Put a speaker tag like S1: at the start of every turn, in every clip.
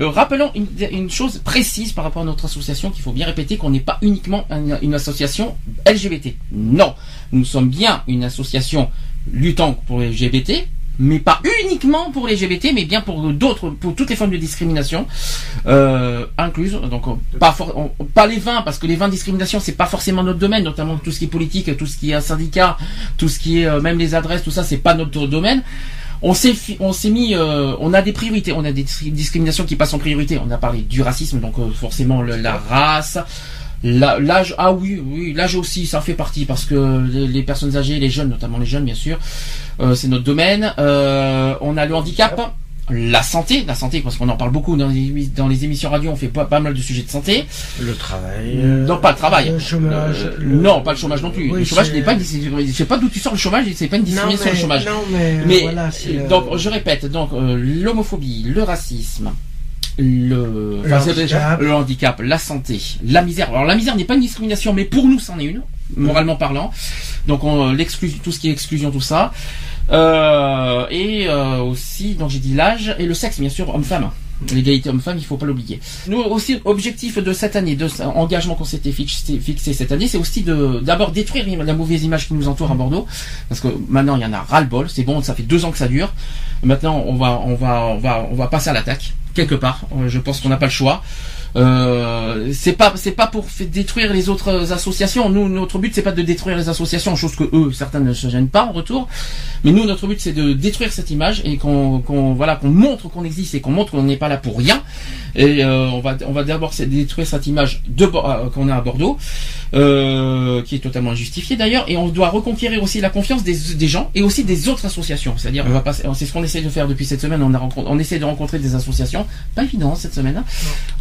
S1: Euh, rappelons une, chose précise par rapport à notre association qu'il faut bien répéter qu'on n'est pas uniquement une, association LGBT. Non, nous sommes bien une association luttant pour les LGBT, mais pas uniquement pour les LGBT, mais bien pour d'autres, pour toutes les formes de discrimination euh, incluses. Donc pas les vins, parce que les vins de discrimination c'est pas forcément notre domaine, notamment tout ce qui est politique, tout ce qui est syndicat, tout ce qui est euh, même les adresses, tout ça c'est pas notre domaine. On s'est on s'est mis, euh, on a des priorités, on a des dis- discriminations qui passent en priorité. On a parlé du racisme, donc euh, forcément la race. L'âge, ah oui, oui, l'âge aussi, ça fait partie parce que les, personnes âgées, les jeunes, notamment les jeunes, bien sûr, euh, c'est notre domaine. On a le handicap, la santé, la santé, parce qu'on en parle beaucoup dans les, émi- dans les émissions radio, on fait pas, pas mal de sujets de santé.
S2: Le travail.
S1: non, pas le travail.
S2: Le chômage.
S1: Euh,
S2: le-
S1: Non, pas le chômage non plus.
S2: Oui,
S1: le chômage n'est pas, une je sais pas d'où tu sors le chômage, c'est pas une discrimination
S2: mais-
S1: le chômage.
S2: non, mais, euh, voilà, euh,
S1: donc je répète, donc euh, l'homophobie, le racisme, le,
S2: Le
S1: enfin, c'est
S2: handicap.
S1: déjà le handicap, la santé, la misère. Alors la misère n'est pas une discrimination, mais pour nous c'en est une, moralement parlant. Donc on l'exclut, tout ce qui est exclusion, tout ça. Euh, et euh, aussi, donc j'ai dit l'âge et le sexe, bien sûr, homme-femme. L'égalité homme-femme, il faut pas l'oublier. Nous aussi, objectif de cette année, de engagement qu'on s'était fixé, fixé cette année, c'est aussi de d'abord détruire la mauvaise image qui nous entoure à Bordeaux, parce que maintenant il y en a ras le bol. C'est bon, ça fait deux ans que ça dure. Maintenant, on va, on va, on va, on va passer à l'attaque quelque part. Euh, Je pense qu'on n'a pas le choix. Euh, c'est pas, c'est pas pour détruire les autres associations. Nous, notre but c'est pas de détruire les associations, chose que eux, certains ne se gênent pas en retour. Mais nous, notre but c'est de détruire cette image et qu'on, voilà, qu'on montre qu'on existe et qu'on montre qu'on n'est pas là pour rien. Et euh, on va, on va d'abord détruire cette image de euh, qu'on a à Bordeaux, euh, qui est totalement injustifiée d'ailleurs. Et on doit reconquérir aussi la confiance des, des gens et aussi des autres associations. C'est-à-dire, on va passer, c'est ce qu'on essaie de faire depuis cette semaine. On a on essaie de rencontrer des associations. Pas évident cette semaine. hein.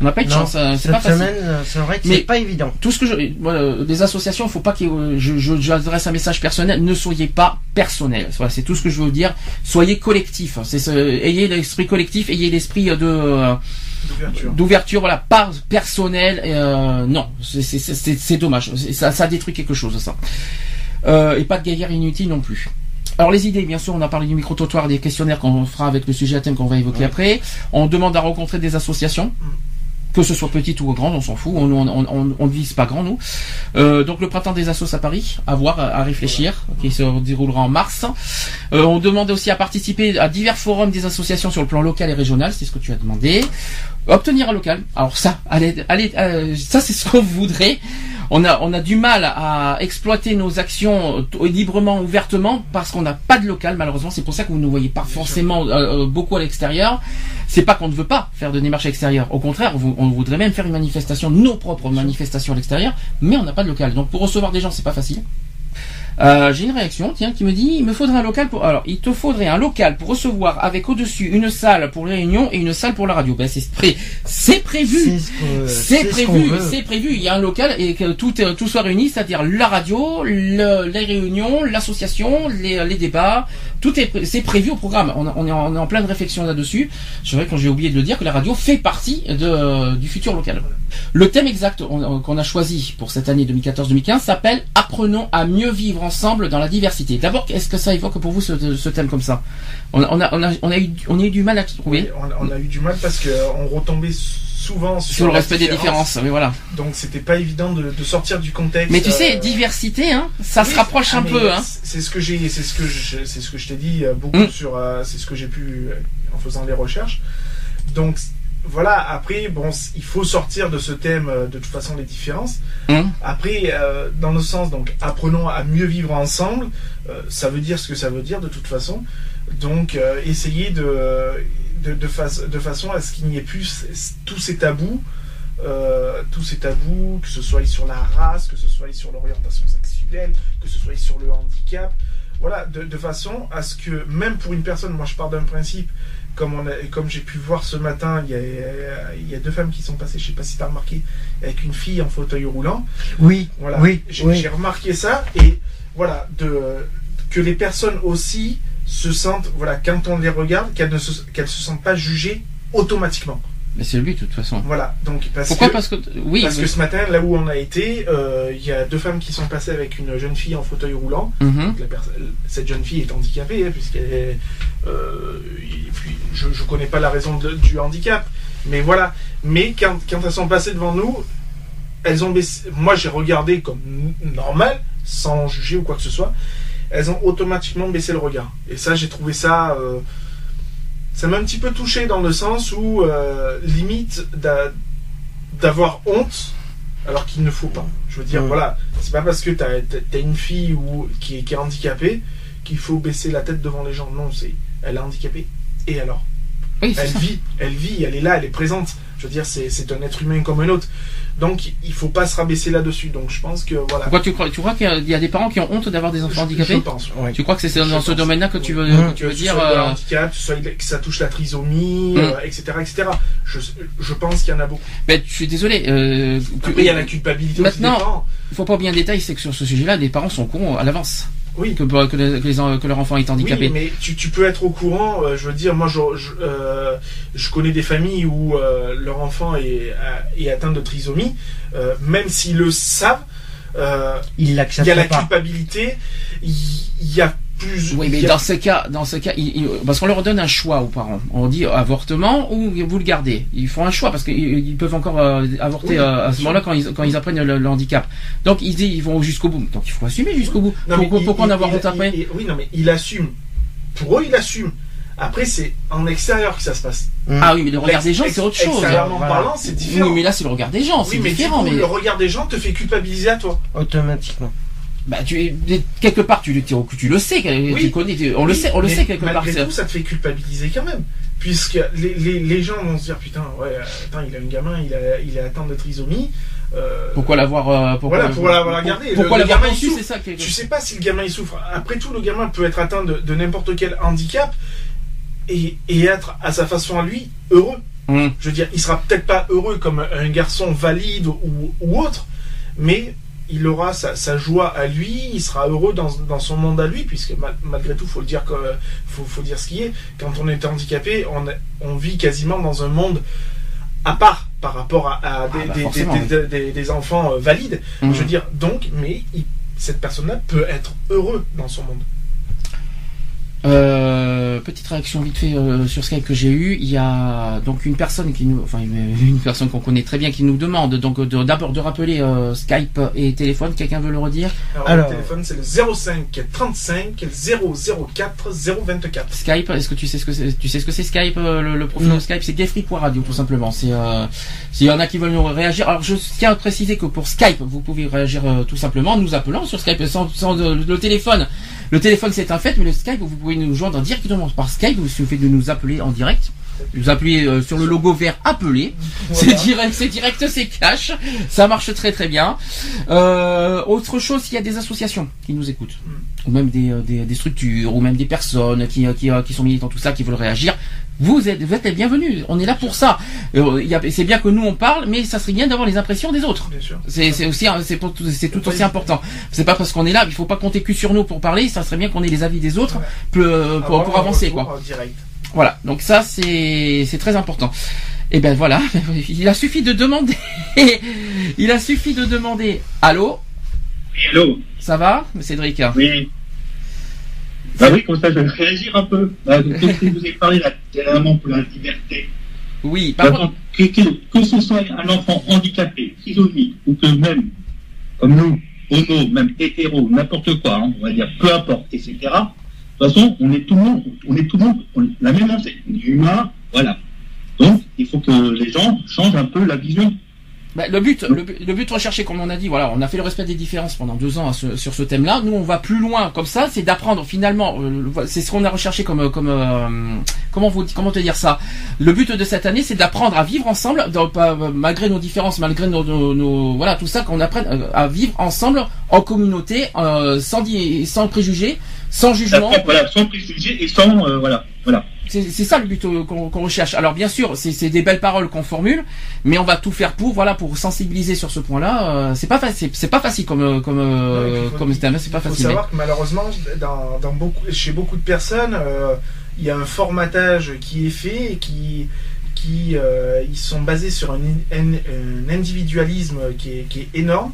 S1: On n'a pas eu de
S2: Non,
S1: chance. euh, C'est
S2: cette
S1: pas facile.
S2: semaine, euh, c'est vrai que c'est pas évident.
S1: Tout ce que je, voilà, des associations, il faut pas que je, je, j'adresse un message personnel. Ne soyez pas personnel. Voilà, c'est tout ce que je veux vous dire. Soyez collectif. C'est ce, ayez l'esprit collectif, ayez l'esprit de euh,
S3: D'ouverture.
S1: Voilà, pas personnel. euh, non, c'est, dommage. Ça, ça détruit quelque chose, ça. Euh, et pas de guerrière inutile non plus. Alors les idées, bien sûr, on a parlé du micro-trottoir, des questionnaires qu'on fera avec le sujet à thème qu'on va évoquer après. On demande à rencontrer des associations que ce soit petite ou grande, on s'en fout, on on, on, on ne vise pas grand nous. Euh, donc le printemps des assos à Paris, à voir, à, à réfléchir, qui se déroulera en mars. Euh, on demande aussi à participer à divers forums des associations sur le plan local et régional, c'est ce que tu as demandé. Obtenir un local, alors ça, allez, allez, euh, ça c'est ce qu'on voudrait. On a, on a du mal à exploiter nos actions euh, librement, ouvertement, parce qu'on n'a pas de local, malheureusement. C'est pour ça que vous ne voyez pas forcément euh, euh, beaucoup à l'extérieur. C'est pas qu'on ne veut pas faire de démarches extérieures. Au contraire, on, on voudrait même faire une manifestation, nos propres manifestations à l'extérieur, mais on n'a pas de local. Donc pour recevoir des gens, c'est pas facile. Euh, j'ai une réaction, tiens, qui me dit il me faudrait un local pour. Alors, il te faudrait un local pour recevoir avec au-dessus une salle pour les réunions et une salle pour la radio. Ben, c'est pré... c'est prévu.
S2: C'est ce ce
S1: prévu, c'est prévu. Il y a un local et que tout, tout soit réuni, c'est-à-dire la radio, le- les réunions, l'association, les, les débats. Tout est, c'est prévu au programme. On, on est en, on est en pleine réflexion là-dessus. C'est vrai quand j'ai oublié de le dire que la radio fait partie de, du futur local. Le thème exact on- qu'on a choisi pour cette année 2014-2015 s'appelle Apprenons à mieux vivre ensemble dans la diversité. D'abord, est-ce que ça évoque pour vous ce, ce thème comme ça? On a, on, a, on, a, on, a eu, on a eu du mal à trouver
S3: On, on a eu du mal parce qu'on retombait souvent sur,
S1: sur le respect des différences. Mais voilà.
S3: Donc c'était pas évident de, de sortir du contexte.
S1: Mais tu sais,
S3: euh,
S1: diversité, hein, ça se rapproche
S3: ah,
S1: un peu. Hein.
S3: c'est- ce que j'ai, c'est ce que je, c'est ce que je t'ai dit euh, beaucoup
S1: Mm.
S3: sur, euh, c'est ce que j'ai pu en faisant les recherches. Donc voilà. Après, bon, il faut sortir de ce thème de toute façon les différences.
S1: Hum.
S3: Après, euh, dans le sens, donc apprenons à mieux vivre ensemble. euh, ça veut dire ce que ça veut dire de toute façon. Donc euh, essayer de de, de, façon à ce qu'il n'y ait plus tous ces tabous. euh, tous ces tabous, que ce soit sur la race, que ce soit sur l'orientation sexuelle, que ce soit sur le handicap, voilà, de, de façon à ce que même pour une personne, moi je pars d'un principe comme, on a, comme j'ai pu voir ce matin, il y, a, il y a deux femmes qui sont passées, je sais pas si tu as remarqué, avec une fille en fauteuil roulant.
S2: Oui,
S3: voilà.
S2: oui.
S3: J'ai remarqué ça et voilà, de, que les personnes aussi se sentent, voilà, quand on les regarde, qu'elles ne se, qu'elles se sentent pas jugées automatiquement.
S1: Mais c'est but de toute façon.
S3: Voilà, donc parce
S1: Pourquoi
S3: que,
S1: Parce que oui.
S3: Parce que ce matin, là où on a été, euh, il y a deux femmes qui sont passées avec une jeune fille en fauteuil roulant.
S1: Mhm.
S3: Donc, la perso- cette jeune fille est handicapée, hein, puisqu'elle est. euh, puis, je ne connais pas la raison de- du handicap, mais voilà. Mais quand, quand elles sont passées devant nous, elles ont baissé. Moi, j'ai regardé comme normal, sans juger ou quoi que ce soit. Elles ont automatiquement baissé le regard. Et ça, j'ai trouvé ça. euh, ça m'a un petit peu touché dans le sens où, euh, limite, d'a- d'avoir honte alors qu'il ne faut pas. Je veux dire, voilà, c'est pas parce que tu as, une fille ou, qui, est, qui est handicapée qu'il faut baisser la tête devant les gens. Non, c'est elle est handicapée. Et alors?
S1: Oui, c'est
S3: Elle
S1: ça.
S3: vit, elle vit, elle est là, elle est présente. Je veux dire, c'est c'est un être humain comme un autre. Donc, il faut pas se rabaisser là-dessus. Donc, je pense que voilà.
S1: Pourquoi tu crois Tu crois qu'il y a- des parents qui ont honte d'avoir des enfants
S3: Je-
S1: handicapés
S3: Je pense.
S2: Oui.
S1: Tu crois que c'est
S3: Je
S1: dans ce domaine-là que tu veux, que tu veux dire euh,
S3: handicap, que, ça touche la trisomie,
S1: Mm.
S3: euh, etc., etc. Je, je pense qu'il y en a beaucoup.
S1: ben, je suis désolé. Euh,
S3: Après, il y a la culpabilité
S1: Maintenant-. Il faut pas bien détailler, c'est que sur ce sujet-là, des parents sont cons à l'avance
S3: Oui.
S1: que, que, les- que les en- que leur enfant est handicapé.
S3: Oui, mais tu, tu peux être au courant. euh, je veux dire, moi, je, je, euh, je connais des familles où euh, leur enfant est, atteint de trisomie. euh, même s'ils le savent, euh,
S2: Il
S3: y a la
S2: pas.
S3: culpabilité. Il il y a plus.
S1: Oui, mais
S3: a-
S1: dans ce cas, dans ce cas, il- il- parce qu'on leur donne un choix aux parents. On dit avortement ou vous le gardez. Ils font un choix parce qu'ils ils peuvent encore euh, avorter
S3: Oui,
S1: euh, à ce moment-là quand ils, quand ils apprennent le, le handicap. Donc ils disent ils vont jusqu'au bout. Donc il faut assumer jusqu'au bout.
S3: Non, mais
S1: pourquoi en avoir honte après
S3: Oui, non, mais il assume. Pour eux, il assume. Après, c'est en extérieur que ça se passe.
S1: Ah oui, mais le regard des gens c'est autre chose.
S3: Extérieurement
S2: Voilà.
S3: parlant, c'est différent.
S1: Oui, mais là c'est le regard des gens, c'est
S3: Oui, mais
S1: différent.
S3: coup,
S1: mais
S3: le regard des gens te fait culpabiliser à toi.
S2: Automatiquement.
S1: Bah, tu, quelque part tu, tu, tu le sais, tu
S3: Oui.
S1: connais, tu- on le sait, on le sait quelque part.
S3: Malgré tout, ça te fait culpabiliser quand même. Puisque les, les, les gens vont se dire Putain, ouais, attends, il a un gamin, il, a, il est atteint de trisomie. euh,
S1: Pourquoi l'avoir euh, pourquoi,
S3: Voilà, pour l'avoir gardé.
S1: Pourquoi
S3: Le- le
S1: l'avoir conçu,
S3: souffre.
S1: c'est ça
S3: Tu sais pas si le gamin il souffre. Après tout, le gamin peut être atteint de, de n'importe quel handicap et, et être à sa façon à lui heureux.
S1: Hum.
S3: Je veux dire, il sera peut-être pas heureux comme un garçon valide ou, ou autre, mais il aura sa, sa joie à lui, il sera heureux dans, dans son monde à lui, puisque mal- malgré tout, faut le dire que, faut, faut dire ce qui est. Quand on est handicapé, on, vit quasiment dans un monde à part par rapport à, à des,
S1: bah,
S3: des- enfants euh, valides. Je veux dire, donc, mais il- cette personne-là peut être heureux dans son monde.
S1: Euh, petite réaction vite fait euh, sur Skype que j'ai eu. Il y a donc une personne qui nous, enfin une personne qu'on connaît très bien qui nous demande donc de- d'abord de rappeler euh, Skype et téléphone. Quelqu'un veut le redire?
S3: Alors,
S2: Alors-
S3: le téléphone, c'est le 05 35 004 024.
S1: Skype. Est-ce que tu sais ce que c'est Tu sais ce que c'est Skype euh, le, le profil de Skype? C'est Gayfree.radio tout simplement. C'est euh, s'il y en a qui veulent nous réagir. Alors je tiens à préciser que pour Skype vous pouvez réagir euh, tout simplement en nous appelant sur Skype sans, sans le téléphone. Le téléphone c'est un fait, mais le Skype vous pouvez nous joindre directement par Skype. Il suffit de nous appeler en direct. Vous appuyez euh, sur le logo vert appeler. C'est direct, c'est direct, c'est cash. Ça marche très très bien. Euh, autre chose, il y a des associations qui nous écoutent, ou même des, euh, des, des structures, ou même des personnes qui, euh, qui, euh, qui sont militants, tout ça, qui veulent réagir. Vous êtes, vous êtes les bienvenus. On est là pour ça. C'est bien que nous on parle, mais ça serait bien d'avoir les impressions des autres. C'est aussi c'est c'est tout aussi important. C'est pas parce qu'on est là, il faut pas compter que sur nous pour parler. Ça serait bien qu'on ait les avis des autres
S3: Ouais.
S1: pour, pour, avancer quoi.
S3: direct.
S1: Voilà, donc ça c'est très important. Et ben voilà, il a suffi de demander. il a suffi de demander. Allô,
S4: Hello,
S1: ça va, Cédric?
S4: Oui. Bah oui, comme ça je vais réagir un peu. Bah, donc, comme vous ai parlé là, dernièrement pour la liberté.
S1: Oui, par
S4: Bah,
S1: contre,
S4: que, que, que ce soit un enfant handicapé, trisomique, ou que même, comme nous, homo, même hétéro, n'importe quoi, hein, on va dire, peu importe, etc. De toute façon, on est tout le monde, on est tout le monde, on est la même enseigne, humain, voilà. Donc, il faut que les gens changent un peu la vision.
S1: bah, le but, le, but- le but recherché, comme on a dit, voilà, on a fait le respect des différences pendant deux ans ce- sur ce thème-là. Nous, on va plus loin, comme ça, c'est d'apprendre finalement. euh, c'est ce qu'on a recherché comme comme euh, comment vous comment te dire ça? Le but de cette année, c'est d'apprendre à vivre ensemble, dans- pas- malgré nos différences, malgré nos, nos- nos- voilà tout ça, qu'on apprenne euh, à vivre ensemble en communauté, euh, sans sans préjugés, sans jugement.
S4: Voilà, sans préjugés et sans, euh, voilà. Voilà.
S1: C'est ça le but euh, qu'on recherche. Alors bien sûr, c'est des belles paroles qu'on formule, mais on va tout faire pour voilà pour sensibiliser sur ce point-là. Euh, c'est pas facile, c'est pas facile comme euh, comme euh, comme c'est pas facile. Il
S3: faut savoir que malheureusement, dans, dans, beaucoup, chez beaucoup de personnes, il y a un formatage qui est fait et qui qui ils sont basés sur un, un, individualisme qui est, qui est énorme.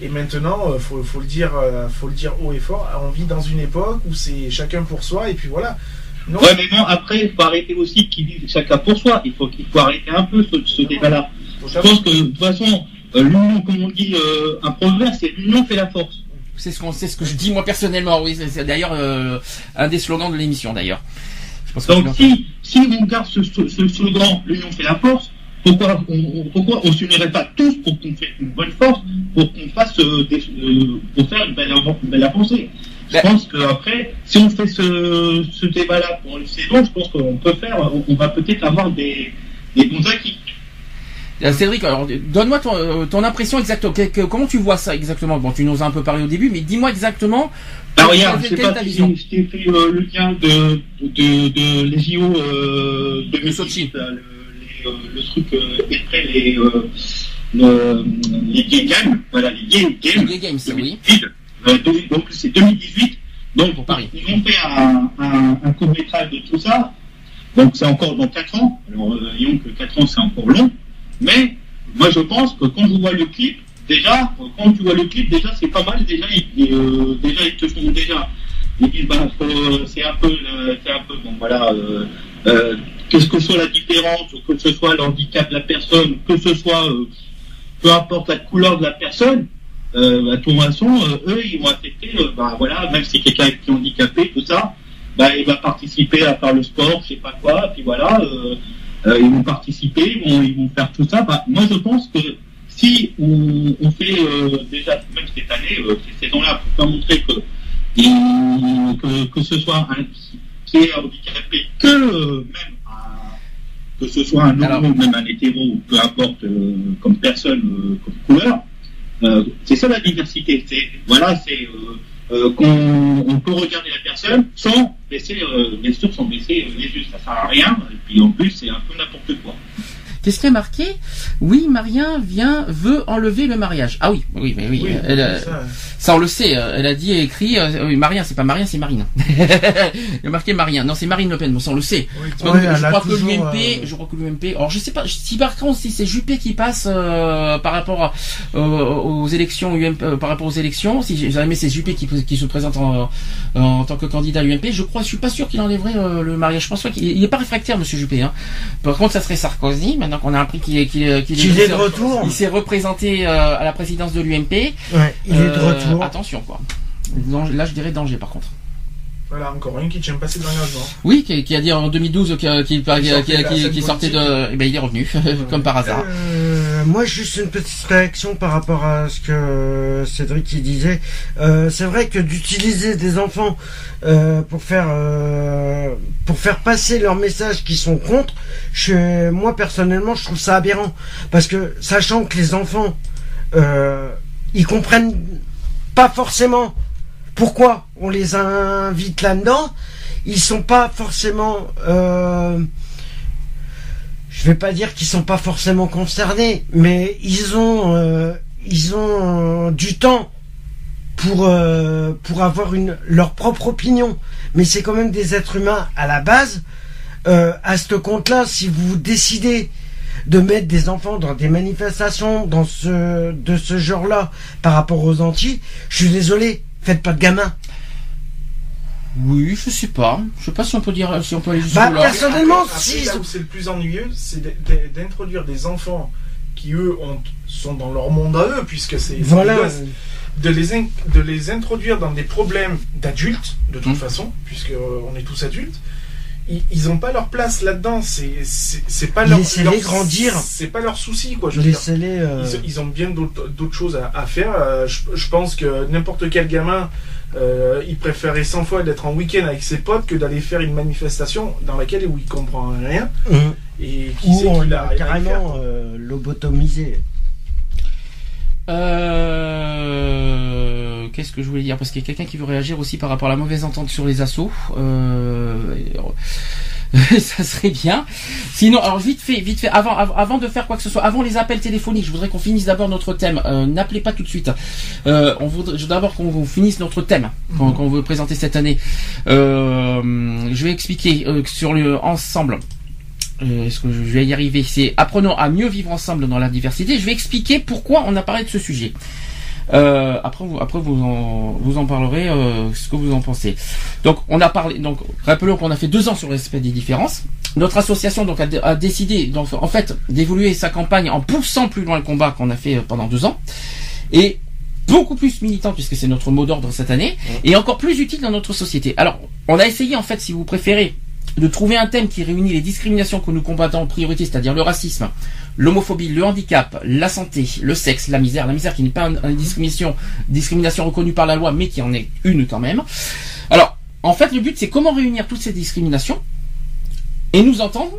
S3: Et maintenant, faut, faut le dire, faut le dire haut et fort. On vit dans une époque où c'est chacun pour soi et puis voilà.
S4: Ouais, mais bon, après, il faut arrêter aussi qu'ils vivent chacun pour soi. Il faut, il faut arrêter un peu ce, ce débat-là. Je pense que, de toute façon, euh, l'union, comme on dit, euh, un proverbe, c'est l'union fait la force.
S1: C'est ce qu'on, c'est ce que je dis moi personnellement. Oui, c'est d'ailleurs euh, un des slogans de l'émission d'ailleurs.
S4: Donc si, si on garde ce, ce, slogan, l'union fait la force, pourquoi on, pourquoi on s'unirait pas tous pour qu'on fasse une bonne force, pour qu'on fasse des, pour faire une belle, une belle avancée? Je pense qu'après, si on fait ce, ce débat-là pour une saison, je pense qu'on peut faire, on, va peut-être avoir des, des bons acquis.
S1: Euh, Cédric, donne-moi ton, euh, ton, impression exacte. comment tu vois ça exactement? Bon, tu nous as un peu parlé au début, mais dis-moi exactement.
S4: Alors, regarde, je sais pas si je t'ai fait euh, le lien de, de, de les JO euh, de Sochi. Le, le, truc après les, les gay games, voilà, les gay games. Les gay games, oui. Euh, donc c'est 2018. Donc pour Paris. ils ont fait un, un, un court métrage de tout ça. Donc c'est encore dans 4 ans. Alors euh, voyons que 4 ans c'est encore long. Mais moi je pense que quand je vois le clip, déjà, quand tu vois le clip, déjà c'est pas mal. Déjà ils, euh, déjà ils te font déjà. Ils disent bah, c'est un peu, c'est un peu bon voilà. Euh, euh, qu'est-ce que soit la différence, que ce soit l'handicap de la personne, que ce soit peu importe la couleur de la personne, euh, à toute façon, euh, eux, ils vont accepter, euh, bah voilà, même si quelqu'un est handicapé, tout ça, bah il va participer à faire le sport, je sais pas quoi, puis voilà, euh, euh, ils vont participer, ils vont, faire tout ça. Bah, moi, je pense que si on, on fait déjà, même cette année, ces saisons-là, pour faire montrer que, que, que ce soit un qui est handicapé, que même que ce soit un homo, même un hétéro, peu importe comme personne, comme couleur, euh, c'est ça la diversité. C'est voilà, c'est euh, euh, qu'on peut regarder la personne sans baisser, bien sûr, sans baisser les yeux. Ça sert à rien. Et puis en plus, c'est un peu n'importe quoi.
S1: Qu'est-ce qui est marqué? Oui, Marien vient, veut enlever le mariage. Ah oui, oui, mais oui. elle, ça. on le sait. Elle a dit et écrit. Euh, oui, Marien, c'est pas Marien, c'est Marine. Il a marqué Marien. Non, c'est Marine Le Pen. Bon, ça on le sait. je, crois que l'UMP, je crois que l'UMP. Alors je sais pas si par contre si c'est Juppé qui passe euh, par rapport aux élections UMP, euh, par rapport aux élections, si jamais c'est Juppé qui, qui se présente en, en, tant que candidat UMP, je crois, je suis pas sûr qu'il enlèverait le mariage. Je pense pas qu'il est pas réfractaire, Monsieur Juppé. Hein. Par contre, ça serait Sarkozy. Maintenant donc on a appris qu'il est,
S2: est, de retour.
S1: Il s'est représenté euh, à la présidence de l'UMP.
S2: Ouais, il est de euh, retour.
S1: Attention quoi. Là je dirais danger par contre.
S3: Voilà, encore une qui tient passé de l'engagement.
S1: Oui, qui, a dit en 2012 qu'il qui, qui, sortait de... Eh ben, il est revenu, comme par hasard.
S2: Euh, moi, juste une petite réaction par rapport à ce que Cédric qui disait. Euh, c'est vrai que d'utiliser des enfants euh, pour faire euh, pour faire passer leurs messages qui sont contre, je, moi personnellement, je trouve ça aberrant. Parce que, sachant que les enfants, euh, ils comprennent pas forcément pourquoi on les invite là-dedans Ils sont pas forcément. Euh, je vais pas dire qu'ils sont pas forcément concernés, mais ils ont euh, ils ont du temps pour euh, avoir leur propre opinion. Mais c'est quand même des êtres humains à la base. Euh, à ce compte-là, si vous décidez de mettre des enfants dans des manifestations de ce genre-là par rapport aux Antilles, je suis désolé, Faites pas de gamins.
S1: Oui, je sais pas. Je sais pas si on peut dire si on peut aller
S2: bah, personnellement, si.
S3: Là où c'est le plus ennuyeux, c'est d'introduire des enfants qui eux ont, sont dans leur monde à eux, puisque c'est
S2: voilà.
S3: de les de les introduire dans des problèmes d'adultes de toute mmh. façon, puisque euh, on est tous adultes. Ils n'ont pas leur place là-dedans. C'est pas leur.
S2: Laissez-les grandir.
S3: C'est pas leur souci, quoi.
S2: Laissez-les. Euh,
S3: ils, ont bien d'autres choses à, faire. Euh, je, pense que n'importe quel gamin, euh, il préférerait 100 fois d'être en week-end avec ses potes que d'aller faire une manifestation dans laquelle où il comprend rien.
S2: Mmh. Et qui Ou on l'a carrément lobotomisé.
S1: Euh qu'est-ce que je voulais dire? Parce qu'il y a quelqu'un qui veut réagir aussi par rapport à la mauvaise entente sur les assauts. Euh, ça serait bien. Sinon, alors vite fait, vite fait, avant, avant de faire quoi que ce soit, avant les appels téléphoniques, je voudrais qu'on finisse d'abord notre thème. Euh, N'appelez pas tout de suite. Euh, on voudrait d'abord qu'on finisse notre thème qu'on veut présenter cette année. Euh, je vais expliquer sur le ensemble. Euh, est-ce que je vais y arriver C'est apprenons à mieux vivre ensemble dans la diversité. Je vais expliquer pourquoi on a parlé de ce sujet. Euh, après, vous, après vous en, vous en parlerez euh, ce que vous en pensez. Donc, on a parlé. Donc, rappelons qu'on a fait deux ans sur le respect des différences. Notre association donc a, décidé, donc en fait, d'évoluer sa campagne en poussant plus loin le combat qu'on a fait pendant deux ans et beaucoup plus militant puisque c'est notre mot d'ordre cette année et encore plus utile dans notre société. Alors, on a essayé en fait, si vous préférez, de trouver un thème qui réunit les discriminations que nous combattons en priorité, c'est-à-dire le racisme, l'homophobie, le handicap, la santé, le sexe, la misère, la misère qui n'est pas une discrimination, discrimination reconnue par la loi, mais qui en est une quand même. Alors, en fait, le but, c'est comment réunir toutes ces discriminations et nous entendre,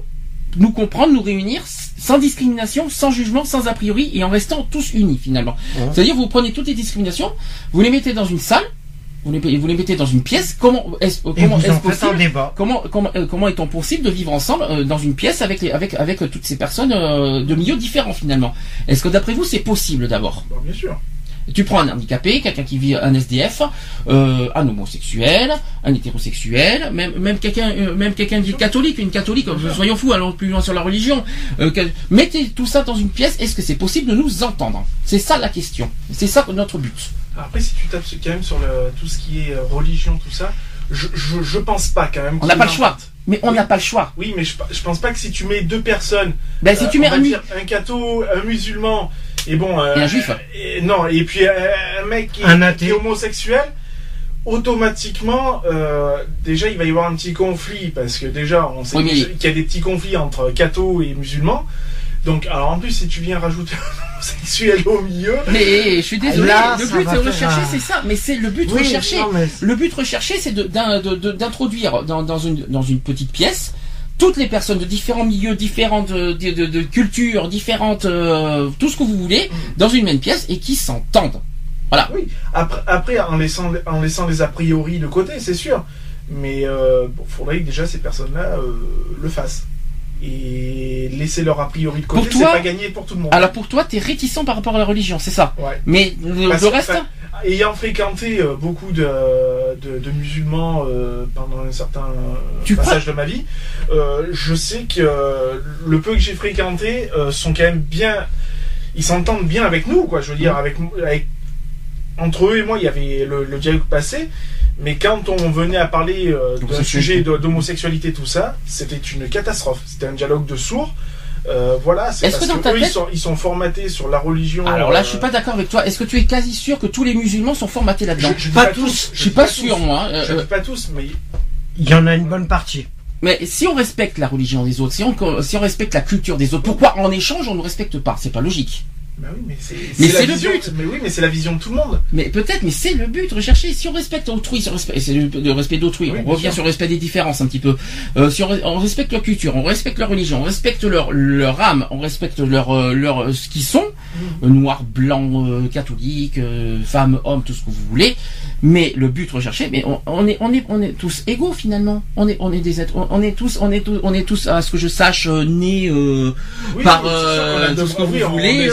S1: nous comprendre, nous réunir sans discrimination, sans jugement, sans a priori et en restant tous unis finalement. C'est-à-dire, vous prenez toutes les discriminations, vous les mettez dans une salle, vous les, vous les mettez dans une pièce. Comment est-ce comment est possible Comment comment euh, comment est-on possible de vivre ensemble euh, dans une pièce avec les, avec avec toutes ces personnes euh, de milieux différents finalement? Est-ce que d'après vous c'est possible d'abord?
S3: Bien sûr.
S1: Tu prends un handicapé, quelqu'un qui vit un SDF, euh, un homosexuel, un hétérosexuel, même même quelqu'un même quelqu'un dit catholique, une catholique. Soyons fous, allons plus loin sur la religion. mettez tout ça dans une pièce. Est-ce que c'est possible de nous entendre? C'est ça la question. C'est ça notre but.
S3: Après, si tu tapes quand même sur le, tout ce qui est euh, religion, tout ça, je, je, pense pas quand même.
S1: On n'a pas le choix. Mais on n'a pas le choix.
S3: Oui, mais je, je pense pas que si tu mets deux personnes,
S1: ben, si tu mets un,
S3: dire, un catho, un musulman, et bon,
S1: euh, et un juif.
S3: non, et puis euh, un mec qui, est homosexuel, automatiquement, déjà il va y avoir un petit conflit parce que déjà on sait qu'il y a des petits conflits entre catho et musulmans. Donc, alors en plus, si tu viens rajouter un homosexuel au milieu.
S1: Mais je suis désolé, le but recherché, c'est ça. Mais c'est le but recherché. Le but recherché, c'est d'introduire dans, dans, une, dans une petite pièce toutes les personnes de différents milieux, différentes de, de, cultures, différentes, euh, tout ce que vous voulez, mm. dans une même pièce et qui s'entendent. Voilà.
S3: Oui. Après, après en laissant en laissant les a priori de côté, c'est sûr. Mais il euh, faudrait que déjà ces personnes-là euh, le fassent et laisser leur a priori de côté, c'est pas gagné pour tout le monde.
S1: Alors pour toi, tu es réticent par rapport à la religion, c'est ça
S3: ouais.
S1: Mais le, reste
S3: Ayant fréquenté euh, beaucoup de, de, musulmans euh, pendant un certain passage de ma vie, euh, je sais que le peu que j'ai fréquenté sont quand même bien. Ils s'entendent bien avec nous, quoi. Je veux dire, mm. avec, avec entre eux et moi, il y avait le, le dialogue passé. Mais quand on venait à parler euh, d'un sujet d'homosexualité, tout ça, c'était une catastrophe. C'était un dialogue de sourds. Euh, voilà, c'est parce que, ils, sont, ils, sont, formatés sur la religion.
S1: Alors là, je suis pas d'accord avec toi. Est-ce que tu es quasi sûr que tous les musulmans sont formatés là-dedans
S3: je, pas, tous.
S1: Je, suis pas, sûr, moi.
S3: je dis pas tous, mais
S2: il y en a une bonne partie.
S1: Mais si on respecte la religion des autres, si on, si on respecte la culture des autres, pourquoi en échange on ne respecte pas? C'est pas logique.
S3: Bah oui, mais c'est le but. Mais oui, mais c'est la vision de tout le monde.
S1: Mais peut-être, mais c'est le but. Rechercher. Si on respecte autrui, si c'est le, respect d'autrui. on revient sur le respect des différences un petit peu. Euh, si on, respecte leur culture, on respecte leur religion, on respecte leur leur âme, on respecte leur euh, leur euh, ce qu'ils sont, mm. noirs, blancs, catholiques, femmes, hommes, tout ce que vous voulez. Mais le but recherché, mais on, est on est on est tous égaux finalement. On est on est des êtres. On, est tous on est tous on est tous à ce que je sache nés par tout ce que vous voulez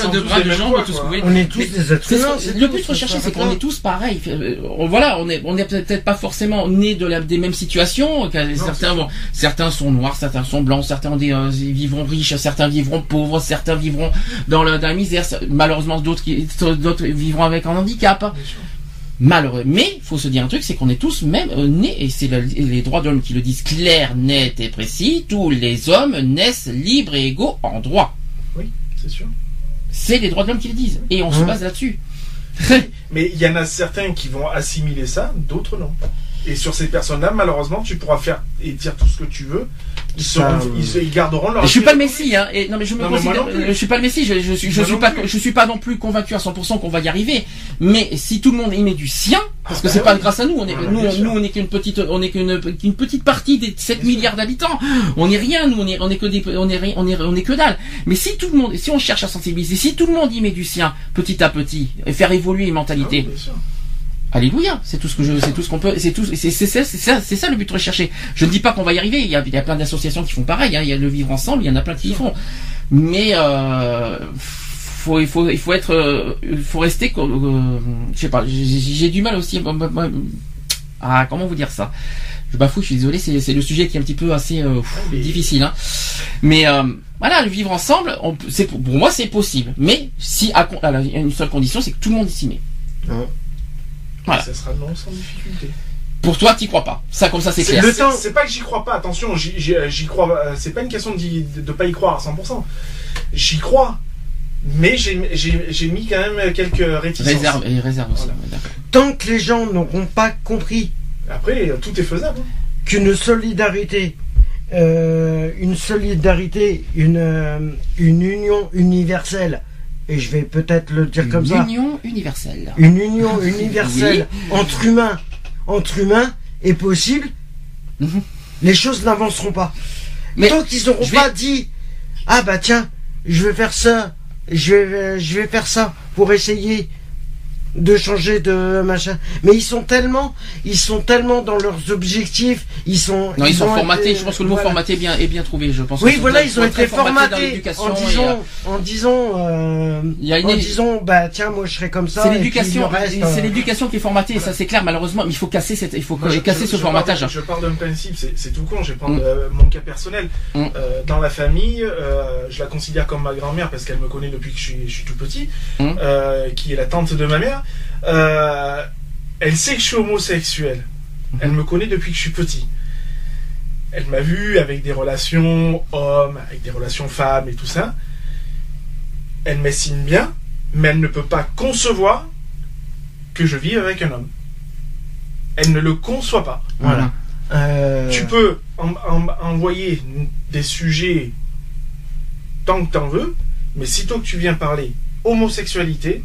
S2: on est tous des êtres humains.
S1: Le but recherché, c'est qu'on est tous pareils. Euh, voilà, on est, on est peut-être pas forcément nés de la, des mêmes situations. Certains, certains sont noirs, certains sont blancs, certains euh, vivront riches, certains vivront pauvres, certains vivront dans la, misère. Malheureusement, d'autres d'autres vivront avec un handicap. Malheureux. Mais il faut se dire un truc, c'est qu'on est tous même euh, nés, et c'est les droits de l'homme qui le disent clair, net et précis, tous les hommes naissent libres et égaux en droit.
S3: Oui, c'est sûr.
S1: C'est les droits de l'homme qui le disent. Et on se hein base là-dessus.
S3: Mais il y en a certains qui vont assimiler ça, d'autres non. Et sur ces personnes-là, malheureusement, tu pourras faire et dire tout ce que tu veux. Ils, seront, ils, garderont leur.
S1: Je suis pas le Messie, hein. Et, non, mais je me considère, je suis pas le Messie. Je, je, suis, je suis pas, je suis pas non plus convaincu à 100% qu'on va y arriver. Mais si tout le monde y met du sien, parce que ah, c'est bah pas grâce à nous, on est, nous, nous, on est qu'une petite, on est qu'une, qu'une petite partie des 7 milliards d'habitants. On est rien, nous, on est, on est que des, on est, on est, on est que dalle. Mais si tout le monde, si on cherche à sensibiliser, si tout le monde y met du sien, petit à petit, et faire évoluer les mentalités.
S3: Ah
S1: Alléluia, c'est tout ce que je, c'est tout ce qu'on peut, c'est tout, c'est c'est ça, c'est ça, c'est ça le but recherché. Je ne dis pas qu'on va y arriver. Il y a, il y a plein d'associations qui font pareil. hein. Il y a le vivre ensemble, il y en a plein qui y font. Mais euh, faut, il faut, il faut être, euh, il faut rester. Euh, je sais pas. J'ai du mal aussi. Ah, comment vous dire ça? Je bafoue. Je suis désolé. C'est le sujet qui est un petit peu assez euh, pff,
S3: mais-
S1: difficile. Hein. Mais voilà, le vivre ensemble, on pour moi c'est possible. Mais si à, à y une seule condition, c'est que tout le monde s'y met. Voilà.
S3: Ça sera non sans difficulté.
S1: Pour toi, t'y crois pas. Ça, comme ça, c'est
S3: C'est
S1: clair.
S2: Le
S3: c'est-
S2: temps-
S3: c'est pas que j'y crois pas, attention, j'y- j'y j'y crois. euh, C'est pas une question de, de pas y croire à 100%. J'y crois, mais j'ai mis quand même quelques réticences.
S1: Réserve, et réserve aussi.
S3: Voilà.
S2: Tant que les gens n'auront pas compris
S3: Après, euh, tout est faisable. hein.
S2: qu'une solidarité, euh, une solidarité, une, euh, une union universelle, et je vais peut-être le dire comme ça,
S1: Union universelle.
S2: une union universelle entre humains, entre humains est possible,
S1: Mhm.
S2: les choses n'avanceront pas.
S1: Mais
S2: Tant qu'ils n'auront
S1: vais-
S2: pas dit, ah bah tiens, je vais faire ça, je vais, je vais faire ça pour essayer de changer de machin. Mais ils sont tellement, ils sont tellement dans leurs objectifs, ils sont.
S1: Non, ils, sont
S2: ont
S1: formatés.
S2: été-
S1: je pense que le mot
S2: voilà.
S1: formaté est bien, est bien trouvé. Je pense.
S2: Oui, voilà, ils ont été formatés en
S1: et, euh,
S2: disant, en disant, euh,
S1: Il y a une-
S2: en disant, bah tiens, moi je serai comme ça.
S1: C'est l'éducation, c'est l'éducation qui est formatée, et ça c'est clair. Malheureusement, mais il faut casser cette, il faut
S3: Moi,
S1: casser
S3: je-
S1: ce
S3: je
S1: formatage.
S3: Je pars d'un principe, c'est c'est tout con. Je vais prendre
S1: Mm.
S3: euh, mon cas personnel.
S1: Mm.
S3: Euh, dans la famille, euh, je la considère comme ma grand-mère parce qu'elle me connaît depuis que je suis, je suis tout petit,
S1: Mm.
S3: euh, qui est la tante de ma mère. Euh, elle sait que je suis homosexuel. Elle me connaît depuis que je suis petit. Elle m'a vu avec des relations hommes, avec des relations femmes et tout ça. Elle m'estime bien, mais elle ne peut pas concevoir que je vive avec un homme. Elle ne le conçoit pas.
S2: Voilà. Euh,
S3: Tu peux en- en- envoyer des sujets tant que t'en veux, mais sitôt que tu viens parler homosexualité,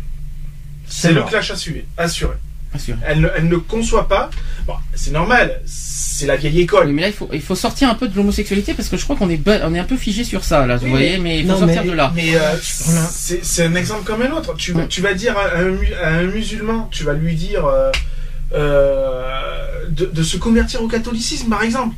S3: c'est le clash assuré. assuré.
S1: Assuré.
S3: Elle, ne, elle ne conçoit pas. Bon, c'est normal, c'est la vieille école.
S1: Oui, mais là, il faut, il faut sortir un peu de l'homosexualité parce que je crois qu'on est, on est un peu figé sur ça, là, vous
S3: Oui,
S1: voyez, mais il faut
S2: non,
S1: sortir
S2: mais-
S1: de là.
S3: Mais euh, c'est c'est un exemple comme un autre. Tu, tu vas dire à un, mu- à un musulman, tu vas lui dire euh, euh, de, de se convertir au catholicisme, par exemple.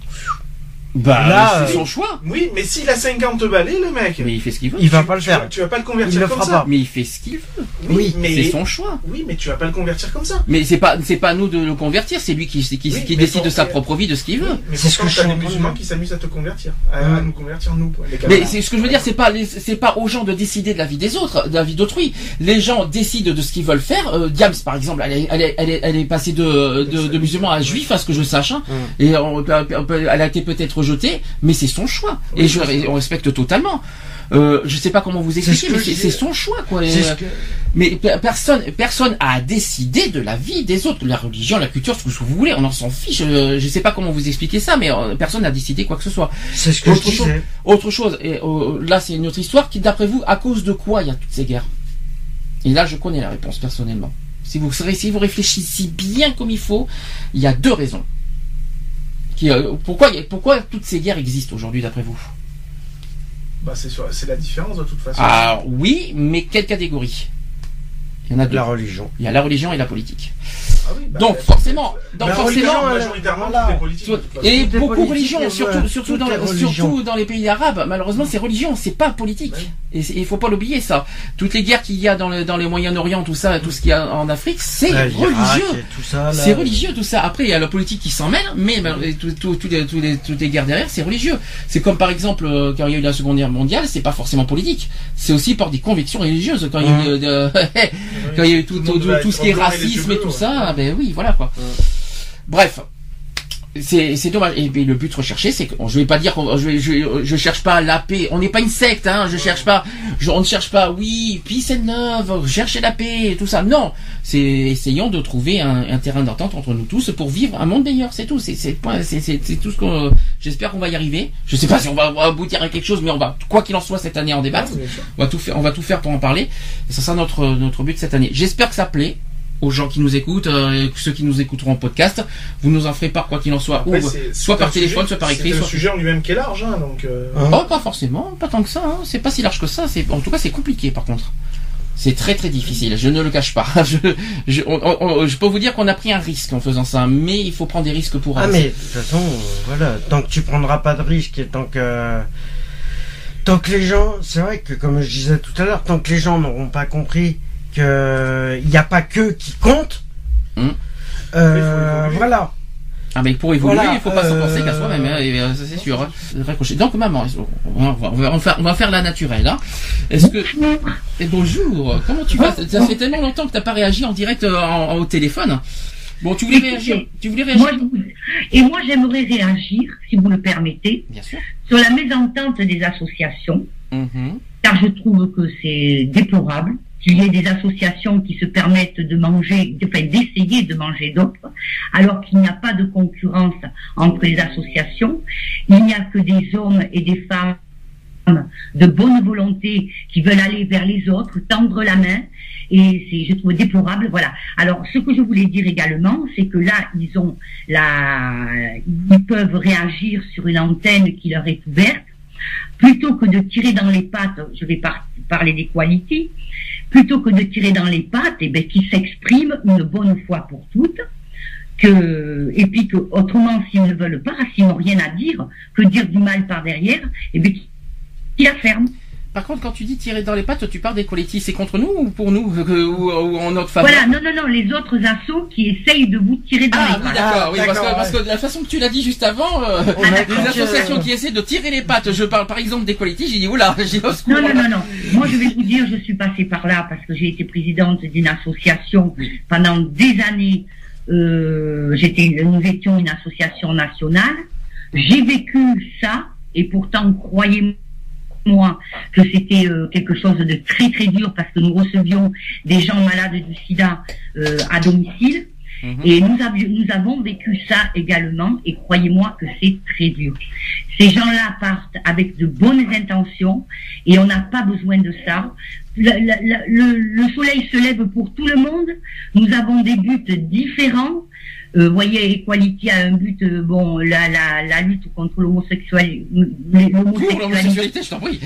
S1: Bah,
S2: Là,
S1: c'est
S2: euh,
S1: son choix.
S3: Oui, mais s'il a 50 balais, le mec,
S1: Mais il fait ce qu'il veut.
S2: il va pas le
S3: tu, vas,
S2: faire.
S3: tu vas pas le convertir
S2: Il le
S3: comme
S2: fera
S3: ça.
S2: pas.
S1: Mais il fait ce qu'il veut.
S2: Oui,
S3: mais
S1: C'est son choix.
S3: Oui, mais tu vas pas le convertir comme ça.
S1: Mais c'est pas, c'est pas à nous de le convertir, c'est lui qui, qui,
S3: Oui,
S1: qui décide de sa propre vie, de ce qu'il veut.
S3: Oui, mais
S2: C'est ce que je
S3: des musulmans
S2: dire.
S3: qui s'amusent à te convertir, à,
S2: Ouais.
S3: nous convertir nous,
S1: Mais c'est ce que je veux dire, c'est pas c'est pas aux gens de décider de la vie des autres, de la vie d'autrui. Les gens décident de ce qu'ils veulent faire. Euh, Diams, par exemple, elle est, elle est, elle est, elle est passée de, de, de musulman à juif, à ce que je sache, hein.
S2: Mm.
S1: et on elle a été peut-être mais c'est son choix.
S3: Oui,
S1: et je, on respecte totalement. Euh, je sais pas comment vous expliquer,
S2: que
S1: mais
S2: je
S1: c'est son choix, quoi.
S2: Ce
S1: euh,
S2: que-
S1: Mais pe- personne, personne a décidé de la vie des autres, la religion, la culture, ce que vous voulez. On en s'en fiche. Euh, Je sais pas comment vous expliquer ça, mais personne n'a décidé quoi que ce soit.
S2: c'est ce que je
S1: Autre chose.
S2: disais.
S1: Autre chose, et euh, là c'est une autre histoire, qui d'après vous, à cause de quoi il y a toutes ces guerres? Et là je connais la réponse personnellement. Si vous, si vous réfléchissez bien comme il faut, il y a deux raisons. Qui, euh, pourquoi, pourquoi toutes ces guerres existent aujourd'hui d'après vous?
S3: Bah, c'est la différence de toute façon.
S1: Ah oui, mais quelle catégorie? Il y en a deux.
S2: La religion.
S1: Il y a la religion et la politique.
S3: Ah oui, bah,
S1: Donc
S3: bah,
S1: forcément, donc
S2: la
S1: forcément,
S3: majoritairement,
S2: voilà.
S3: politiques,
S1: et
S2: les
S1: beaucoup religions,
S2: euh,
S1: surtout, surtout, dans,
S2: les religions.
S1: surtout dans les pays arabes. Malheureusement, c'est religion, c'est pas politique.
S3: Ouais.
S1: Et il faut pas l'oublier ça. Toutes les guerres qu'il y a dans le, dans les Moyen-Orient, tout ça, tout ce qu'il y a en Afrique, c'est
S2: Euh,
S1: religieux. C'est religieux tout ça. Après, il y a la politique qui s'en mêle, mais tout- tout- tout les- tous les- toutes les guerres derrière, c'est religieux. C'est comme par exemple euh, quand il y a eu la Seconde Guerre mondiale, c'est pas forcément politique. C'est aussi par des convictions religieuses. Quand il y a eu, euh, quand il y a eu tout,
S3: Tout
S1: ce qui est racisme et tout ça, oui, voilà quoi. Bref. C'est dommage. Et le but recherché, c'est que je vais pas dire qu'on je, je, je cherche pas la paix. On n'est pas une secte, hein. Je cherche pas. je- on ne cherche pas. Oui, peace and love, chercher la paix, et tout ça. Non, c'est essayons de trouver un, un terrain d'entente entre nous tous pour vivre un monde meilleur. C'est tout. C'est tout ce qu'on. J'espère qu'on va y arriver. Je sais pas si on va aboutir à quelque chose, mais on va quoi qu'il en soit cette année en débattre. On va tout faire, on va tout faire pour en parler. Et ça sera notre notre but cette année. J'espère que ça plaît aux gens qui nous écoutent, euh, ceux qui nous écouteront en podcast. Vous nous en ferez part quoi qu'il en soit,
S3: Après,
S1: ou soit par téléphone,
S3: sujet-
S1: soit par écrit,
S3: C'est un
S1: soit.
S3: sujet en lui-même qui est large, hein, donc. euh,
S2: Hein
S1: Oh, pas forcément, pas tant que ça. Hein. C'est pas si large que ça. C'est en tout cas c'est compliqué par contre. C'est très très difficile, je ne le cache pas. Je, je, je peux vous dire qu'on a pris un risque en faisant ça, mais il faut prendre des risques pour
S2: Ah mais de toute façon, voilà, tant que tu prendras pas de risques et tant que tant que les gens, c'est vrai que comme je disais tout à l'heure, tant que les gens n'auront pas compris il n'y a pas que qui compte,
S1: Hum.
S2: euh, voilà.
S1: Ah mais pour évoluer,
S2: Voilà,
S1: il faut pas s'en penser qu'à
S2: euh,
S1: soi-même, hein, euh, ça, c'est sûr. Hein. Raccrocher. Donc maman, on va, on va- on va faire, on va faire la naturelle. Hein. Est-ce que et bonjour, comment tu vas? Ça fait tellement longtemps que t'as pas réagi en direct euh, en- en- au téléphone. Bon, tu voulais
S5: Écoutez,
S1: réagir Tu voulais réagir?
S5: Moi, je vous- Et moi, j'aimerais réagir, si vous le permettez,
S1: Bien sûr.
S5: sur la mésentente des associations,
S1: Mhm.
S5: car je trouve que c'est déplorable qu'il y ait des associations qui se permettent de manger, enfin d'essayer de manger d'autres, alors qu'il n'y a pas de concurrence entre les associations. Il n'y a que des hommes et des femmes de bonne volonté qui veulent aller vers les autres, tendre la main, et c'est, je trouve déplorable. Voilà. Alors, ce que je voulais dire également, c'est que là, ils ont la, ils peuvent réagir sur une antenne qui leur est ouverte, plutôt que de tirer dans les pattes. Je vais par- parler des qualités. Plutôt que de tirer dans les pattes, et ben, qu'ils s'expriment une bonne fois pour toutes. Que, et puis que, autrement, s'ils ne veulent pas, s'ils n'ont rien à dire, que dire du mal par derrière, et bien, qu'ils la ferment.
S1: Par contre, quand tu dis tirer dans les pattes, tu parles des collectifs, c'est contre nous ou pour nous euh, ou, ou en notre faveur
S5: Voilà, non, non, non, les autres assos qui essayent de vous tirer dans
S1: Ah
S5: les
S1: oui,
S5: pattes.
S1: d'accord, oui, parce,
S2: d'accord,
S1: que, parce que de la façon que tu l'as dit juste avant, euh,
S2: On a
S1: les associations qui essaient de tirer les pattes, je parle par exemple des collectifs, j'ai dit oula, j'ai au secours.
S5: Non, non, non, non. Moi, je vais vous dire, je suis passée par là parce que j'ai été présidente d'une association
S1: Oui.
S5: pendant des années. Euh, j'étais, nous étions une association nationale. J'ai vécu ça et pourtant, croyez-moi que c'était euh, quelque chose de très très dur parce que nous recevions des gens malades du sida euh, à domicile.
S1: Mhm.
S5: Et nous, avions, nous avons vécu ça également, et croyez-moi que c'est très dur. Ces gens-là partent avec de bonnes intentions, et on n'a pas besoin de ça. Le, le- le- le soleil se lève pour tout le monde. Nous avons des buts différents. Euh, vous voyez, Equality a un but, euh, bon, la, la, la lutte contre l'homosexualité,
S1: Pour
S5: l'homosexualité
S1: je t'en prie.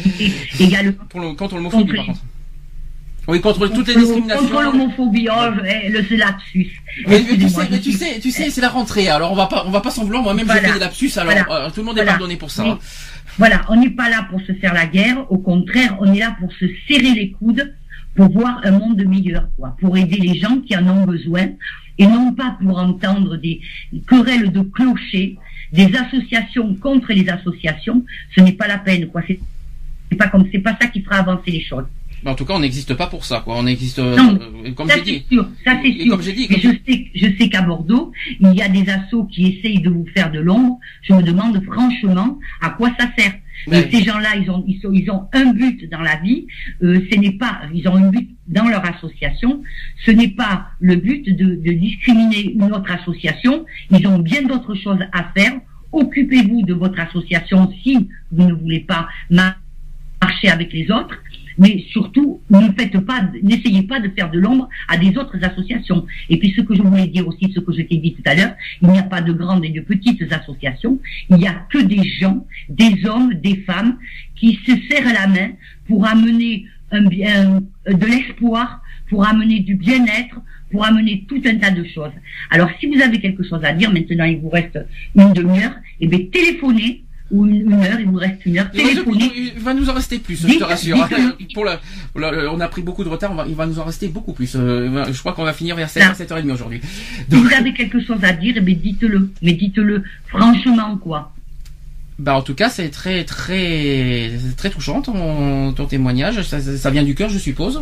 S5: également.
S1: Pour le, contre l'homophobie,
S5: Contre-
S1: par contre. Oui, contre toutes les
S5: Contre-
S1: discriminations.
S5: Contre l'homophobie, oh, le lapsus.
S1: Mais, mais tu sais, mais tu sais, tu sais, c'est la rentrée. Alors on va pas, on va pas s'en vouloir. Moi-même,
S5: Voilà.
S1: j'ai fait des lapsus. Alors
S5: Voilà.
S1: euh, tout le monde est
S5: Voilà.
S1: pardonné pour ça.
S5: Mais-
S1: hein.
S5: Voilà, on n'est pas là pour se faire la guerre, au contraire, on est là pour se serrer les coudes, pour voir un monde meilleur, quoi, pour aider les gens qui en ont besoin, et non pas pour entendre des querelles de clochers, des associations contre les associations, ce n'est pas la peine, quoi. C'est pas comme c'est pas ça qui fera avancer les choses.
S1: En tout cas, on n'existe pas pour ça, quoi. On existe, euh,
S5: Non,
S1: euh, comme
S5: ça
S1: j'ai
S5: c'est
S1: dit.
S5: sûr, ça c'est sûr.
S1: comme j'ai dit,
S5: Mais je sais, je sais qu'à Bordeaux, il y a des assos qui essayent de vous faire de l'ombre. Je me demande franchement à quoi ça sert. Et ces gens-là, ils ont, ils, sont, ils ont un but dans la vie. Euh, ce n'est pas, ils ont un but dans leur association. Ce n'est pas le but de, de discriminer une autre association. Ils ont bien d'autres choses à faire. Occupez-vous de votre association si vous ne voulez pas ma- marcher avec les autres. Mais surtout, ne faites pas, n'essayez pas de faire de l'ombre à des autres associations. Et puis, ce que je voulais dire aussi, ce que je t'ai dit tout à l'heure, il n'y a pas de grandes et de petites associations. Il n'y a que des gens, des hommes, des femmes, qui se serrent la main pour amener euh, de l'espoir, pour amener du bien-être, pour amener tout un tas de choses. Alors, si vous avez quelque chose à dire, maintenant, il vous reste une demi-heure, eh bien, téléphonez, ou une, heure, il vous reste une heure,
S1: il va-
S5: téléphonez.
S1: il va nous en rester plus, je te rassure. Pour la, on a pris beaucoup de retard, on va- il va nous en rester beaucoup plus. Euh, je crois qu'on va finir vers 7h,
S5: Non.
S1: 7h30 aujourd'hui.
S5: Si vous avez quelque chose à dire, eh bien, dites-le. Mais dites-le franchement, quoi.
S1: bah, en tout cas, c'est très, très, très touchant ton, ton témoignage. Ça, vient du cœur, je suppose.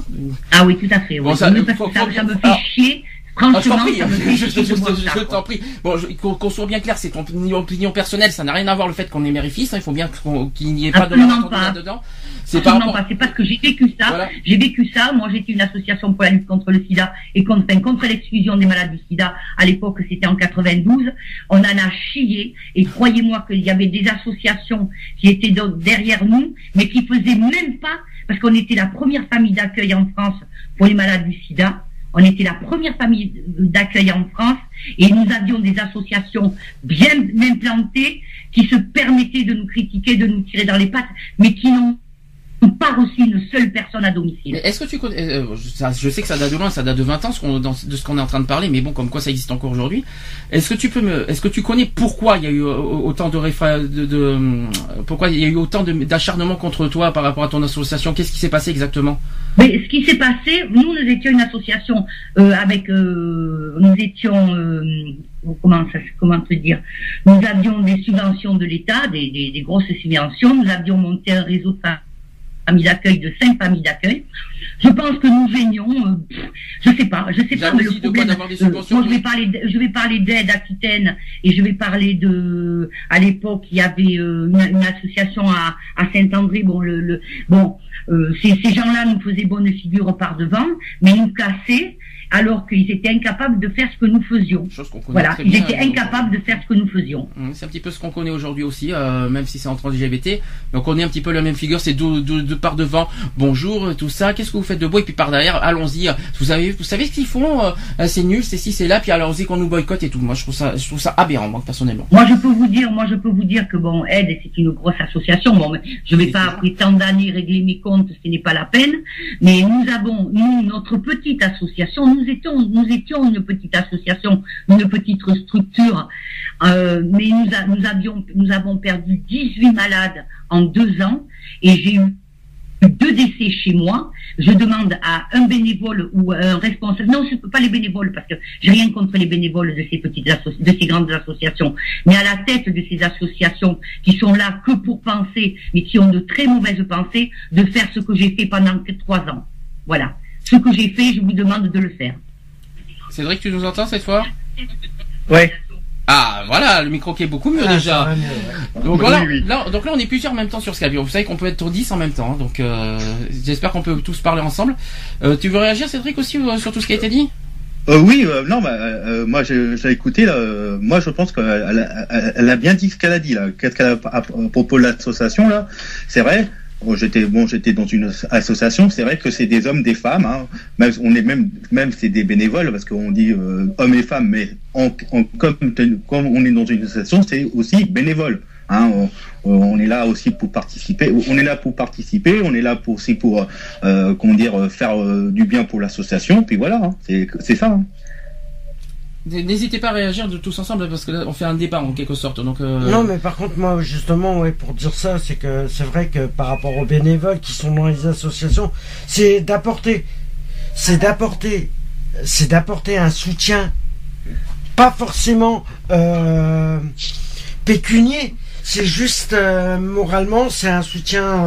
S5: Ah oui, tout à fait. oui.
S1: Bon, ça-
S5: Mais
S1: faut-
S5: que ça,
S1: faut-
S5: ça me fait chier.
S1: Ah, je t'en prie,
S5: me
S1: je, je- je- t'en prie. Bon, je- qu'on soit bien clair, c'est ton opinion, personnelle, ça n'a rien à voir le fait qu'on est mère et fils, hein, il faut bien qu'il n'y ait pas de
S5: pas.
S1: là-dedans. C'est
S5: Absolument
S1: rapport.
S5: pas. C'est parce que j'ai vécu ça.
S1: Voilà.
S5: J'ai vécu ça. Moi, j'étais une association pour la lutte contre le sida et contre, enfin, contre l'exclusion des malades du sida. À l'époque, c'était en 92. On en a chié. Et croyez-moi qu'il y avait des associations qui étaient derrière nous, mais qui faisaient même pas, parce qu'on était la première famille d'accueil en France pour les malades du sida. On était la première famille d'accueil en France et nous avions des associations bien implantées qui se permettaient de nous critiquer, de nous tirer dans les pattes, mais qui n'ont part aussi une seule personne à domicile.
S1: Est-ce que tu connais, euh, ça, je sais que ça date de loin, ça date de 20 ans, ce qu'on- dans- de ce qu'on est en train de parler, mais bon, comme quoi ça existe encore aujourd'hui. Est-ce que tu peux me, est-ce que tu connais pourquoi il y a eu euh, autant de, réfra- de, de euh, pourquoi il y a eu autant de- d'acharnement contre toi par rapport à ton association? Qu'est-ce qui s'est passé exactement?
S5: Mais ce qui s'est passé, nous, nous étions une association euh, avec, euh, nous étions, euh, comment ça, comment te dire, nous avions des subventions de l'État, des, des, des grosses subventions. Nous avions monté un réseau de familles d'accueil de cinq familles d'accueil. Je pense que nous gênions, euh, je sais pas, je sais pas, mais le
S1: Jalousie de quoi
S5: problème, euh, moi je vais parler, de- je vais parler d'aide Aquitaine et je vais parler de, à l'époque il y avait euh, une, une association à, à Saint-André, bon le, le bon, euh, ces, ces gens-là nous faisaient bonne figure par devant, mais ils nous cassaient alors qu'ils étaient incapables de faire ce que nous faisions.
S1: Chose qu'on connaît
S5: Voilà,
S1: très
S5: ils
S1: bien,
S5: étaient
S1: donc,
S5: incapables de faire ce que nous faisions.
S1: Hum, C'est un petit peu ce qu'on connaît aujourd'hui aussi, euh, même si c'est entre LGBT. Donc on est un petit peu la même figure, c'est de, de, de par devant, bonjour, euh, tout ça, qu'est-ce que vous faites de beau? Et puis par derrière, allons-y, vous savez, vous savez ce qu'ils font, euh, euh, c'est nul, c'est ci, c'est là, puis allons-y qu'on nous boycotte et tout. Moi je trouve ça, je trouve ça aberrant, moi personnellement.
S5: Moi, je peux vous dire, moi, je peux vous dire que bon, Aide, c'est une grosse association. Bon, mais je vais pas après tant d'années régler mes comptes, ce n'est pas la peine. Mais nous avons, nous, notre petite association, nous étions, nous étions une petite association, une petite structure, euh, mais nous, nous avions, nous avons perdu 18 malades en deux ans, et j'ai eu deux décès chez moi. Je demande à un bénévole ou un responsable. Non, je ne peux pas les bénévoles parce que j'ai rien contre les bénévoles de ces petites de ces grandes associations. Mais à la tête de ces associations qui sont là que pour penser, mais qui ont de très mauvaises pensées, de faire ce que j'ai fait pendant trois ans. Voilà. Ce que j'ai fait, je vous demande de le faire.
S1: Cédric, tu nous entends cette fois?
S4: Ouais.
S1: Ah voilà, le micro qui est beaucoup mieux
S2: Ah,
S1: déjà.
S2: mieux.
S1: Donc
S4: Oui,
S1: voilà,
S4: oui.
S1: là, donc là on est plusieurs en même temps sur Skype. Vous savez qu'on peut être 10 en même temps, hein, donc euh, j'espère qu'on peut tous parler ensemble. Euh, tu veux réagir Cédric aussi euh, sur tout ce qui a été dit?
S4: Euh, oui, euh, non, bah, euh, moi j'ai écouté. Là, euh, moi, je pense qu'elle elle a, elle- elle a bien dit ce qu'elle a dit là. Qu'est-ce qu'elle a à, à propos de l'association là C'est vrai. J'étais bon, j'étais dans une association. C'est vrai que c'est des hommes, des femmes. Hein. Même, on est même, même c'est des bénévoles parce qu'on dit euh, hommes et femmes, mais en, en- comme, comme on est dans une association, c'est aussi bénévole. Hein, on, est là aussi pour participer. On est là pour participer. On est là pour aussi pour euh, comment dire euh, faire euh, du bien pour l'association. Puis voilà, hein, c'est c'est ça. hein.
S1: N'hésitez pas à réagir de tous ensemble parce que là on fait un débat en quelque sorte. Donc euh,
S2: Non, mais par contre, moi, justement, ouais, pour dire ça, c'est que c'est vrai que par rapport aux bénévoles qui sont dans les associations, c'est d'apporter, c'est d'apporter, c'est d'apporter un soutien, pas forcément euh, pécunier, c'est juste euh, moralement, c'est un soutien,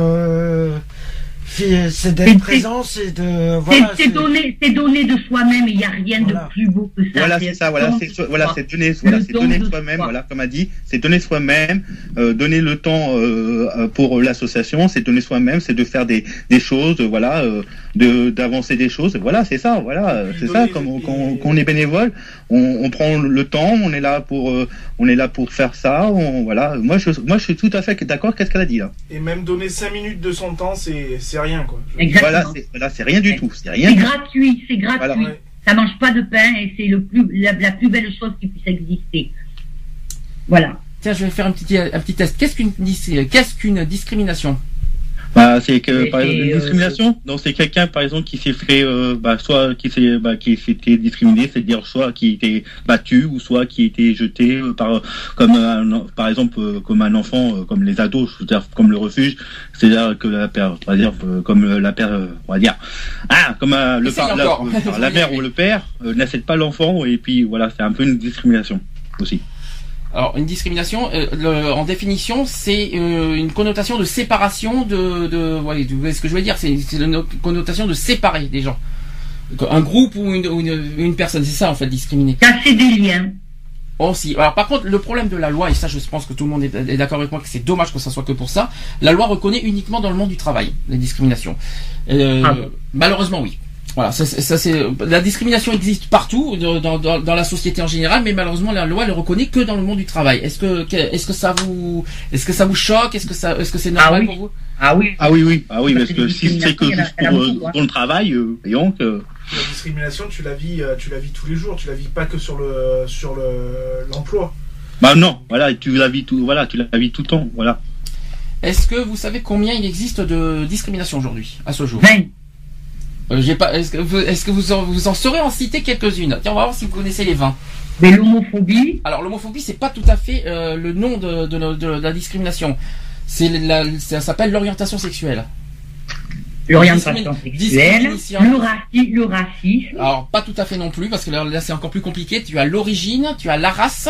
S2: c'est
S5: C'est-
S2: d'être présent, c'est de, voilà,
S5: c'est c'est donner, c'est donner de soi-même. Il n'y a rien
S2: Voilà.
S5: de plus beau que ça.
S4: Voilà, c'est ça, voilà, c'est voilà, donner, voilà, c'est
S5: don
S4: donner
S5: de
S4: soi-même,
S5: soi.
S4: voilà, comme a dit, c'est donner soi-même, euh, donner le temps euh, euh, pour l'association, c'est donner soi-même, c'est de faire des, des choses, euh, voilà, euh, de d'avancer des choses, voilà, c'est ça, voilà, euh, c'est ça, comme quand, quand on est bénévole, on, on prend le temps, on est là pour, euh, on est là pour faire ça, on, voilà, moi je, moi je suis tout à fait d'accord, qu'est-ce qu'elle a dit là,
S3: Et même donner 5 minutes de son temps, c'est c'est rien, quoi.
S5: Exactement.
S4: voilà, c'est, rien du tout, c'est rien,
S5: C'est
S4: du tout.
S5: gratuit, c'est gratuit.
S4: Voilà.
S3: Ouais.
S5: Ça mange pas de pain et c'est le plus, la, la plus belle chose qui puisse exister. Voilà.
S1: tiens, je vais faire un petit un petit test. Qu'est-ce qu'une dis- qu'est-ce qu'une discrimination?
S4: Bah, c'est que par exemple une
S5: euh,
S4: discrimination. Donc c'est quelqu'un par exemple qui s'est fait, euh, bah, soit qui s'est, bah, qui s'est été discriminé, c'est-à-dire soit qui était battu ou soit qui était jeté euh, par comme un, par exemple euh, comme un enfant, euh, comme les ados, je veux dire comme le refuge, c'est-à-dire que la père, on va dire euh, comme la père, euh, on va dire ah comme euh, le par, la, euh, la mère ou le père euh, n'accepte pas l'enfant et puis voilà c'est un peu une discrimination aussi.
S1: Alors une discrimination, euh, le- en définition, c'est euh, une connotation de séparation de, de, ouais, vous voyez ce que je veux dire, c'est une connotation de séparer des gens, un groupe ou une, ou une, une personne, c'est ça en fait discriminer.
S5: Casser des liens.
S1: Aussi. Alors par contre, le problème de la loi, et ça je pense que tout le monde est, d'accord avec moi que c'est dommage que ça soit que pour ça, la loi reconnaît uniquement dans le monde du travail les discriminations. Euh,
S5: Ah
S1: malheureusement oui. Voilà, ça, c'est- ça c'est la discrimination existe partout dans, dans, dans- dans la société en général, mais malheureusement la loi elle reconnaît que dans le monde du travail. Est-ce que que- est-ce que ça vous est-ce que ça vous choque? Est-ce que ça est-ce que c'est normal
S5: oui.
S1: pour vous?
S5: Ah oui.
S4: Ah oui oui ah oui
S5: Parce
S4: parce
S5: que
S4: que si c'est que juste pour euh, dans le travail, euh, et donc euh,
S3: La discrimination, tu la vis, euh, tu la vis tous les jours. Tu la vis pas que sur le sur le l'emploi.
S4: bah non voilà tu la vis tout voilà tu la vis tout le temps voilà.
S1: Est-ce que vous savez combien il existe de discrimination aujourd'hui, à ce jour?
S5: 20.
S1: Euh, pas. Est-ce que, vous, que vous, en, vous en saurez en citer quelques-unes? Tiens, on va voir si vous connaissez les 20.
S5: Mais l'homophobie,
S1: Alors l'homophobie, c'est pas tout à fait euh, le nom de, de, de- de la discrimination. C'est ça s'appelle l'orientation sexuelle.
S5: l'orientation sexuelle, le, raci- le racisme,
S1: Alors pas tout à fait non plus parce que là, là, c'est encore plus compliqué. Tu as l'origine, tu as la race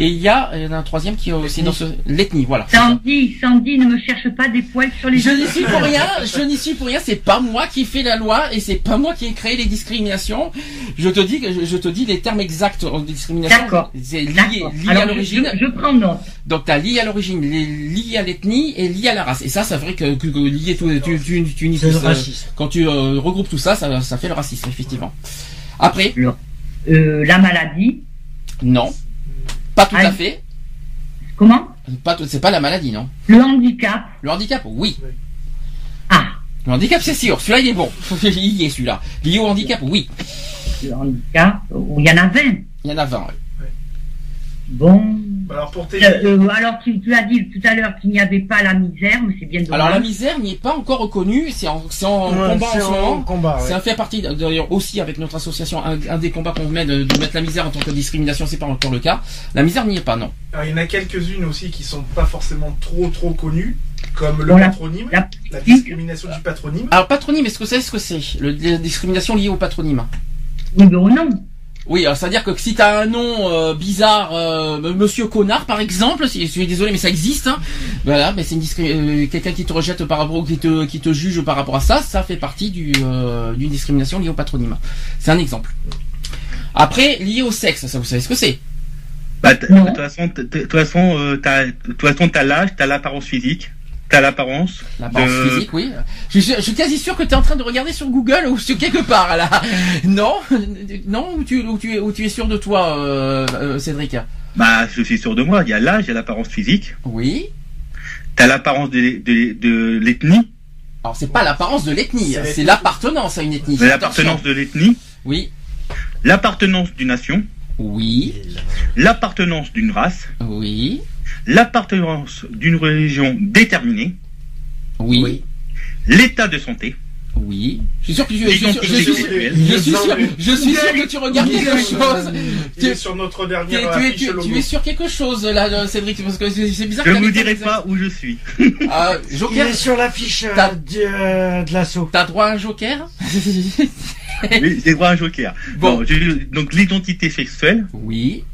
S1: et il y a, il y en a un troisième qui est aussi dans ce l'ethnie. Voilà.
S5: Sandy, Sandy, ne me cherche pas des poils sur les
S1: Je n'y suis pour rien, je n'y suis pour rien, c'est pas moi qui fais la loi et c'est pas moi qui ai créé les discriminations. Je te dis que je, je te dis les termes exacts de discrimination.
S5: D'accord.
S1: C'est lié, lié à
S5: Alors,
S1: l'origine.
S5: je, je prends note.
S1: Donc t'as lié à l'origine, li- lié à l'ethnie et lié à la race. Et ça, c'est vrai que, que, que lié tout, tu, tu, tu unis
S2: C'est
S1: tout ça.
S2: racisme.
S1: Quand tu euh, regroupes tout ça, ça, ça fait le racisme, effectivement. Après,
S5: Euh, la maladie,
S1: non, pas tout à fait.
S5: comment?
S1: Pas tout- c'est pas la maladie, non?
S5: Le handicap,
S1: Le handicap, oui.
S5: ah,
S1: Le handicap, c'est sûr. Celui-là, il est bon. il y est celui-là. Lié au handicap, oui.
S5: le handicap, il y en a 20.
S1: Il y en a 20. ouais.
S5: Bon.
S3: Alors pour tes...
S5: Euh, euh, alors tu, tu as dit tout à l'heure qu'il n'y avait pas la misère, mais c'est bien dommage.
S1: Alors la misère n'y est pas encore reconnue. C'est en, c'est en
S2: Ouais,
S1: combat en
S2: c'est
S1: ce
S2: en
S1: moment.
S2: combat, ouais.
S1: Ça fait partie d'ailleurs aussi avec notre association un, un des combats qu'on met de, de mettre la misère en tant que discrimination. C'est pas encore le cas. La misère n'y est pas, non.
S3: Alors, il y en a quelques-unes aussi qui sont pas forcément trop trop connues, comme le patronyme,
S5: la
S3: la discrimination du patronyme.
S1: Alors patronyme, est-ce que vous savez ce que c'est La discrimination liée au patronyme?
S5: Oui, mais au nom.
S1: Oui, alors c'est-à-dire que si t'as un nom euh, bizarre, euh, Monsieur Connard par exemple, si, je suis désolé mais ça existe, hein, voilà, mais c'est euh, quelqu'un qui te rejette par rapport, qui te, qui te juge par rapport à ça, ça fait partie du, euh, d'une discrimination liée au patronyme. C'est un exemple. Après, lié au sexe, ça vous savez ce que c'est?
S4: Bah, de toute façon, t'as l'âge, t'as l'apparence physique, t'as l'apparence.
S1: L'apparence
S4: de-
S1: physique, oui. Je, suis- je suis quasi sûr que tu es en train de regarder sur Google ou sur quelque part là. Non, non, ou tu, ou tu, es, ou tu es sûr de toi, euh, euh, Cédric?
S4: Bah, je suis sûr de moi. Il y a l'âge, il y a l'apparence physique,
S1: Oui.
S4: t'as l'apparence de, de, de l'ethnie,
S1: Alors c'est pas l'apparence de l'ethnie,
S3: C'est
S1: c'est l'appartenance à une ethnie.
S4: l'appartenance de l'ethnie,
S1: Oui,
S4: l'appartenance d'une nation,
S1: oui,
S4: l'appartenance d'une race,
S1: oui,
S4: l'appartenance d'une religion déterminée,
S1: oui, oui.
S2: Oui.
S4: l'état de santé,
S1: Je suis sûr que tu, je suis sûr, je
S4: l'identité
S1: suis,
S4: sexuelle.
S1: je suis sûr, je suis sûr que tu regardes quelque chose.
S3: Il est sur notre
S1: Tu,
S3: dernière
S1: tu es, tu- tu es sur quelque chose là, euh, Cédric, parce que c'est bizarre.
S4: Je ne vous dirai pas où je suis.
S1: Ah,
S2: Il
S1: Joker,
S2: est sur l'affiche euh, euh, de l'assaut.
S1: t'as droit à un Joker
S4: Oui, j'ai droit à un joker.
S1: Bon.
S4: Donc l'identité sexuelle.
S1: Oui.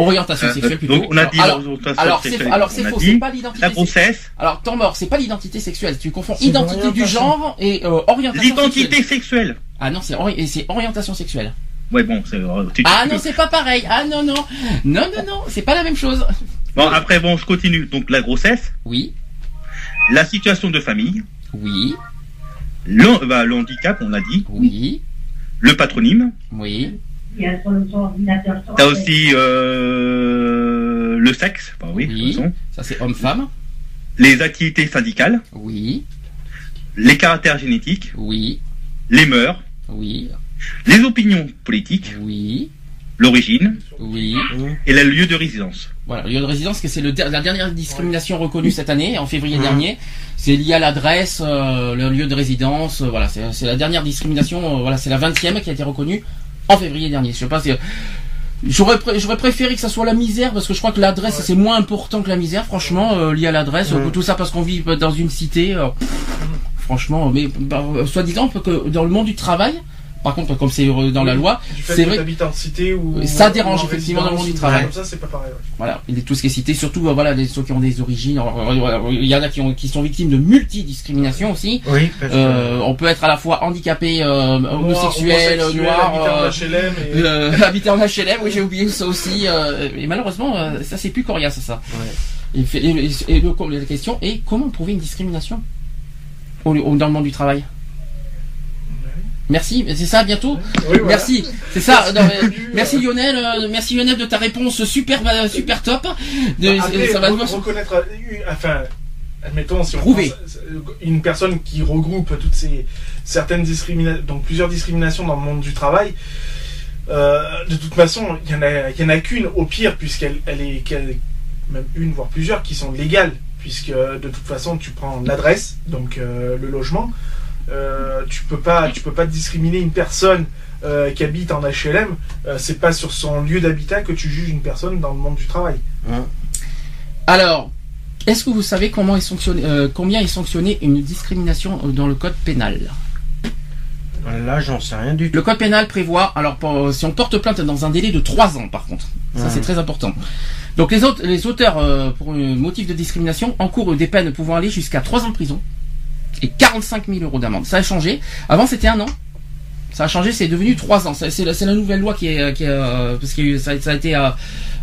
S1: Orientation
S4: Euh,
S1: sexuelle plutôt.
S4: donc on a dit
S1: alors,
S4: l'orientation
S1: alors c'est alors
S4: a
S1: faux, c'est pas l'identité.
S4: la grossesse,
S1: Alors temps mort, c'est pas l'identité sexuelle. Tu confonds
S2: C'est
S1: identité du genre et euh, orientation.
S4: l'identité
S1: sexuelle.
S4: sexuelle.
S1: Ah non, c'est ori- et c'est orientation sexuelle.
S4: Ouais, bon, c'est. euh, tu-
S1: Ah
S4: tu-
S1: non, c'est pas pareil. Ah non non non non non, c'est pas la même chose.
S4: Bon, après, bon, je continue. Donc la grossesse,
S1: Oui,
S4: la situation de famille,
S1: oui,
S4: le, bah, le handicap, on l'a dit,
S1: oui,
S4: le patronyme.
S1: oui.
S5: Il y a sur le- son ordinateur.
S4: T'as aussi euh, le sexe, bah oui.
S1: Ça c'est homme-femme.
S4: les activités syndicales,
S1: Oui,
S4: les caractères génétiques,
S1: oui,
S4: les mœurs,
S1: oui,
S4: les opinions politiques,
S1: oui,
S4: l'origine
S1: oui.
S4: et le lieu de résidence.
S1: Voilà, le lieu de résidence, que c'est la dernière discrimination reconnue cette année, en février
S2: Mhm.
S1: dernier. C'est lié à l'adresse, euh, le lieu de résidence. euh, voilà, c'est c'est la dernière discrimination. euh, voilà, c'est la 20e qui a été reconnue en février dernier. Je sais pas si. J'aurais pré- j'aurais préféré que ça soit la misère parce que je crois que l'adresse c'est moins important que la misère franchement euh, lié à l'adresse euh, tout ça parce qu'on vit dans une cité euh, pff, franchement mais bah, euh, soi-disant que dans le monde du travail par contre comme c'est dans la loi c'est vrai
S3: en cité ou
S1: Ça
S3: ou
S1: dérange
S3: en
S1: effectivement dans le monde du travail.
S3: Comme ça, c'est pas pareil. ouais.
S1: voilà, il est tout ce qui est cité, surtout euh, voilà les, ceux qui ont des origines. euh, Il y en a qui, ont, qui sont victimes de multidiscrimination aussi.
S2: Oui, parce que-
S1: Euh, on peut être à la fois handicapé, euh, homosexuel,
S3: homosexuel,
S1: noir,
S3: habitant
S1: euh,
S3: d'HLM et-
S1: habité en HLM. Oui, j'ai oublié ça aussi. et malheureusement, ça c'est plus coriace ça.
S2: Ouais.
S1: Et, et, et- la question est comment prouver une discrimination au, au- dans le monde du travail? Merci, c'est ça, bientôt.
S3: Oui, voilà.
S1: Merci, c'est ça. non,
S3: Merci.
S1: Lionel, euh, merci Lionel de ta réponse super, euh, super top. De-
S3: Bah, Après,
S1: ça va
S3: re- reconnaître, euh, enfin, admettons, si on pense, une personne qui regroupe toutes ces certaines discriminations, donc plusieurs discriminations dans le monde du travail, euh, de toute façon, il y en a, qu'une au pire, puisqu'elle elle est, même une voire plusieurs qui sont légales. puisque de toute façon tu prends l'adresse, donc euh, le logement. Euh, tu peux pas, tu peux pas discriminer une personne euh, qui habite en HLM. Euh, c'est pas sur son lieu d'habitat que tu juges une personne dans le monde du travail.
S1: Alors, est-ce que vous savez comment est sanctionné, euh, combien est sanctionné une discrimination dans le code pénal?
S2: Là, j'en sais rien du tout.
S1: Le code pénal prévoit, alors pour- si on porte plainte dans un délai de 3 ans par contre, ça c'est très important. Donc les, autres, les auteurs euh, pour un motif de discrimination encourent des peines pouvant aller jusqu'à 3 ans de prison et 45 000 euros d'amende. Ça a changé. Avant c'était un an. Ça a changé, c'est devenu 3 ans. C'est la, nouvelle loi qui est, qui est, euh, parce que ça, ça a été euh,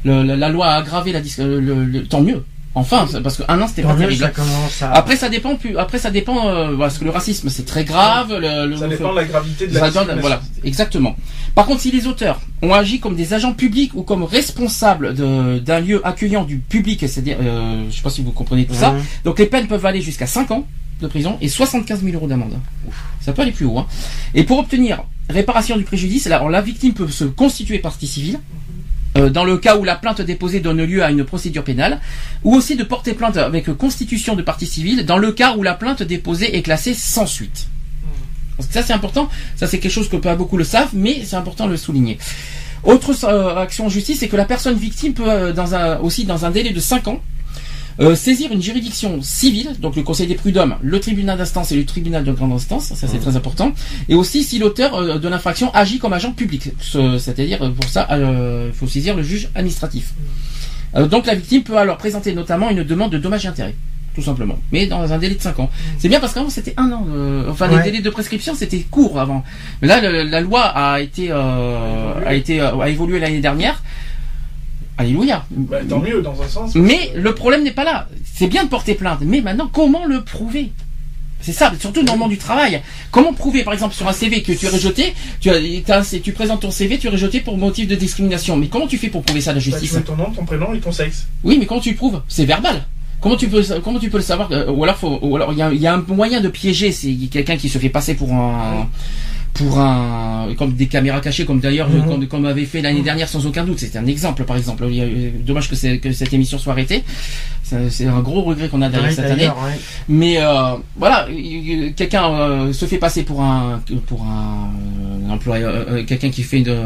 S1: le- la, la loi a aggravé la dis- le, le- tant mieux. Enfin, parce que un an c'était pas terrible.
S2: ça commence à...
S1: Après ça dépend plus. Après ça dépend euh, parce que le racisme c'est très grave. Le, le-
S3: Ça dépend de la gravité de la discrimination.
S1: voilà, exactement. Par contre, si les auteurs ont agi comme des agents publics ou comme responsables de- d'un lieu accueillant du public, c'est-à-dire, euh, je sais pas si vous comprenez tout ça,
S2: Mhm.
S1: donc les peines peuvent aller jusqu'à 5 ans de prison et 75 000 euros d'amende. Ça peut aller plus haut. hein. Et pour obtenir réparation du préjudice, alors la victime peut se constituer partie civile. euh, dans le cas où la plainte déposée donne lieu à une procédure pénale, ou aussi de porter plainte avec constitution de partie civile dans le cas où la plainte déposée est classée sans suite. Ça c'est important, ça c'est quelque chose que beaucoup le savent, mais c'est important de le souligner. Autre euh, action en justice, c'est que la personne victime peut euh, aussi dans un délai de 5 ans euh, saisir une juridiction civile, donc le Conseil des prud'hommes, le tribunal d'instance et le tribunal de grande instance, ça c'est très important, et aussi si l'auteur euh, de l'infraction agit comme agent public, Ce- c'est-à-dire euh, pour ça euh, il faut saisir le juge administratif. Euh, donc la victime peut alors présenter notamment une demande de dommages et intérêts, tout simplement, mais dans un délai de 5 ans. C'est bien parce qu'avant c'était un an, euh, enfin les délais de prescription c'était court avant, mais là le- la loi a été euh, a été a évolué l'année dernière. Alléluia.
S3: Bah, tant mieux dans un sens.
S1: Mais le problème n'est pas là. C'est bien de porter plainte, mais maintenant, comment le prouver? C'est ça, surtout dans le monde du travail. Comment prouver, par exemple, sur un CV que tu es rejeté, tu, as, présentes ton CV, tu es rejeté pour motif de discrimination. Mais comment tu fais pour prouver ça à la
S3: Bah, tu
S1: justice?
S3: mets ton nom, ton prénom et ton sexe.
S1: Oui, mais comment tu le prouves? C'est verbal. Comment tu peux comment tu peux le savoir? Euh, Ou alors y il y a un moyen de piéger. C'est quelqu'un qui se fait passer pour un pour un comme des caméras cachées comme d'ailleurs
S2: Mhm.
S1: comme, comme avait fait l'année dernière sans aucun doute. C'était un exemple par exemple. Il y a- dommage que, cette émission soit arrêtée. C'est un gros regret qu'on a d'ailleurs
S2: Ouais,
S1: cette année.
S2: ouais.
S1: Mais euh, voilà, il- il- quelqu'un euh, se fait passer pour un pour un, employeur, euh, quelqu'un qui fait de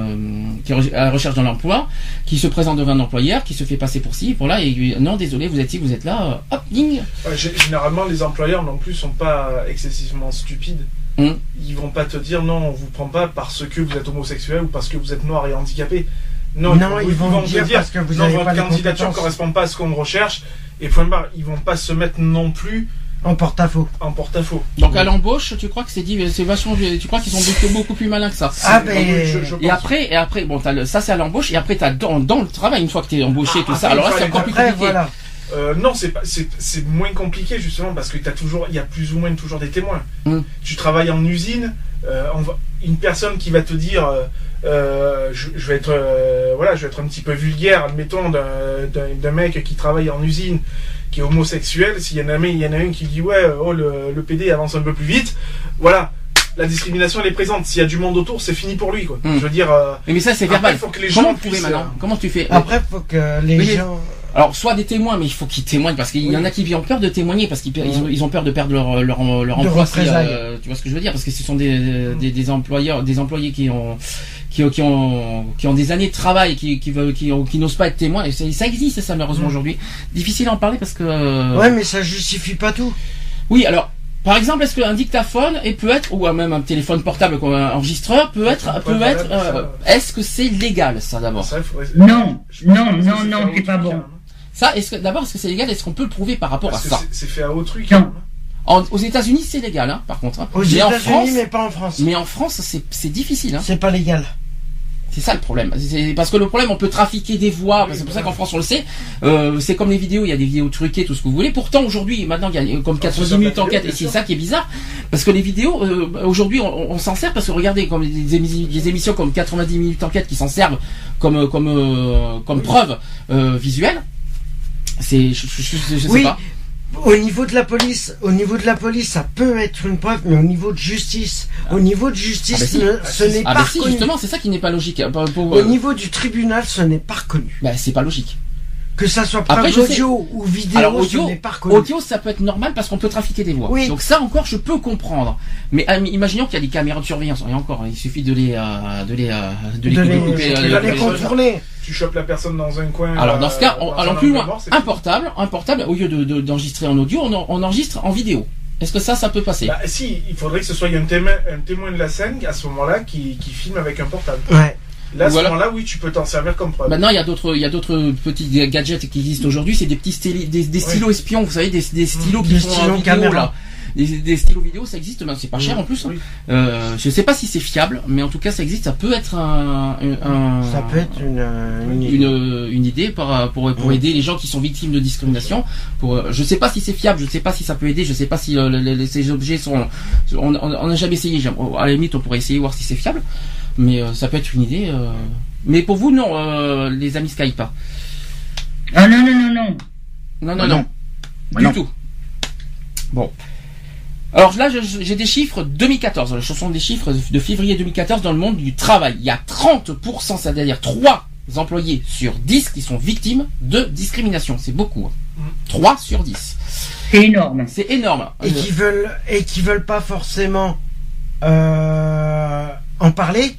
S1: qui est à la recherche de l'emploi, qui se présente devant un employeur, qui se fait passer pour ci, pour là, et lui, non désolé, vous êtes ici, vous êtes là, euh, hop, ding.
S3: Ouais, généralement, les employeurs non plus sont pas excessivement stupides.
S1: Mm.
S3: Ils vont pas te dire non, on vous prend pas parce que vous êtes homosexuel ou parce que vous êtes noir et handicapé. Non,
S2: Non, ils vont
S3: te
S2: dire parce que vous
S3: non,
S2: avez
S3: votre
S2: pas
S3: candidature
S2: compétences.
S3: correspond pas à ce qu'on recherche. Et point barre, ils vont pas se mettre non plus
S2: En porte-à-faux.
S3: en porte-à-faux.
S1: Donc à l'embauche, tu crois que c'est dit, c'est vachement, tu crois qu'ils sont beaucoup, beaucoup plus malins que ça?
S2: Ah, ben,
S3: je- je
S1: Et
S3: pense.
S1: après, et après, bon, le, ça c'est à l'embauche, et après t'as dans, dans le travail, une fois que t'es embauché,
S3: Ah,
S1: tout ça. Alors là, c'est encore plus compliqué.
S2: voilà.
S3: Euh, non, c'est pas, c'est, c'est moins compliqué justement parce que t'as toujours, il y a plus ou moins toujours des témoins.
S1: Mm.
S3: Tu travailles en usine, euh, on va- une personne qui va te dire, euh, je, je vais être, euh, voilà, je vais être un petit peu vulgaire, admettons d'un, d'un, d'un mec qui travaille en usine, qui est homosexuel. S'il y en a un, il y en a un qui dit ouais, oh le, le PD avance un peu plus vite, voilà. La discrimination elle est présente. S'il y a du monde autour, c'est fini pour lui quoi.
S1: Mm.
S3: Je veux dire. euh,
S1: Mais ça c'est
S3: après,
S1: verbal.
S3: faut que les
S1: Comment
S3: gens puissent,
S1: maintenant?
S3: euh,
S1: Comment tu fais?
S2: Après, faut que les
S1: Oui,
S2: gens.
S1: Alors, soit des témoins, mais il faut qu'ils témoignent parce qu'il y en a qui ont peur de témoigner parce qu'ils ils ont, ils ont peur de perdre leur leur, leur
S2: De
S1: emploi. si,
S2: représailles.
S1: euh, tu vois ce que je veux dire? Parce que ce sont des, des, des employeurs, des employés qui ont qui, ont- qui ont qui ont des années de travail, qui qui veulent, qui, ont- qui n'osent pas être témoins. Et c'est- ça existe ça malheureusement
S3: Mm.
S1: aujourd'hui. Difficile à en parler parce que. euh,
S2: Ouais, mais ça justifie pas tout.
S1: Oui, alors. Par exemple, est-ce qu'un dictaphone et peut être ou même un téléphone portable comme un enregistreur peut être peut être euh,
S3: ça-
S1: est-ce que c'est légal ça d'abord?
S3: Ça,
S5: Non, non, non, non, c'est pas bon.
S1: Ça est-ce que d'abord est-ce que c'est légal Est-ce qu'on peut le prouver par rapport
S3: Parce
S1: à
S3: que
S1: ça
S3: c'est- c'est fait à autrui. Quand même.
S1: En- Aux États-Unis, c'est légal, hein, par contre. hein.
S2: Aux
S1: mais en France,
S2: États-Unis, mais pas en France.
S1: mais en France, c'est c'est difficile. Hein.
S2: C'est pas légal.
S1: C'est ça le problème. C'est parce que le problème, on peut trafiquer des voix. C'est pour ça qu'en France, on le sait. Euh, c'est comme les vidéos. Il y a des vidéos truquées, tout ce que vous voulez. Pourtant, aujourd'hui, maintenant, il y a comme
S3: Ah,
S1: 90
S3: c'est
S1: minutes enquête. Et c'est ça qui est bizarre, parce que les vidéos, euh, aujourd'hui, on, on s'en sert parce que regardez, comme des, émi- des émissions comme 90 minutes enquête qui s'en servent comme comme euh, comme preuve euh, visuelle. C'est, je, je, je- je sais
S2: Oui.
S1: pas.
S2: Au niveau de la police, au niveau de la police, ça peut être une preuve, mais au niveau de justice, au niveau de justice,
S1: Ah bah si.
S2: ne- ce n'est
S1: Ah
S2: pas
S1: bah si,
S2: reconnu.
S1: justement, c'est ça qui n'est pas logique. Pour- pour-
S2: Au niveau du tribunal, ce n'est pas reconnu.
S1: bah, c'est pas logique.
S2: Que ça soit par
S1: Après,
S2: audio ou vidéo,
S1: Alors audio,
S2: n'est pas reconnu.
S1: audio, ça peut être normal parce qu'on peut trafiquer des voix.
S2: Oui.
S1: Donc ça encore, je peux comprendre. Mais euh, imaginons qu'il y a des caméras de surveillance. Et encore, il suffit de les, euh, de les, euh, de les,
S2: de les,
S1: couper,
S2: de les
S1: de les-
S2: contourner.
S3: Tu chopes la personne dans un coin.
S1: Alors dans ce cas, on, allons plus loin.
S3: mort,
S1: Un portable, un portable, au lieu de- de- d'enregistrer en audio, on, en- on enregistre en vidéo. Est-ce que ça, ça peut passer?
S3: Bah, si, il faudrait que ce soit un témoin, un témoin de la scène à ce moment-là qui, qui filme avec un portable.
S2: Ouais.
S3: Là, à ce
S1: Voilà.
S3: moment-là, oui, tu peux t'en servir comme preuve.
S1: Maintenant, il y a d'autres, il y a d'autres petits gadgets qui existent aujourd'hui. C'est des petits styli- des, des stylos espions, vous savez, des, des stylos qui
S2: Des
S1: font en
S2: stylos
S1: vidéo
S2: caméra.
S1: là. Des, des stylos vidéo, ça existe, mais c'est pas cher en plus.
S3: Oui.
S1: Euh, je sais pas si c'est fiable, mais en tout cas, ça existe. Ça peut être un, un-
S2: Ça peut être une, euh, une,
S1: une, une idée pour, pour, pour
S2: Mm.
S1: aider les gens qui sont victimes de discrimination. Pour, euh, je sais pas si c'est fiable, je sais pas si ça peut aider, je sais pas si euh, les- les- ces objets sont. On on n'a jamais essayé. j'aime- À la limite, on pourrait essayer voir si c'est fiable, mais euh, ça peut être une idée. euh. Mais pour vous, non, euh, les amis Skype. pas.
S5: Ah non, non, non, non.
S1: Non, non,
S4: Bah
S1: non,
S4: non. Bah
S1: du
S4: non.
S1: tout. Bon. Alors là, j'ai des chiffres 2014. Ce sont des chiffres de février 2014 dans le monde du travail. Il y a 30%, c'est-à-dire 3 employés sur 10 qui sont victimes de discrimination. C'est beaucoup. hein. 3 sur 10.
S5: C'est énorme.
S1: C'est énorme.
S2: et
S1: Euh,
S2: qui veulent et qui veulent pas forcément euh, en parler,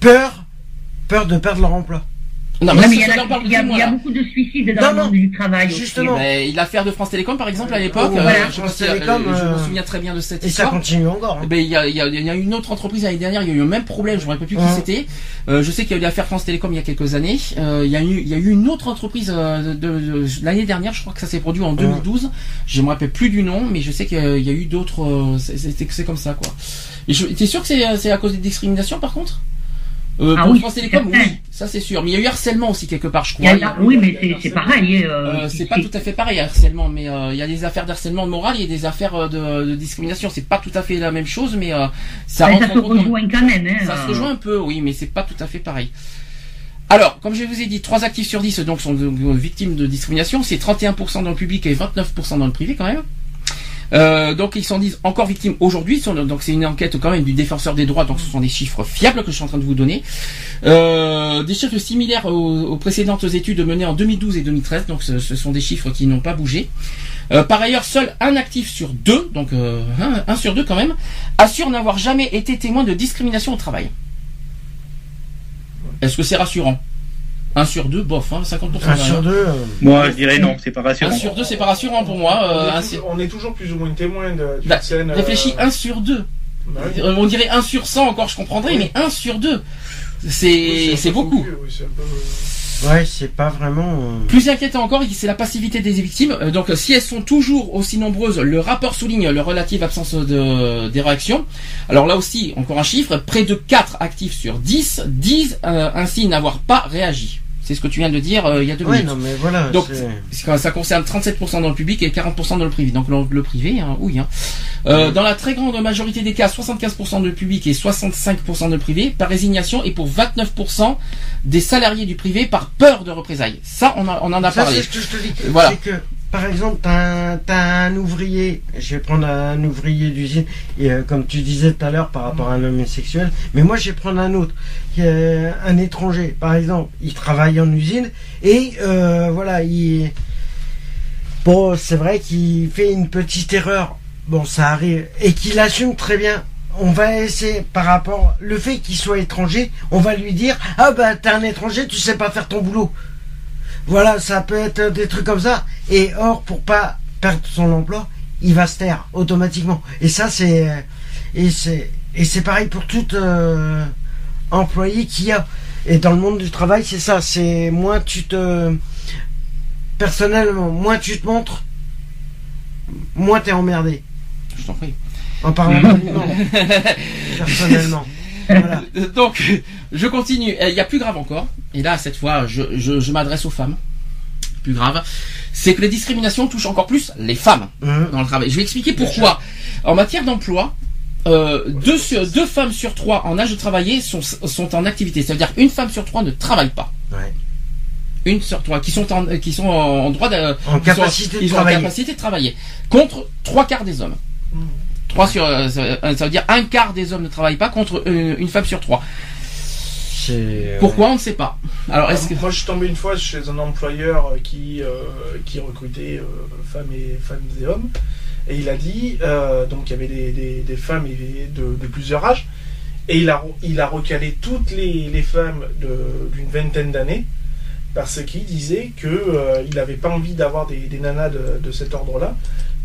S2: peur, peur de perdre leur emploi.
S1: Non,
S5: Ouais,
S1: mais,
S5: mais
S1: ça,
S5: il y,
S1: ça
S5: a,
S1: parle
S5: il y a- il y a beaucoup de suicides dans
S2: Non,
S5: le
S2: non.
S5: monde du travail aussi.
S2: Justement.
S1: Mais l'affaire de France Télécom, par exemple, à l'époque,
S2: Oh,
S1: euh,
S2: voilà,
S1: je, euh, me
S2: euh,
S1: souviens très bien de cette
S2: Et ça
S1: histoire.
S2: continue encore. hein.
S1: Eh ben, il y a, il y, a, il y a une autre entreprise l'année dernière, il y a eu le même problème, je ne me rappelle plus qui
S2: Ouais.
S1: c'était. Euh, je sais qu'il y a eu l'affaire France Télécom il y a quelques années. Euh, il, y a eu, il y a eu une autre entreprise euh, de, de- de- l'année dernière, je crois que ça s'est produit en 2012. Je me rappelle plus du nom, mais je sais qu'il y a- eu d'autres. euh, c'est- c'est c'est comme ça, quoi. Et je- T'es sûr que c'est c'est à cause des discriminations, par contre euh,
S5: Ah
S1: Pour
S5: oui,
S1: France Télécom, oui, ça c'est sûr. Mais il y a eu harcèlement aussi quelque part, je
S5: Il y
S1: crois.
S5: a- oui, mais c'est pareil. euh,
S1: Euh, c'est pas tout à fait pareil harcèlement, mais euh, il y a des affaires d'harcèlement moral, il y a des affaires de, de discrimination. C'est pas tout à fait la même chose, mais ça
S5: mais ça se rejoint quand même. Hein,
S1: Ça se rejoint un peu, oui, mais c'est pas tout à fait pareil. Alors, comme je vous ai dit, 3 actifs sur 10 donc sont victimes de discrimination. C'est 31% dans le public et 29% dans le privé quand même. Euh, donc ils sont disent encore victimes aujourd'hui. Donc c'est une enquête quand même du défenseur des droits. Donc ce sont des chiffres fiables que je suis en train de vous donner. Euh, des chiffres similaires aux, précédentes études menées en 2012 et 2013. Donc ce, sont des chiffres qui n'ont pas bougé. Euh, par ailleurs, seul un actif sur deux, donc euh, un sur deux quand même, assure n'avoir jamais été témoin de discrimination au travail. Est-ce que c'est rassurant? Un sur deux, bof, hein, 50%.
S2: Un sur deux. euh,
S4: Moi, je dirais non, c'est pas rassurant.
S1: Un sur deux, c'est pas rassurant pour moi.
S3: on,
S1: euh,
S3: est
S1: un
S3: toujours, on est toujours plus ou moins témoin de, d'une
S1: Bah,
S3: scène. euh,
S1: Réfléchis, un sur deux.
S3: bah oui.
S1: Euh, On dirait un sur 100 encore, je comprendrais,
S3: Oui.
S1: mais un sur deux,
S3: Oui,
S1: c'est
S3: un
S1: c'est
S3: peu
S1: beaucoup.
S3: oui, c'est un peu, euh,
S2: Ouais, c'est pas vraiment.
S1: Plus inquiétant encore, c'est la passivité des victimes. Donc, si elles sont toujours aussi nombreuses, le rapport souligne le relative absence de, des réactions. Alors là aussi, encore un chiffre, près de 4 actifs sur 10 disent euh, ainsi n'avoir pas réagi. C'est ce que tu viens de dire euh, il y a deux
S2: Ouais,
S1: minutes.
S2: non, mais voilà.
S1: Donc, ça concerne 37% dans le public et 40% dans le privé. Donc le, le privé, hein, oui. Hein. Euh, Dans la très grande majorité des cas, 75% de public et 65% de privé par résignation et pour 29% des salariés du privé par peur de représailles. Ça, on, a- on en a
S2: Ça,
S1: parlé.
S2: c'est ce que je te dis.
S1: Voilà.
S2: Que, par exemple, t'as un, t'as un ouvrier, je vais prendre un ouvrier d'usine, euh, comme tu disais tout à l'heure par rapport à un homosexuel, mais moi je vais prendre un autre, est un étranger, par exemple, il travaille en usine, et euh, voilà, il... Bon, c'est vrai qu'il fait une petite erreur, bon, ça arrive, et qu'il assume très bien. On va essayer, par rapport, le fait qu'il soit étranger, on va lui dire, ah bah t'es un étranger, tu sais pas faire ton boulot. Voilà, ça peut être des trucs comme ça. Et or, pour pas perdre son emploi, il va se taire automatiquement. Et ça, c'est et c'est et c'est pareil pour tout euh, employé qu'il y a. Et dans le monde du travail, c'est ça. C'est moins tu te personnellement, moins tu te montres, moins t'es emmerdé.
S1: Je t'en prie.
S2: En parlant personnellement. Voilà.
S1: Euh, Donc, je continue. Euh, Il y a plus grave encore. Et là, cette fois, je, je, je m'adresse aux femmes. Plus grave, c'est que les discriminations touchent encore plus les femmes
S2: Hum.
S1: dans le travail. Je vais expliquer pourquoi. En matière d'emploi, euh, deux, sur- deux femmes sur trois en âge de travailler sont, sont en activité. C'est-à-dire une femme sur trois ne travaille pas.
S2: Ouais.
S1: Une sur trois qui sont en, qui sont en droit de,
S2: En capacité
S1: sont,
S2: de
S1: ils ont capacité de travailler. Contre trois quarts des hommes. Trois sur, euh, ça, ça veut dire un quart des hommes ne travaillent pas contre euh, une femme sur trois. Pourquoi on ne sait pas. Alors est-ce que
S3: Moi, je suis tombé une fois chez un employeur euh, qui, euh, qui recrutait euh, femmes, et, femmes et hommes. Et il a dit, euh, donc il y avait des, des- des femmes de, de plusieurs âges, et il a, il a recalé toutes les, les femmes d'une vingtaine d'années, parce qu'il disait qu'il n'avait pas envie d'avoir des, des nanas de, de cet ordre-là,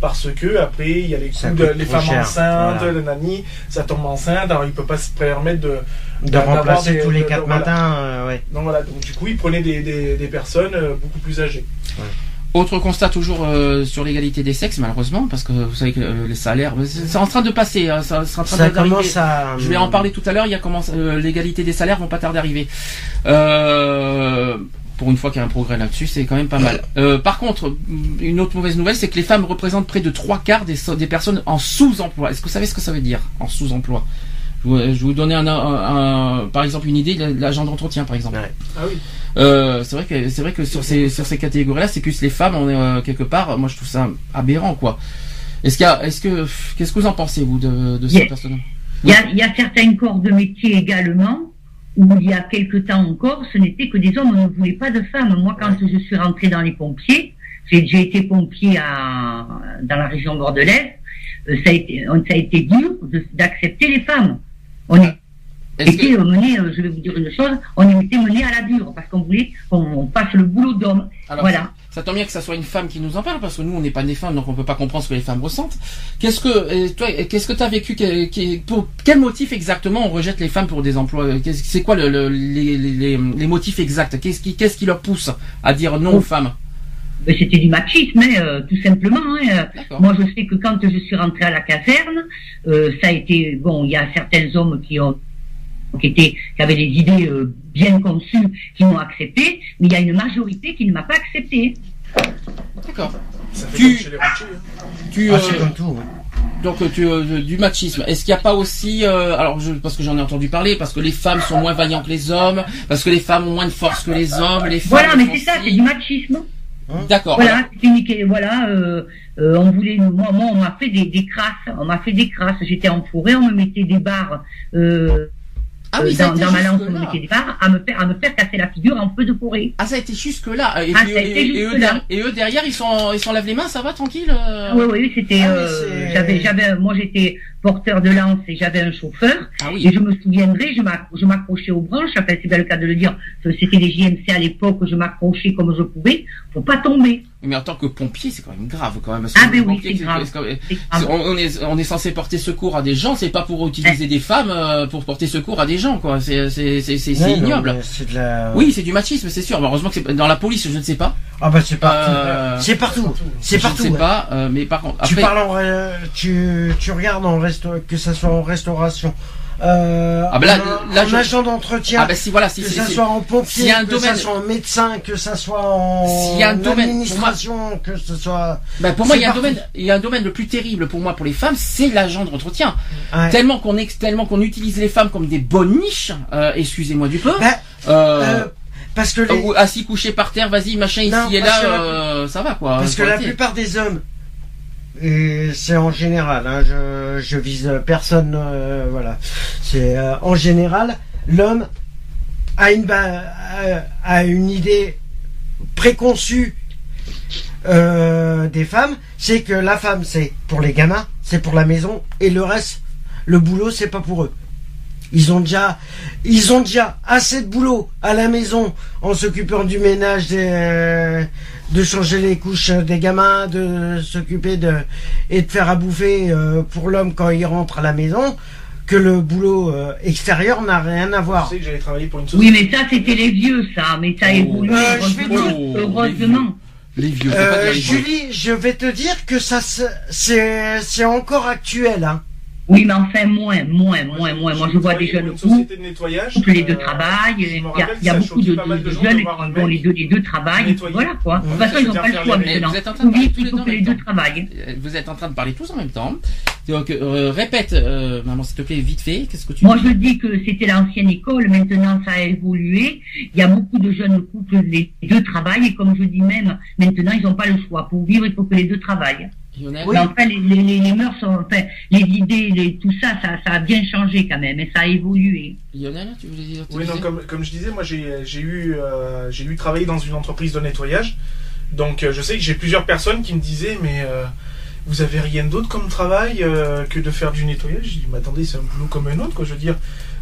S3: parce que après il y a les de les femmes
S2: cher,
S3: enceintes,
S2: voilà.
S3: le nani, ça tombe enceinte, alors il peut pas se permettre de,
S2: de remplacer
S3: des-
S2: tous les
S3: de-
S2: quatre
S3: voilà.
S2: matins. euh, ouais.
S3: donc voilà, donc du coup, il prenait des, des, des personnes euh, beaucoup plus âgées.
S1: Autre constat toujours euh, sur l'égalité des sexes, malheureusement, parce que vous savez que euh, les salaires, c'est en train de passer, hein, ça, c'est en train
S2: Ça
S1: d'arriver.
S2: commence à.
S1: Je vais en parler tout à l'heure. Il y a comment euh, l'égalité des salaires vont pas tarder d'arriver. Pour une fois qu'il y a un progrès là-dessus, c'est quand même pas mal. Euh, par contre, une autre mauvaise nouvelle, c'est que les femmes représentent près de trois quarts des, des personnes en sous-emploi. Est-ce que vous savez ce que ça veut dire en sous-emploi? Je vous, je vais vous donner un, un- un- par exemple une idée, l'agent d'entretien par exemple.
S2: Ouais.
S3: Ah oui.
S1: Euh, c'est vrai que c'est vrai que sur ces sur ces catégories-là, c'est plus les femmes. On est euh, quelque part. Moi, je trouve ça aberrant, quoi. Est-ce qu'il y a, est-ce que, qu'est-ce que vous en pensez vous de, de ces
S5: Yeah.
S1: personnes?
S5: Il y a, il y a certains corps de métier également où il y a quelque temps encore, ce n'était que des hommes, on ne voulait pas de femmes. Moi, quand je suis rentrée dans les pompiers, j'ai j'ai été pompier à, dans la région bordelaise, euh, ça a été, ça a été dur d'accepter les femmes. On est était
S1: que,
S5: euh, mené, euh, je vais vous dire une chose, on était mené à la dure parce qu'on voulait qu'on on fasse le boulot d'homme. Voilà.
S1: Ça tombe bien que ça soit une femme qui nous en parle parce que nous on n'est pas des femmes donc on peut pas comprendre ce que les femmes ressentent. Qu'est-ce que euh, toi qu'est-ce que tu as vécu pour quel motif exactement on rejette les femmes pour des emplois? C'est quoi le, le- les, les, les- les motifs exacts? Qu'est-ce qui qu'est-ce qui leur pousse à dire non aux femmes?
S5: Mais C'était du machisme, hein, euh, tout simplement. hein.
S1: D'accord.
S5: Moi, je sais que quand je suis rentrée à la caserne, euh, ça a été bon. Il y a certains hommes qui ont qui étaient qui avaient des idées euh, bien conçues, qui m'ont accepté, mais il y a une majorité qui ne m'a pas accepté.
S1: D'accord.
S3: Ça fait
S1: Tu-
S3: comme chez les routiers. hein.
S1: Tu
S2: Ah,
S1: euh,
S2: c'est comme tout. ouais.
S1: donc tu euh, du machisme. Est-ce qu'il n'y a pas aussi euh, alors je, parce que j'en ai entendu parler parce que les femmes sont moins vaillantes que les hommes, parce que les femmes ont moins de force que les hommes, les femmes
S5: Voilà, mais c'est ça, c'est du machisme.
S1: D'accord.
S5: Voilà, c'est unique. Voilà, euh, euh, on voulait, moi, moi, on m'a fait des, des crasses, on m'a fait des crasses. J'étais en forêt, on me mettait des barres. Euh,
S1: Ah oui,
S5: euh, dans, dans ma
S1: jusque-là.
S5: des barres à me faire, à me faire casser la figure en feu de forêt.
S1: Ah, ça a été jusque là. Et,
S5: Ah,
S1: puis-
S5: ça a été
S1: et- et eux,
S5: jusque-là.
S1: derrière- et eux derrière, ils sont, ils sont lave les mains, ça va tranquille. euh
S5: Oui, oui, c'était.
S2: Ah,
S5: euh, j'avais, j'avais, moi, j'étais porteur de lance et j'avais un chauffeur.
S1: Ah
S5: Et je me souviendrai, je m'ac- je m'accrochais aux branches. Enfin, c'est bien le cas de le dire. C'était les JMC à l'époque. Je m'accrochais comme je pouvais pour pas tomber.
S1: Mais en tant que pompier, c'est quand même grave quand même. parce
S5: Ah, ben oui, c'est grave.
S1: quand même-
S5: C'est
S1: c'est-
S5: grave.
S1: on, on est, on est censé porter secours à des gens, c'est pas pour utiliser des femmes euh, pour porter secours à des gens, quoi. C'est, c'est, c'est, c'est, c'est
S2: Ouais,
S1: ignoble.
S2: la.
S1: Oui, c'est du machisme, c'est sûr. Mais heureusement que c'est dans la police, je ne sais pas.
S2: Ah bah c'est partout.
S1: Euh,
S2: C'est partout. C'est
S1: je
S2: partout.
S1: ne sais
S2: ouais.
S1: pas, euh, mais par contre,
S2: Tu parles en, euh, tu, tu regardes en que ça soit en restauration, euh,
S1: Ah, là-
S2: en,
S1: là,
S2: en
S1: je-
S2: agent d'entretien,
S1: ah ben si voilà, si
S2: que
S1: c'est,
S2: ça soit en pompier,
S1: y a un
S2: que
S1: domaine-
S2: ça soit en médecin, que ça soit en
S1: S'il y a un domaine-
S2: administration, que ce soit.
S1: ben, pour moi, il y a un domaine, il y a un domaine le plus terrible pour moi pour les femmes, c'est l'agent d'entretien.
S2: Ouais.
S1: Tellement qu'on tellement qu'on utilise les femmes comme des bonnes niches. euh, excusez-moi du peu.
S2: Ben,
S1: Euh,
S2: euh, parce que les,
S1: assis couché par terre, vas-y, machin ici et là,
S2: la-
S1: euh, ça va quoi.
S2: Parce que la plupart des hommes, et c'est en général, hein, je, vise personne, euh, voilà, c'est euh, en général, l'homme a une, une idée préconçue euh, des femmes, c'est que la femme c'est pour les gamins, c'est pour la maison, et le reste, le boulot c'est pas pour eux. Ils ont déjà, ils ont déjà assez de boulot à la maison en s'occupant du ménage, des, euh, de changer les couches des gamins, de s'occuper de et de faire à bouffer euh, pour l'homme quand il rentre à la maison, que le boulot euh, extérieur n'a rien à
S3: Je
S2: voir.
S3: sais que j'allais travailler pour une société.
S5: Oui, mais ça, c'était les vieux, ça. Mais ça a
S1: Oh.
S2: Euh, je
S5: heureusement.
S1: Les vieux.
S2: Euh. Julie, je vais te dire que ça c'est encore actuel. Hein.
S5: Oui, mais enfin, moins, moins, moins, moins. Moi, je vois des jeunes
S3: une
S5: couples,
S3: société de nettoyage.
S5: couples, les deux
S3: euh,
S5: travaillent. Il y a, beaucoup de, jeunes dont les deux, les deux travaillent. Voilà, quoi. De toute façon, ils n'ont pas le choix maintenant.
S1: vous êtes en train de
S5: Oui,
S1: parler tous
S5: il
S1: les
S5: faut
S1: deux
S5: les travaillent.
S1: Euh, Vous êtes en train de parler tous en même temps. Donc, euh, répète, euh, maman, s'il te plaît, vite fait. Qu'est-ce que tu
S5: Moi, je dis que c'était l'ancienne école. Maintenant, ça a évolué. Il y a beaucoup de jeunes couples, les deux travaillent. Et comme je dis même, maintenant, ils n'ont pas le choix. Pour vivre, il faut que les deux travaillent.
S1: Lionel
S5: Mais enfin, les, les, les, les mœurs, sont, enfin, les idées, les, tout ça, ça, ça a bien changé quand même, et ça a évolué.
S1: Lionel, tu voulais dire
S3: Oui, non, comme, comme je disais, moi j'ai j'ai eu, euh, j'ai eu travailler dans une entreprise de nettoyage. Donc euh, je sais que j'ai plusieurs personnes qui me disaient mais euh, vous avez rien d'autre comme travail euh, que de faire du nettoyage? Je dis mais attendez c'est un boulot comme un autre quoi. Je veux dire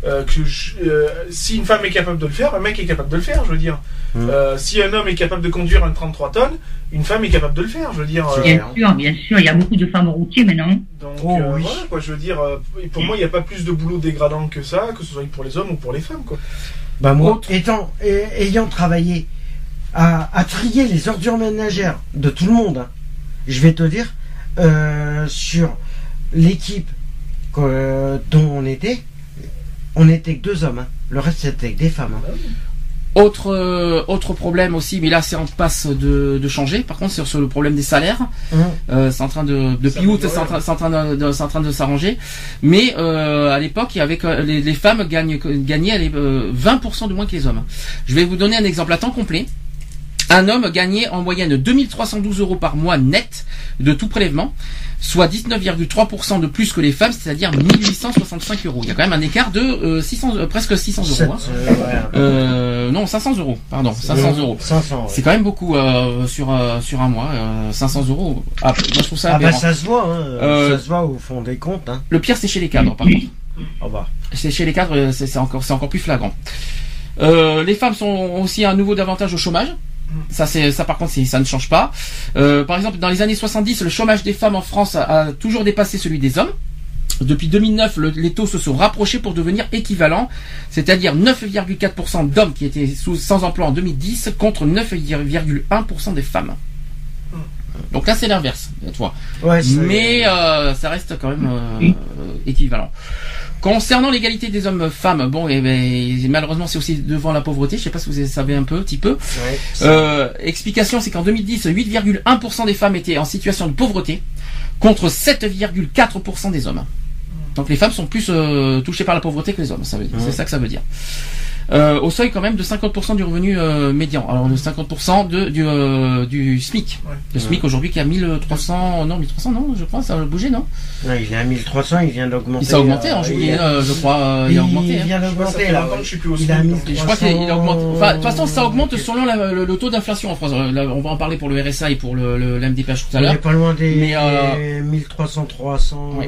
S3: euh, que je- euh, si une femme est capable de le faire, un mec est capable de le faire. Je veux dire
S2: Mm.
S3: Euh, si un homme est capable de conduire un 33 tonnes, une femme est capable de le faire. Je veux dire. Euh.
S5: Bien sûr, bien sûr, il y a beaucoup de femmes routiers maintenant.
S3: donc
S2: Oh,
S3: euh,
S2: oui.
S3: voilà quoi. Je veux dire euh, pour moi il n'y a pas plus de boulot dégradant que ça, que ce soit pour les hommes ou pour les femmes quoi.
S2: Bah moi,
S1: Autre.
S2: étant, ayant travaillé à, à trier les ordures ménagères de tout le monde, hein, je vais te dire, euh, sur l'équipe dont on était, on n'était que deux hommes. hein. Le reste c'était que des femmes. hein.
S1: Autre, euh, autre problème aussi, mais là c'est en passe de, de changer. Par contre, c'est sur le problème des salaires.
S2: Hum.
S1: Euh, c'est en train de, de
S3: Ça
S1: pioute,
S3: va,
S1: c'est en train, c'est en train de, de- c'est en train de s'arranger. Mais euh, à l'époque, avec les, les femmes gagnent, gagnaient les, euh, 20% de moins que les hommes. Je vais vous donner un exemple à temps complet. Un homme gagnait en moyenne 2312 euros par mois net de tout prélèvement, soit 19,3% de plus que les femmes, c'est-à-dire 1865 euros. Il y a quand même un écart de euh, 600, euh, presque 600 euros. hein.
S2: Euh.
S1: Euh, non, 500 euros, pardon, 500 euros.
S2: 500. ouais.
S1: C'est quand même beaucoup euh, sur euh, sur un mois, euh, 500 euros. Ah, moi je trouve ça
S2: Ah bah ça se voit, hein. Ça se voit au fond des comptes. Hein.
S1: Le pire c'est chez les cadres par contre.
S2: Ah bah.
S1: C'est chez les cadres, c'est encore c'est encore plus flagrant. Euh, les femmes sont ont aussi un nouveau davantage au chômage. Ça c'est ça par contre ça ne change pas. Euh, par exemple dans les années 70 le chômage des femmes en France a, a toujours dépassé celui des hommes. Depuis 2009, le- les taux se sont rapprochés pour devenir équivalents, c'est-à-dire 9,4% d'hommes qui étaient sous, sans emploi en 2010 contre 9,1% des femmes. Donc là c'est l'inverse, tu vois.
S2: Ouais,
S1: Mais euh, ça reste quand même euh, équivalent. Concernant l'égalité des hommes-femmes, bon, et ben, malheureusement c'est aussi devant la pauvreté. Je sais pas si vous savez un peu, petit peu.
S2: Ouais,
S1: Euh, explication, c'est qu'en 2010, 8,1% des femmes étaient en situation de pauvreté contre 7,4% des hommes. Donc les femmes sont plus euh, touchées par la pauvreté que les hommes. Ça veut dire,
S2: Ouais.
S1: c'est ça que ça veut dire. Euh, au seuil quand même de 50% du revenu euh, médian. Alors de 50% de, du, euh, du SMIC.
S3: Ouais.
S1: Le SMIC aujourd'hui qui a 1300, non 1300 non, je crois, ça a bougé non
S2: Ouais, il est à 1300, il vient d'augmenter.
S1: Il s'est augmenté
S2: euh,
S1: en juillet,
S2: il-
S1: euh, je crois, euh, il,
S2: il
S1: a augmenté. hein.
S2: vient d'augmenter là.
S3: je suis plus au
S2: Il a
S3: SMIC,
S1: je crois qu'il il augmente. Enfin, de toute façon, ça augmente selon la- le, le taux d'inflation en France. Là, on va en parler pour le RSA et pour le, le, l'MDPH tout à
S2: On
S1: l'heure.
S2: est pas loin des,
S1: Mais, euh,
S2: des 1300, 300.
S1: Ouais.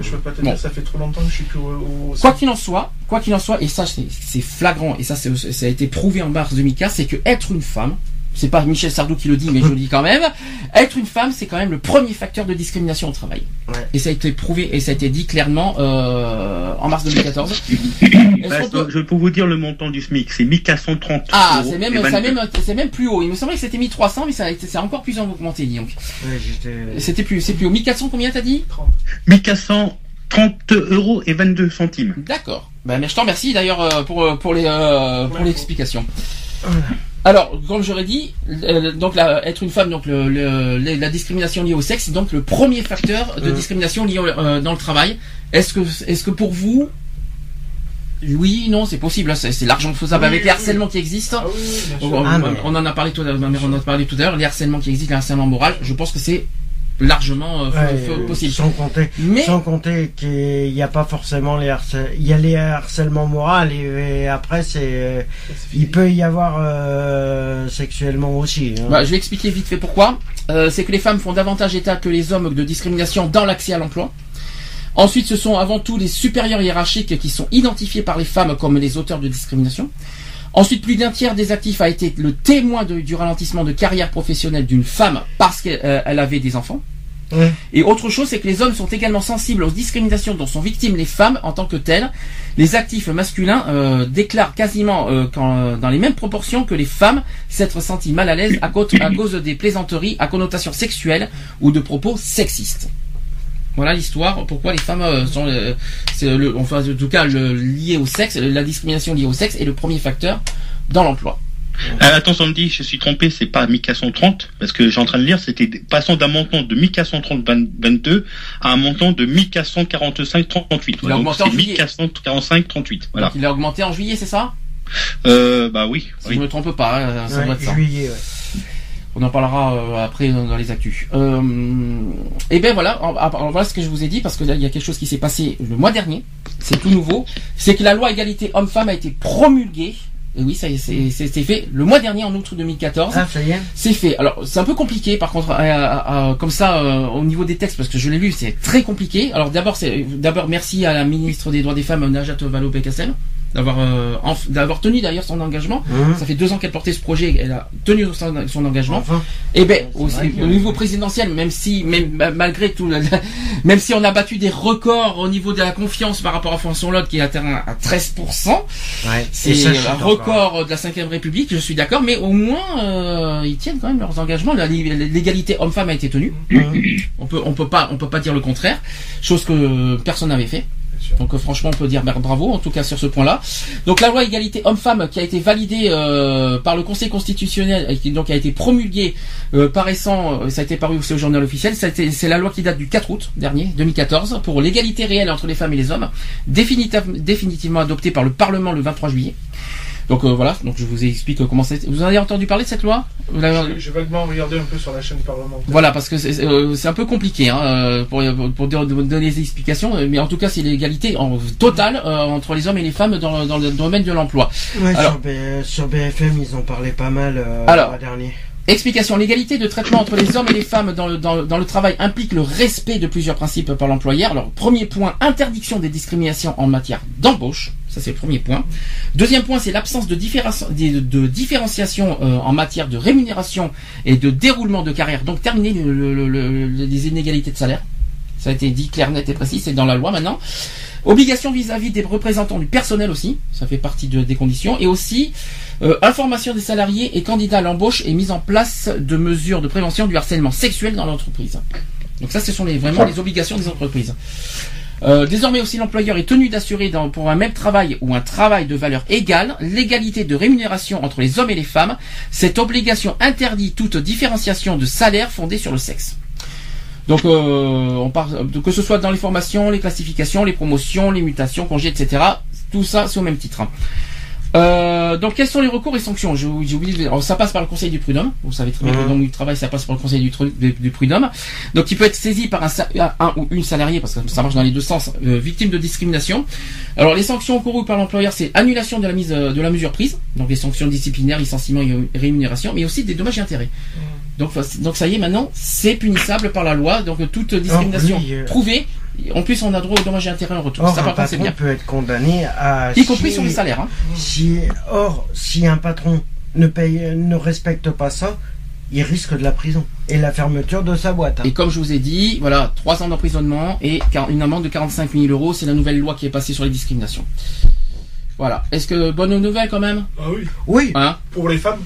S3: Je peux pas te
S1: Bon.
S3: dire, ça fait trop longtemps que je suis plus au. au-
S1: Quoi qu'il en soit, quoi qu'il en soit, et ça c'est flagrant, et ça c'est ça a été prouvé en mars 2015, c'est que être une femme, c'est pas Michel Sardou qui le dit, mais je le dis quand même, être une femme, c'est quand même le premier facteur de discrimination au travail.
S2: Ouais.
S1: Et ça a été prouvé et ça a été dit clairement euh, en mars 2014. Est-ce
S4: Bah,
S1: qu'on peut-
S4: je peux vous dire le montant du SMIC, c'est 1430
S1: Ah,
S4: euros
S1: c'est même,
S4: et
S1: ça
S4: 22.
S1: même, c'est même plus haut. Il me semblait que c'était 1300, mais ça a été, encore plus augmenté, dis donc.
S2: ouais,
S1: C'était plus, c'est plus haut. 1400, combien t'as dit?
S4: 1430 euros et 22 centimes.
S1: D'accord. Ben, je t'en remercie d'ailleurs euh, pour, euh, pour les, euh, pour
S3: Ouais.
S1: Alors, comme j'aurais dit, euh, donc la- être une femme, donc le, le- le- la discrimination liée au sexe, c'est donc le premier facteur de
S2: Mm.
S1: discrimination lié au- euh, dans le travail. Est-ce que, est-ce que pour vous, oui, non, c'est possible, hein, c'est c'est largement faisable
S3: Oui,
S1: avec
S3: oui,
S1: les
S3: oui.
S1: harcèlements qui existent.
S3: Ah oui.
S1: On,
S2: Ah,
S1: on-
S2: mais-
S1: on en a parlé tout à l'heure, ma mère en a parlé tout à l'heure, les harcèlements qui existent, les harcèlements moral, je pense que c'est largement euh,
S2: Ouais,
S1: possible.
S2: Sans compter,
S1: Mais
S2: sans compter qu'il n'y a pas forcément les harcèlements. Il y a les harcèlements moraux et, et après c'est, il peut y avoir euh, sexuellement aussi. hein.
S1: Bah, je vais expliquer vite fait pourquoi. Euh, c'est que les femmes font davantage état que les hommes de discrimination dans l'accès à l'emploi. Ensuite, ce sont avant tout les supérieurs hiérarchiques qui sont identifiés par les femmes comme les auteurs de discrimination. Ensuite, plus d'un tiers des actifs a été le témoin de- du ralentissement de carrière professionnelle d'une femme parce qu'elle euh, avait des enfants.
S2: Ouais.
S1: Et autre chose, c'est que les hommes sont également sensibles aux discriminations dont sont victimes les femmes en tant que telles. Les actifs masculins euh, déclarent quasiment euh, dans les mêmes proportions que les femmes s'être sentis mal à l'aise à cause des plaisanteries à connotation sexuelle ou de propos sexistes. Voilà l'histoire. Pourquoi les femmes euh, sont, euh, c'est le, enfin en tout cas le, lié au sexe, la discrimination liée au sexe est le premier facteur dans l'emploi.
S4: Euh, attends, Sandy, je suis trompé, c'est pas 1430, parce que j'ai en train de lire, c'était passant d'un montant de 1430 22 à un montant de 1445 38.
S1: Il a augmenté en juillet.
S4: 1445 38. Voilà.
S1: Donc, il a augmenté en juillet, c'est ça?
S4: Euh, bah oui.
S1: Si
S4: oui.
S1: je me trompe pas, hein, ça
S2: Ouais,
S1: doit être ça.
S2: juillet, ouais.
S1: On en parlera euh, après dans les actus. Euh, et ben voilà, voilà ce que je vous ai dit parce que là il y a quelque chose qui s'est passé le mois dernier. C'est tout nouveau. C'est que la loi égalité homme-femme a été promulguée et oui, ça c'est fait le mois dernier en août 2014.
S2: Ah, ça y est.
S1: C'est fait. Alors c'est un peu compliqué par contre, comme ça euh, au niveau des textes parce que je l'ai lu, c'est très compliqué. Alors d'abord merci à la ministre des droits des femmes Najat Vallaud-Belkacem d'avoir euh, d'avoir tenu d'ailleurs son engagement. Mmh. Ça fait deux ans qu'elle portait ce projet, elle a tenu son, engagement. Et eh ben au, niveau présidentiel, même si même malgré tout, même si on a battu des records au niveau de la confiance par rapport à François Hollande qui est atteint à 13%, ouais. c'est un record de la 5 République. Je suis d'accord, mais au moins euh, ils tiennent quand même leurs engagements. L'égalité homme-femme a été tenue. Mmh. On peut on peut pas on peut pas dire le contraire, chose que personne n'avait fait. Donc euh, franchement, on peut dire bravo en tout cas sur ce point-là. Donc la loi égalité homme-femme qui a été validée euh, par le Conseil constitutionnel et qui donc a été promulguée euh, par récent, ça a été paru aussi au journal officiel. C'est la loi qui date du 4 août dernier, 2014, pour l'égalité réelle entre les femmes et les hommes, définitivement adoptée par le Parlement le 23 juillet. Donc euh, voilà, donc je vous explique comment c'est. Vous en avez entendu parler de cette loi?
S3: J'ai vaguement regardé un peu sur la chaîne parlementaire.
S1: Voilà, parce que c'est euh, un peu compliqué hein, euh, pour, pour, donner des explications, mais en tout cas c'est l'égalité en totale entre les hommes et les femmes dans, dans le domaine de l'emploi.
S2: Ouais, sur, BFM ils en parlaient pas mal alors, dernier.
S1: Explication. L'égalité de traitement entre les hommes et les femmes dans le, dans, dans le travail implique le respect de plusieurs principes par l'employeur. Alors, premier point, interdiction des discriminations en matière d'embauche. Ça, c'est le premier point. Deuxième point, c'est l'absence de, de, différenciation euh, en matière de rémunération et de déroulement de carrière. Donc, terminer les inégalités de salaire. Ça a été dit clair, net et précis. C'est dans la loi maintenant. Obligation vis-à-vis des représentants du personnel aussi. Ça fait partie des conditions. Et aussi, euh, information des salariés et candidats à l'embauche et mise en place de mesures de prévention du harcèlement sexuel dans l'entreprise. Donc ça, ce sont les, vraiment les obligations des entreprises. Euh, désormais aussi, l'employeur est tenu d'assurer pour un même travail ou un travail de valeur égale l'égalité de rémunération entre les hommes et les femmes. Cette obligation interdit toute différenciation de salaire fondée sur le sexe. Donc, euh, on part, que ce soit dans les formations, les classifications, les promotions, les mutations, congés, etc. Tout ça, c'est au même titre. Euh, donc quels sont les recours et sanctions? J'ai oublié. ça passe par le Conseil du prud'homme. Vous savez très bien que le du travail, ça passe par le Conseil du, du, prud'homme. Donc il peut être saisi par un, un, ou une salariée, parce que ça marche dans les deux sens, euh, victime de discrimination. Alors les sanctions encourues par l'employeur, c'est annulation de la mise euh, de la mesure prise, donc les sanctions disciplinaires, licenciement et rémunération, mais aussi des dommages et intérêts. Donc, donc ça y est, maintenant, c'est punissable par la loi. Donc toute discrimination prouvée en plus, on a droit aux dommages et intérêts en retour.
S2: Or, ça, un patron bien. peut être condamné à.
S1: Y compris sur les salaires. Hein.
S2: Si, or, si un patron ne paye, ne respecte pas ça, il risque de la prison et la fermeture de sa boîte. Hein.
S1: Et comme je vous ai dit, voilà, 3 ans d'emprisonnement et une amende de 45 000 euros. C'est la nouvelle loi qui est passée sur les discriminations. Voilà. Est-ce que bonne nouvelle quand même?
S3: Ah oui.
S2: Oui.
S1: Hein?
S3: Pour les femmes.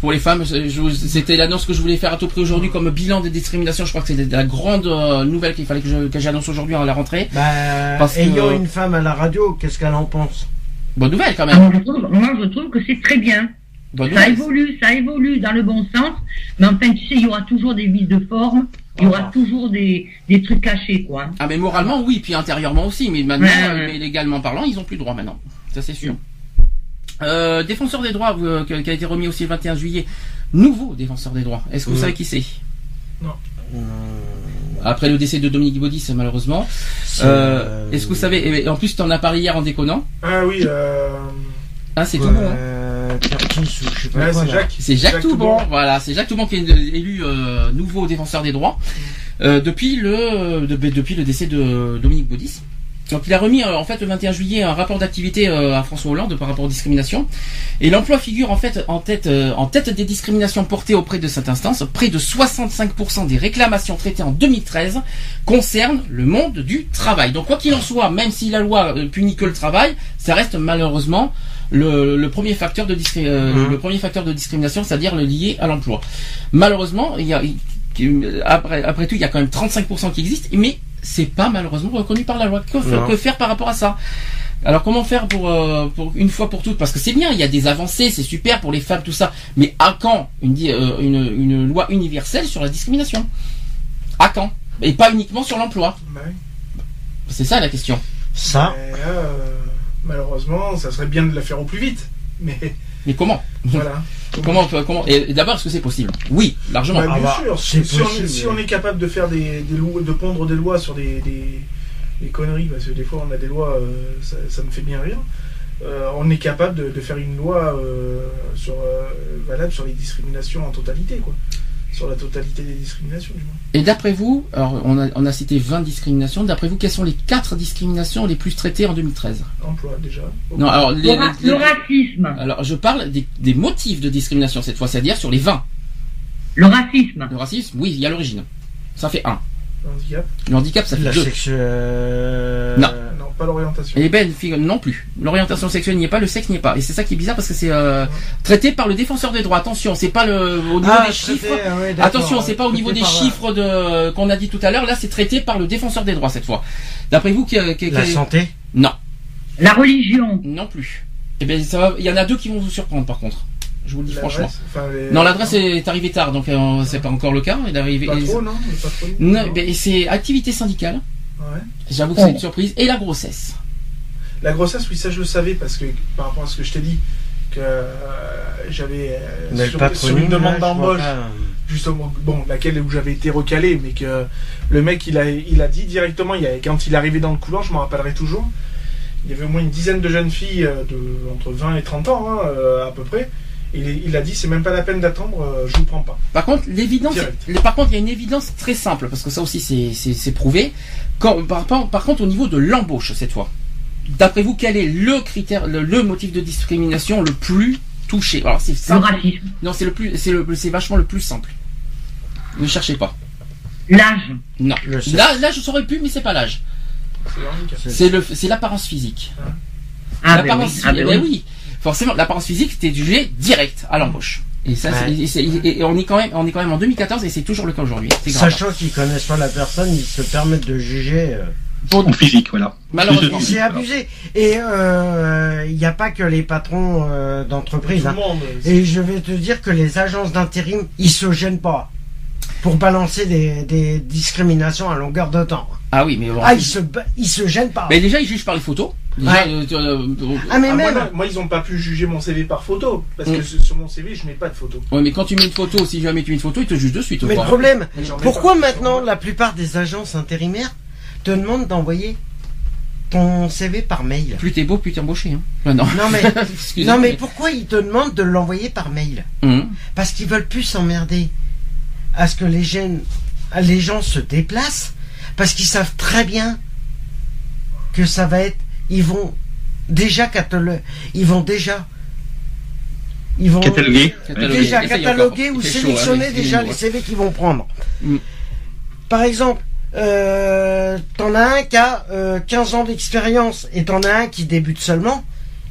S1: Pour les femmes, c'était l'annonce que je voulais faire à tout prix aujourd'hui comme bilan des discriminations. Je crois que c'est la grande euh, nouvelle qu'il fallait que j'annonce aujourd'hui à la rentrée.
S2: Bah, Parce ayant une femme à la radio, qu'est-ce qu'elle en pense?
S1: Bonne nouvelle quand même. Moi
S5: je trouve, que c'est très bien. ça évolue, ça évolue dans le bon sens. Mais enfin, tu sais, il y aura toujours des vices de forme. Il y aura toujours des, des trucs cachés, quoi.
S1: Ah, mais moralement, oui, puis intérieurement aussi. Mais maintenant, mais légalement parlant, ils ont plus le droit maintenant ça c'est sûr. Euh, défenseur des droits, euh, qui a été remis aussi le 21 juillet. Nouveau défenseur des droits. Est-ce que vous savez qui c'est?
S3: Non. Euh,
S1: Après le décès de Dominique Baudis, malheureusement. Est-ce que vous savez En plus, tu en as parlé hier en déconnant.
S3: Ah oui.
S1: Ah, c'est tout bon. Hein.
S3: c'est Jacques.
S1: C'est Jacques, Toubon. Voilà, c'est Jacques Toubon qui est élu nouveau défenseur des droits depuis le depuis le décès de Dominique Baudis. Donc il a remis euh, en fait le 21 juillet un rapport d'activité euh, à François Hollande par rapport aux discriminations. Et l'emploi figure en fait en tête, euh, en tête des discriminations portées auprès de cette instance. Près de 65% des réclamations traitées en 2013 concernent le monde du travail. Donc quoi qu'il en soit, même si la loi punit que le travail, ça reste malheureusement le, premier facteur de mmh. le premier facteur de discrimination, c'est-à-dire le lié à l'emploi. Malheureusement, il y a, après, après tout, il y a quand même 35% qui existent, mais c'est pas malheureusement reconnu par la loi. Que, faire par rapport à ça? Alors comment faire pour, euh, pour une fois pour toutes? Parce que c'est bien, il y a des avancées, c'est super pour les femmes, tout ça. Mais à quand une, euh, une, une loi universelle sur la discrimination? À quand? Et pas uniquement sur l'emploi? C'est ça la question.
S2: Ça
S3: euh, Malheureusement, ça serait bien de la faire au plus vite. Mais
S1: Mais comment
S3: Voilà.
S1: Comment, comment Et d'abord, est-ce que c'est possible? Oui, largement.
S3: Bah, bien
S2: bah,
S3: sûr.
S2: c'est
S3: Si, on est,
S2: possible,
S3: si on est capable de faire des, des lois, de pondre des lois sur des, des, des conneries, parce que des fois on a des lois, euh, ça, ça me fait bien rire. euh, on est capable de, de faire une loi euh, sur, euh, valable sur les discriminations en totalité, quoi. Sur la totalité des discriminations, du moins.
S1: Et d'après vous, alors on a, on a cité 20 discriminations, d'après vous, quelles sont les 4 discriminations les plus traitées en 2013
S3: Emploi, déjà.
S1: Non, alors,
S5: Le,
S1: les-
S5: ra-
S1: les-
S5: le racisme.
S1: alors je parle des, des motifs de discrimination cette fois, c'est-à-dire sur les 20.
S5: Le racisme.
S1: Le racisme, oui, il y a l'origine. Ça fait 1.
S3: Le handicap.
S1: Le handicap, ça fait
S2: La
S1: 2.
S2: sexuelle.
S1: Non.
S3: Pas l'orientation.
S1: Et ben, fig- non plus. L'orientation sexuelle n'y est pas, le sexe n'y est pas. Et c'est ça qui est bizarre parce que c'est euh, traité par le défenseur des droits. Attention, c'est pas le au niveau
S2: Ah,
S1: des
S2: traité,
S1: chiffres.
S2: ah ouais.
S1: Attention, c'est pas au niveau des
S2: par, euh,
S1: chiffres de qu'on a dit tout à l'heure. Là, c'est traité par le défenseur des droits cette fois. D'après vous, qui, qui-
S2: La
S1: qui-
S2: santé?
S1: non,
S5: La religion.
S1: non plus. Eh ben, ça va. Il y en a deux qui vont vous surprendre par contre. Je vous le dis franchement.
S3: enfin, les-
S1: Non, l'adresse est arrivée tard, donc euh, c'est pas encore le cas. Il est arrivé.
S3: Pas trop, non
S1: Non, ben, c'est activité syndicale.
S3: Ouais.
S1: J'avoue que c'est une surprise. Et la grossesse.
S3: La grossesse, oui, ça je le savais parce que par rapport à ce que je t'ai dit, que euh, j'avais euh, sur, une demande d'embauche,
S2: pas.
S3: justement, bon, laquelle où j'avais été recalé, mais que le mec il a, il a dit directement, il a, quand il est arrivé dans le couloir, je m'en rappellerai toujours, il y avait au moins une dizaine de jeunes filles euh, de entre 20 et 30 ans hein, euh, à peu près. Il, il a dit c'est même pas la peine d'attendre, euh, je vous prends pas.
S1: Par contre, l'évidence, par contre, il y a une évidence très simple parce que ça aussi c'est prouvé. Quand, par, par- par contre, au niveau de l'embauche cette fois, d'après vous, quel est le critère, le, le motif de discrimination le plus touché? Alors c'est
S5: Le
S1: simple.
S5: racisme.
S1: Non, c'est le plus, c'est le, c'est vachement le plus simple. Ne cherchez pas.
S5: L'âge.
S1: Non. Là, je saurais plus, mais c'est pas l'âge.
S3: C'est
S1: l'apparence physique.
S5: Ah, ben
S1: l'apparence,
S5: oui. Ah, ben
S1: eh
S5: oui.
S1: Forcément, l'apparence physique, t'es jugé direct à l'embauche. Et ça,
S2: Ouais.
S1: et on est quand même, on est quand même en 2014 et c'est toujours le cas aujourd'hui.
S2: Sachant qu'ils connaissent pas la personne, ils se permettent de juger. euh.
S1: Pour-
S4: En physique, voilà.
S1: malheureusement.
S2: C'est abusé. Et euh, il n'y a pas que les patrons euh, d'entreprise.
S3: Tout
S2: hein.
S3: le monde.
S2: Et je vais te dire que les agences d'intérim, ils se gênent pas pour balancer des, des discriminations à longueur de temps.
S1: Ah oui, mais bon.
S2: Ah, ils se, ils se gênent pas.
S1: Mais déjà, ils jugent par les photos. Déjà,
S2: Ouais.
S1: euh, euh, euh,
S2: Ah, mais
S3: Ah, moi,
S2: même.
S3: moi, ils ont pas pu juger mon CV par photo parce
S1: Mm.
S3: que sur sur mon CV je n'ai pas de photo.
S1: ouais, mais quand tu mets une photo, si jamais tu mets une photo, ils te jugent de suite.
S2: Mais le problème, pourquoi maintenant la plupart des agences intérimaires te demandent d'envoyer ton CV par mail?
S1: Plus t'es beau, plus t'es embauché. Hein. Ah, non.
S2: Non mais, non mais pourquoi ils te demandent de l'envoyer par mail?
S1: Hum.
S2: Parce qu'ils veulent plus s'emmerder à ce que les gens, les gens se déplacent, parce qu'ils savent très bien que ça va être, ils vont déjà cataloguer, ils vont déjà, ils vont
S4: Cataloguer.
S2: Déjà cataloguer ou
S1: Il fait chaud,
S2: sélectionner
S1: hein,
S2: déjà les CV qu'ils vont prendre.
S1: Mm.
S2: Par exemple, euh, t'en as un qui a euh, 15 ans d'expérience et t'en as un qui débute seulement.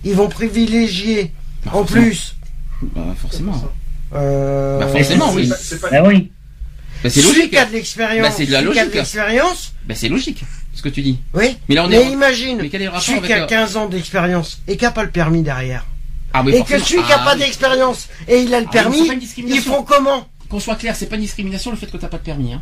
S2: Ils vont privilégier
S1: Bah,
S2: en
S1: forcément.
S2: plus.
S1: Bah, forcément.
S2: Euh,
S1: Bah, forcément, oui.
S3: pas- pas-
S5: Ben oui.
S1: Bah, c'est
S2: celui
S1: logique.
S2: qui a de l'expérience.
S1: Bah, c'est de la
S2: celui qui a
S1: logique.
S2: l'expérience,
S1: Bah, c'est logique, ce que tu dis.
S2: oui.
S1: Mais là, on
S2: Mais
S1: est.
S2: imagine,
S1: Mais quel est le rapport
S2: celui
S1: avec
S2: qui a
S1: la-
S2: 15 ans d'expérience et qui a pas le permis derrière.
S1: Ah, oui,
S2: et que celui qui a
S1: Ah,
S2: pas
S1: oui.
S2: d'expérience et il a le
S1: Ah,
S2: permis, ils font comment?
S1: Qu'on soit clair, c'est pas une discrimination le fait que t'as pas de permis. Hein.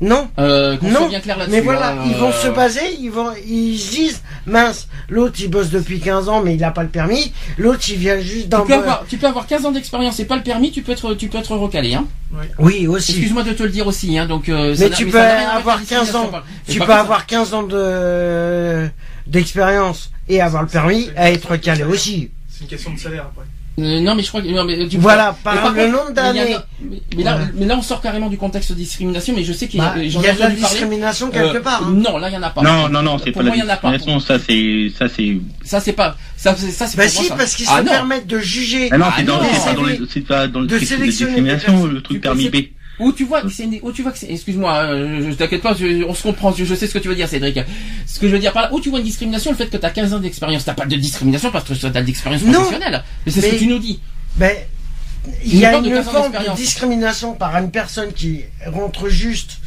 S2: Non.
S1: Euh,
S2: Non,
S1: bien clair là-dessus.
S2: mais voilà,
S1: hein,
S2: ils vont
S1: euh,
S2: se baser, ils vont, ils se disent, mince, l'autre il bosse depuis 15 ans mais il a pas le permis, l'autre il vient juste
S1: Tu
S2: d'un
S1: peux, avoir, tu peux avoir 15 ans d'expérience et pas le permis, tu peux être, tu peux être recalé. Hein.
S2: Oui, aussi.
S1: Excuse-moi de te le dire aussi. Hein, donc, euh,
S2: Mais
S1: n'a-
S2: tu peux
S1: n'a
S2: avoir
S1: avec la
S2: 15 ans. Tu peux avoir 15 ans de d'expérience et avoir le permis à être calé aussi.
S3: C'est une question de salaire après.
S1: Euh, non, mais je crois que. non, mais tu-
S2: Voilà, par le nombre d'années.
S1: Mais, mais là, mais là, on sort carrément du contexte de discrimination, mais je sais qu'il y a,
S2: Bah, il y a de la
S1: entendu parler.
S2: discrimination quelque
S1: Euh,
S2: part. hein.
S1: Non, là, il y en a pas.
S4: Non, non, non, c'est
S1: Pour
S4: pas
S1: moi, il
S4: la
S1: a pas.
S4: discrimination, ça c'est, ça c'est.
S1: Ça, c'est pas. Ça, c'est, ça, c'est
S2: Bah
S1: pour moi,
S2: si,
S1: ça.
S2: parce qu'ils
S1: Ah,
S2: se
S1: non.
S2: permettent de juger.
S4: Ah non,
S1: Ah
S4: c'est dans,
S1: non.
S4: c'est pas dans le, c'est pas dans le
S2: de
S4: truc de
S2: sélectionner des
S4: discrimination, le truc permis B.
S1: Où tu vois, que c'est une- où tu vois que c'est, excuse-moi, euh, je, je t'inquiète pas, je- on se comprend, je, je sais ce que tu veux dire, Cédric. Ce que je veux dire par là, où tu vois une discrimination, le fait que tu as 15 ans d'expérience, t'as pas de discrimination parce que tu as de l'expérience
S2: Non.
S1: professionnelle. Mais c'est ce
S2: Mais-
S1: que tu nous dis.
S2: Ben, il y a une
S1: 15 ans
S2: forme de discrimination par une personne qui rentre juste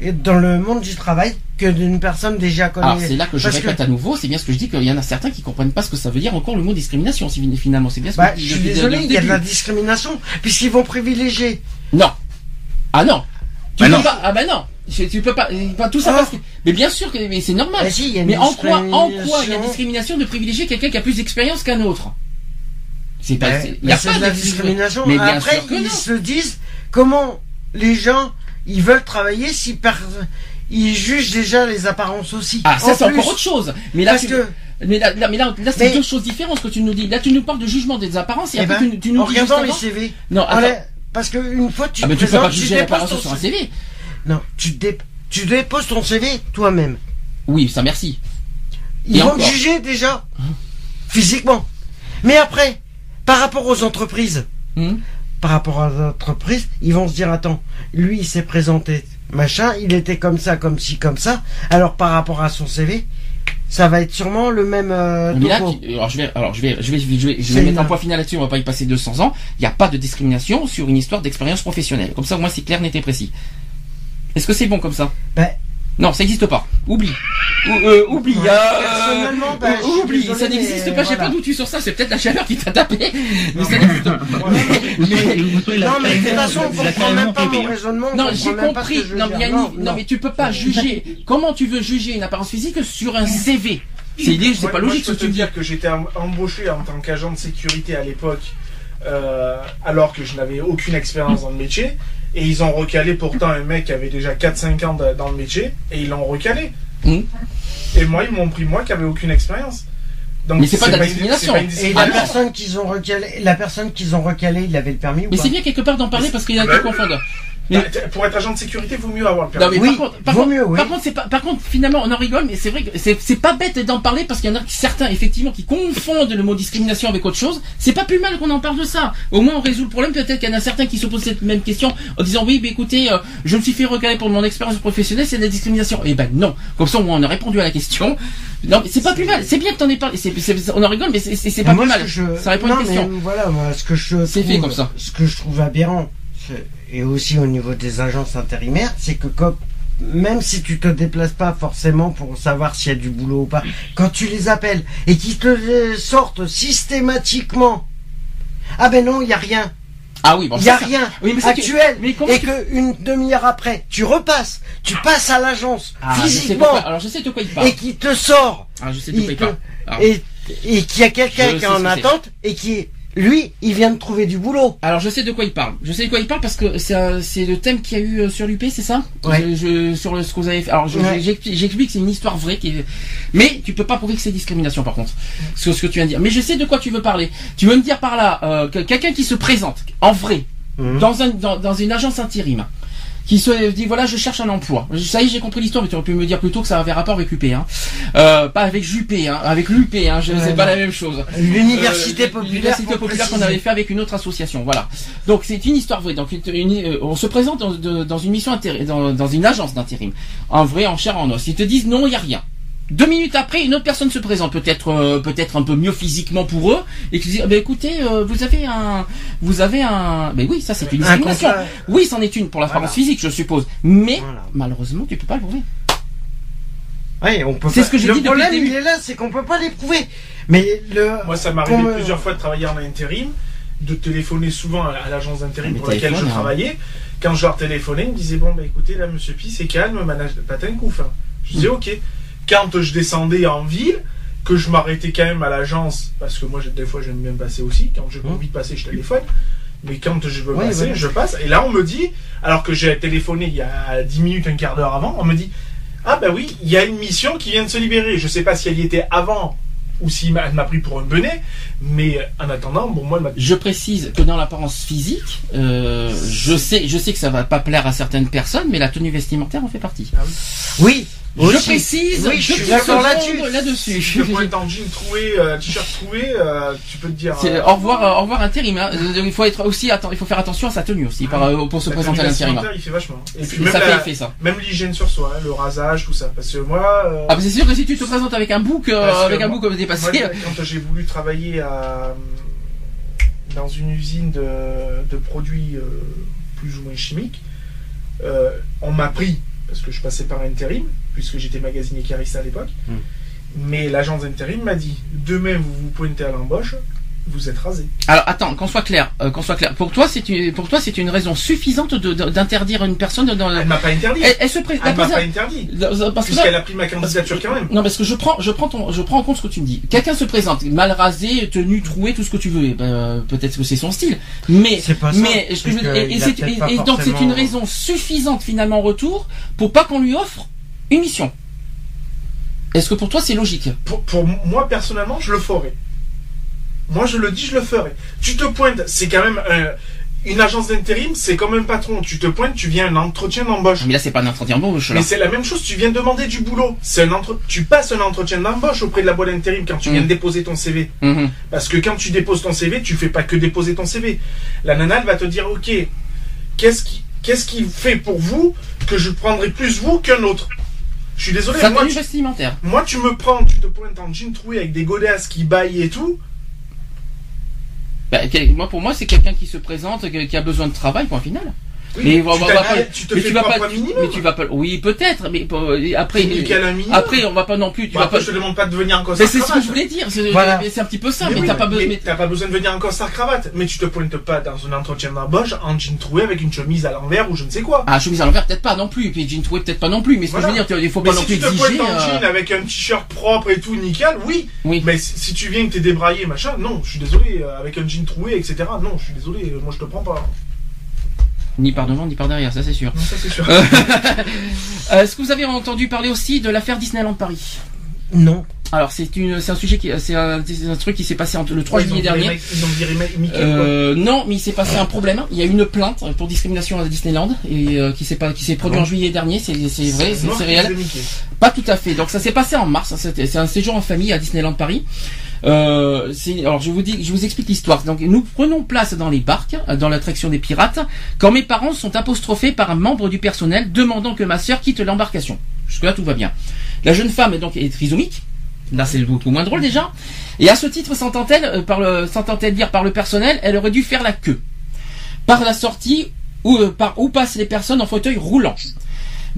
S2: dans le monde du travail que d'une personne déjà connue.
S1: Alors c'est là que je
S2: Parce
S1: répète à nouveau, c'est bien ce que je dis qu'il y en a certains qui comprennent pas ce que ça veut dire encore le mot discrimination. si Finalement, c'est bien ce que
S2: Bah,
S1: je
S2: je
S1: dis
S2: suis
S1: depuis le-
S2: désolé, il y a de la discrimination puisqu'ils vont privilégier.
S1: Non. Ah non. Tu
S4: Bah
S1: peux
S4: non.
S1: pas. Ah bah non. Je- Tu peux pas. pas tout ça
S2: Ah.
S1: parce que. Mais bien sûr que mais c'est normal.
S2: Bah si, il y a une
S1: mais en quoi, en quoi il y a
S2: discrimination.
S1: discrimination de privilégier quelqu'un qui a plus d'expérience qu'un autre? C'est pas.
S2: Eh,
S1: c'est- y a pas
S2: de la
S1: discrimination. Mais bien
S2: Après,
S1: sûr que
S2: ils
S1: non.
S2: se disent comment les gens ils veulent travailler si par... ils jugent déjà les apparences aussi.
S1: Ah, ça
S2: En
S1: c'est
S2: plus,
S1: encore autre chose. Mais là,
S2: Parce
S1: tu-
S2: que
S1: mais là, là- mais là, là, c'est
S2: Mais-
S1: deux choses différentes ce que tu nous dis. Là, tu nous parles de jugement des apparences et
S2: eh
S1: après
S2: ben,
S1: tu, tu nous
S2: en
S1: dis
S2: regardant les
S1: avant-
S2: CV,
S1: Non, attends.
S2: Parce que une fois tu
S1: Ah,
S2: te
S1: mais tu peux pas
S2: présentes, tu
S1: juger
S2: déposes ton
S1: sur un
S2: CV. Non, tu, dé- tu déposes ton CV toi-même.
S1: Oui, ça merci.
S2: Ils
S1: Et
S2: vont
S1: encore.
S2: te juger déjà physiquement. Mais après, par rapport aux entreprises,
S1: Hum
S2: par rapport aux entreprises, ils vont se dire attends, lui il s'est présenté machin, il était comme ça, comme ci, comme ça. Alors par rapport à son CV, ça va être sûrement le même euh,
S1: là, alors je vais, alors je vais, je vais, je vais, je vais mettre un point final là-dessus. On va pas y passer 200 ans. Il n'y a pas de discrimination sur une histoire d'expérience professionnelle. Comme ça, au moins, c'est clair, net et précis. Est-ce que c'est bon comme ça?
S2: Ben,
S1: Non, ça n'existe pas. Oublie. Ou- euh, oublie.
S2: Ouais,
S1: euh,
S2: désolé,
S1: ça n'existe pas. J'ai
S2: voilà.
S1: pas d'outil sur ça. C'est peut-être la chaleur qui t'a tapé. Mais ça n'existe pas.
S2: Non mais de toute façon, on
S4: la
S2: comprend même pas mon raisonnement. on
S1: Non, j'ai compris. Non, mais, une- non, mais tu peux pas juger. Comment tu veux juger une apparence physique sur un CV C'est
S3: Moi-
S1: pas
S3: moi,
S1: logique
S3: je peux te dire que j'étais em- embauché en tant qu'agent de sécurité à l'époque, euh, alors que je n'avais aucune expérience dans le métier. Et ils ont recalé pourtant un mec qui avait déjà 4-5 ans de- dans le métier, et ils l'ont recalé.
S1: Hum.
S3: Et moi, ils m'ont pris moi qui avait aucune expérience. Donc,
S1: Mais c'est pas de la discrimination.
S2: Et la
S1: Ah
S2: personne qu'ils ont recalé, la personne qu'ils ont recalé, il avait le permis ou
S1: Mais c'est bien quelque part d'en parler parce qu'il y a des confondeurs.
S3: Bah, Pour être agent de sécurité, il vaut mieux avoir le permis.
S1: Non mais
S2: Oui,
S1: par contre, par
S2: vaut
S1: contre,
S2: mieux, oui.
S1: par contre, c'est pas, par contre, finalement, on en rigole, mais c'est vrai que c'est, c'est pas bête d'en parler parce qu'il y en a certains, effectivement, qui confondent le mot discrimination avec autre chose. C'est pas plus mal qu'on en parle de ça. Au moins, on résout le problème. Peut-être qu'il y en a certains qui se posent cette même question en disant oui, mais écoutez, euh, je me suis fait recaler pour mon expérience professionnelle, c'est de la discrimination. Eh ben non. Comme ça, au moins, on a répondu à la question. Non, mais c'est pas plus mal. C'est bien que t'en aies parlé. C'est, c'est- on en rigole, mais c'est, c'est, c'est pas
S2: moi,
S1: plus
S2: ce
S1: mal.
S2: que je-
S1: Ça répond à une question.
S2: mais voilà, moi, ce que je
S1: C'est
S2: trouve,
S1: fait comme ça.
S2: Ce que je trouve aberrant, c'est- et aussi au niveau des agences intérimaires, c'est que comme, même si tu te déplaces pas forcément pour savoir s'il y a du boulot ou pas, quand tu les appelles et qu'ils te sortent systématiquement, ah ben non, il y a rien,
S1: Ah oui, bon,
S2: il y a rien
S1: Oui, mais c'est que-
S2: actuel,
S1: mais
S2: et
S1: tu-
S2: que une demi-heure après, tu repasses, tu passes à l'agence
S1: Ah,
S2: physiquement
S1: alors je sais de quoi il parle.
S2: et qui te sort.
S1: Ah, je sais de
S2: il
S1: quoi il
S2: peut-
S1: parle. Alors,
S2: et, et qu'il y a quelqu'un qui est en attente et qui, lui, il vient de trouver du boulot.
S1: Alors je sais de quoi il parle. Je sais de quoi il parle parce que c'est le thème qu'il y a eu euh, sur l'UP, c'est ça?
S2: Ouais.
S1: Je, je- sur le, ce que vous avez fait. Alors je-
S2: Ouais.
S1: j'explique j'explique que c'est une histoire vraie qui est... Mais tu peux pas prouver que c'est discrimination par contre. Ce que tu viens de dire. Mais je sais de quoi tu veux parler. Tu veux me dire par là euh, que quelqu'un qui se présente en vrai dans, un, dans, dans une agence intérim qui se dit voilà je cherche un emploi. Ça y est j'ai compris l'histoire mais tu aurais pu me dire plutôt que ça avait rapport avec UP hein. Euh, pas avec Juppé hein, avec l'UP hein, je
S2: Ouais,
S1: c'est pas la même chose.
S2: L'université
S1: Euh,
S2: populaire.
S1: L'université populaire qu'on avait fait avec une autre association, voilà. Donc c'est une histoire vraie. Donc une- une- euh, on se présente dans, de- dans une mission dans, dans une agence d'intérim, en vrai, en chair, en os. Ils te disent non, il y a rien. Deux minutes après, une autre personne se présente, peut-être euh, peut-être un peu mieux physiquement pour eux, et qui dit ah ben écoutez, euh, vous avez un, vous avez un, ben oui, ça c'est une
S2: Un
S1: discrimination. Oui, c'en est une pour l'apparence
S2: Voilà.
S1: physique, je suppose. Mais
S2: Voilà.
S1: malheureusement, tu peux pas le prouver.
S2: Oui, on peut
S1: C'est
S2: pas-
S1: ce que j'ai
S2: le
S1: dit depuis le
S2: problème,
S1: début.
S2: il est là, c'est qu'on peut pas les prouver. Mais le.
S3: Moi, ça m'est arrivé
S2: euh,
S3: plusieurs fois de travailler en intérim, de téléphoner souvent à l'agence d'intérim
S1: Mais
S3: pour laquelle je
S1: hein.
S3: travaillais. Quand je leur téléphonais, ils me disaient Bon, bah écoutez, là, monsieur Pi, c'est calme, manage patin couf. hein. Je disais Ok. Quand je descendais en ville, que je m'arrêtais quand même à l'agence, parce que moi, des fois, j'aime bien passer aussi. Quand j'ai pas
S2: Mmh.
S3: envie de passer, je téléphone. Mais quand je veux
S2: Ouais,
S3: passer,
S2: ouais.
S3: je passe. Et là, on me dit, alors que j'ai téléphoné il y a 10 minutes, un quart d'heure avant, on me dit Ah, bah oui, il y a une mission qui vient de se libérer. Je sais pas si elle y était avant ou si elle m'a pris pour un benet, mais en attendant, bon, moi, elle m'a
S1: Je précise que dans l'apparence physique, euh, je sais, je sais que ça va pas plaire à certaines personnes, mais la tenue vestimentaire en fait partie.
S2: Oui.
S1: Je
S2: aussi.
S1: précise,
S2: Oui, je suis d'accord là-dessus.
S1: là-dessus.
S3: Si tu peux être en jean troué, euh, t-shirt troué, euh, tu peux te dire.
S1: C'est
S3: euh,
S1: au revoir, euh, au revoir intérim. hein. Il faut être aussi, il faut faire attention à sa tenue aussi par, pour se
S3: la
S1: présenter à l'intérim.
S3: Il fait vachement. Et puis
S1: Et
S3: même,
S1: ça fait
S3: la-
S1: effet ça.
S3: même l'hygiène sur soi, hein, le rasage, tout ça. Parce que moi. euh,
S1: Ah, bah, c'est sûr que si tu te présentes avec un bouc, euh, avec un
S3: moi-
S1: bouc comme
S3: moi,
S1: dépassé,
S3: quand j'ai voulu travailler à, dans une usine de, de produits euh, plus ou moins chimiques, euh, on m'a pris, parce que je passais par intérim, puisque j'étais magasinier cariste à l'époque,
S2: Hmm.
S3: mais l'agence d'intérim m'a dit demain vous vous pointez à l'embauche, vous êtes rasé.
S1: Alors attends, qu'on soit clair, euh, qu'on soit clair. Pour toi, c'est une, pour toi, c'est une raison suffisante d'interdire une personne dans.
S3: Elle m'a pas interdit.
S1: Elle, elle se présente.
S3: Elle m'a pas interdit. Puisqu'elle a pris ma candidature quand même.
S1: non, parce que je prends, je prends ton, je prends en compte ce que tu me dis. Quelqu'un se présente, mal rasé, tenu, troué, tout ce que tu veux. Eh ben, peut-être que c'est son style, mais,
S2: C'est pas ça.
S1: mais, je et, et donc c'est une raison suffisante finalement en retour pour pas qu'on lui offre une mission. Est-ce que pour toi c'est logique
S3: Pour, pour moi, personnellement, je le ferai. Moi, je le dis, je le ferai. Tu te pointes, c'est quand même un- une agence d'intérim, c'est comme un patron. Tu te pointes, tu viens à un entretien d'embauche.
S1: Mais là c'est pas un entretien d'embauche.
S3: Mais c'est la même chose, tu viens demander du boulot. C'est un entre... Tu passes un entretien d'embauche auprès de la boîte d'intérim quand tu
S1: Mm.
S3: viens de déposer ton CV.
S1: Mhm.
S3: Parce que quand tu déposes ton CV, tu fais pas que déposer ton CV. La nana, elle va te dire, ok, qu'est-ce qui, qu'est-ce qui fait pour vous que je prendrai plus vous qu'un autre? Je suis désolé,
S1: Sa
S3: moi tu,
S1: vestimentaire.
S3: moi tu me prends, tu te pointes en jean troué avec des godasses qui baillent et tout.
S1: Bah, quel- moi pour moi c'est quelqu'un qui se présente, qui qui a besoin de travail, point final. Mais
S3: tu,
S1: on va- on va
S3: t'as-
S1: pas-
S3: tu te
S1: mais
S3: fais
S1: tu pas,
S3: minimum.
S1: mais tu vas pas, oui peut-être, mais euh, après,
S3: Tu nickel un minimum.
S1: après on va pas non plus, tu
S3: Bon,
S1: vas
S3: après,
S1: pas.
S3: je te demande pas de venir en
S1: Mais
S3: costard
S1: c'est ce que
S3: cravate.
S1: je voulais dire, c'est un petit peu ça,
S3: Mais
S1: mais,
S3: oui,
S1: t'as pas besoin.
S3: t'as pas besoin de venir en costard cravate, mais tu te pointes pas dans un entretien d'embauche en jean troué avec une chemise à l'envers ou je ne sais quoi.
S1: Ah, chemise à l'envers, peut-être pas non plus, puis jean troué, peut-être pas non plus, mais ce que je veux dire, tu- il faut
S3: Mais
S1: pas non
S3: si
S1: plus
S3: tu te
S1: exiger.
S3: pointes en
S1: euh,
S3: jean avec un t-shirt propre et tout nickel, oui.
S1: Oui.
S3: Mais si, si tu viens que t'es débraillé machin, non, je suis désolé, euh, avec un jean troué, etc. Non, je suis désolé, euh, moi je te prends pas.
S1: Ni par devant, ni par derrière, ça c'est sûr.
S3: Non, ça c'est sûr.
S1: Euh, Est-ce que vous avez entendu parler aussi de l'affaire Disneyland Paris?
S2: Non.
S1: Alors c'est une, c'est un sujet qui, c'est un, c'est un truc qui s'est passé entre le 3
S3: Ils ont
S1: juillet dernier. Euh, non, mais il s'est passé un problème. Il y a eu une plainte pour discrimination à Disneyland et euh, qui s'est pas, qui s'est produit
S2: Ah
S1: en juillet dernier. C'est, vrai, c'est, réel. Pas tout à fait. Donc ça s'est passé en mars. C'était- C'est un séjour en famille à Disneyland Paris. Euh, alors je vous je vous explique l'histoire. Donc nous prenons place dans les barques, euh, dans l'attraction des pirates, quand mes parents sont apostrophés par un membre du personnel demandant que ma sœur quitte l'embarcation. Jusque là tout va bien. La jeune femme donc est trisomique. Là c'est beaucoup moins drôle déjà. Et à ce titre, s'entend-elle euh, s'entend-elle dire par le personnel, elle aurait dû faire la queue par la sortie euh, par où passent les personnes en fauteuil roulant.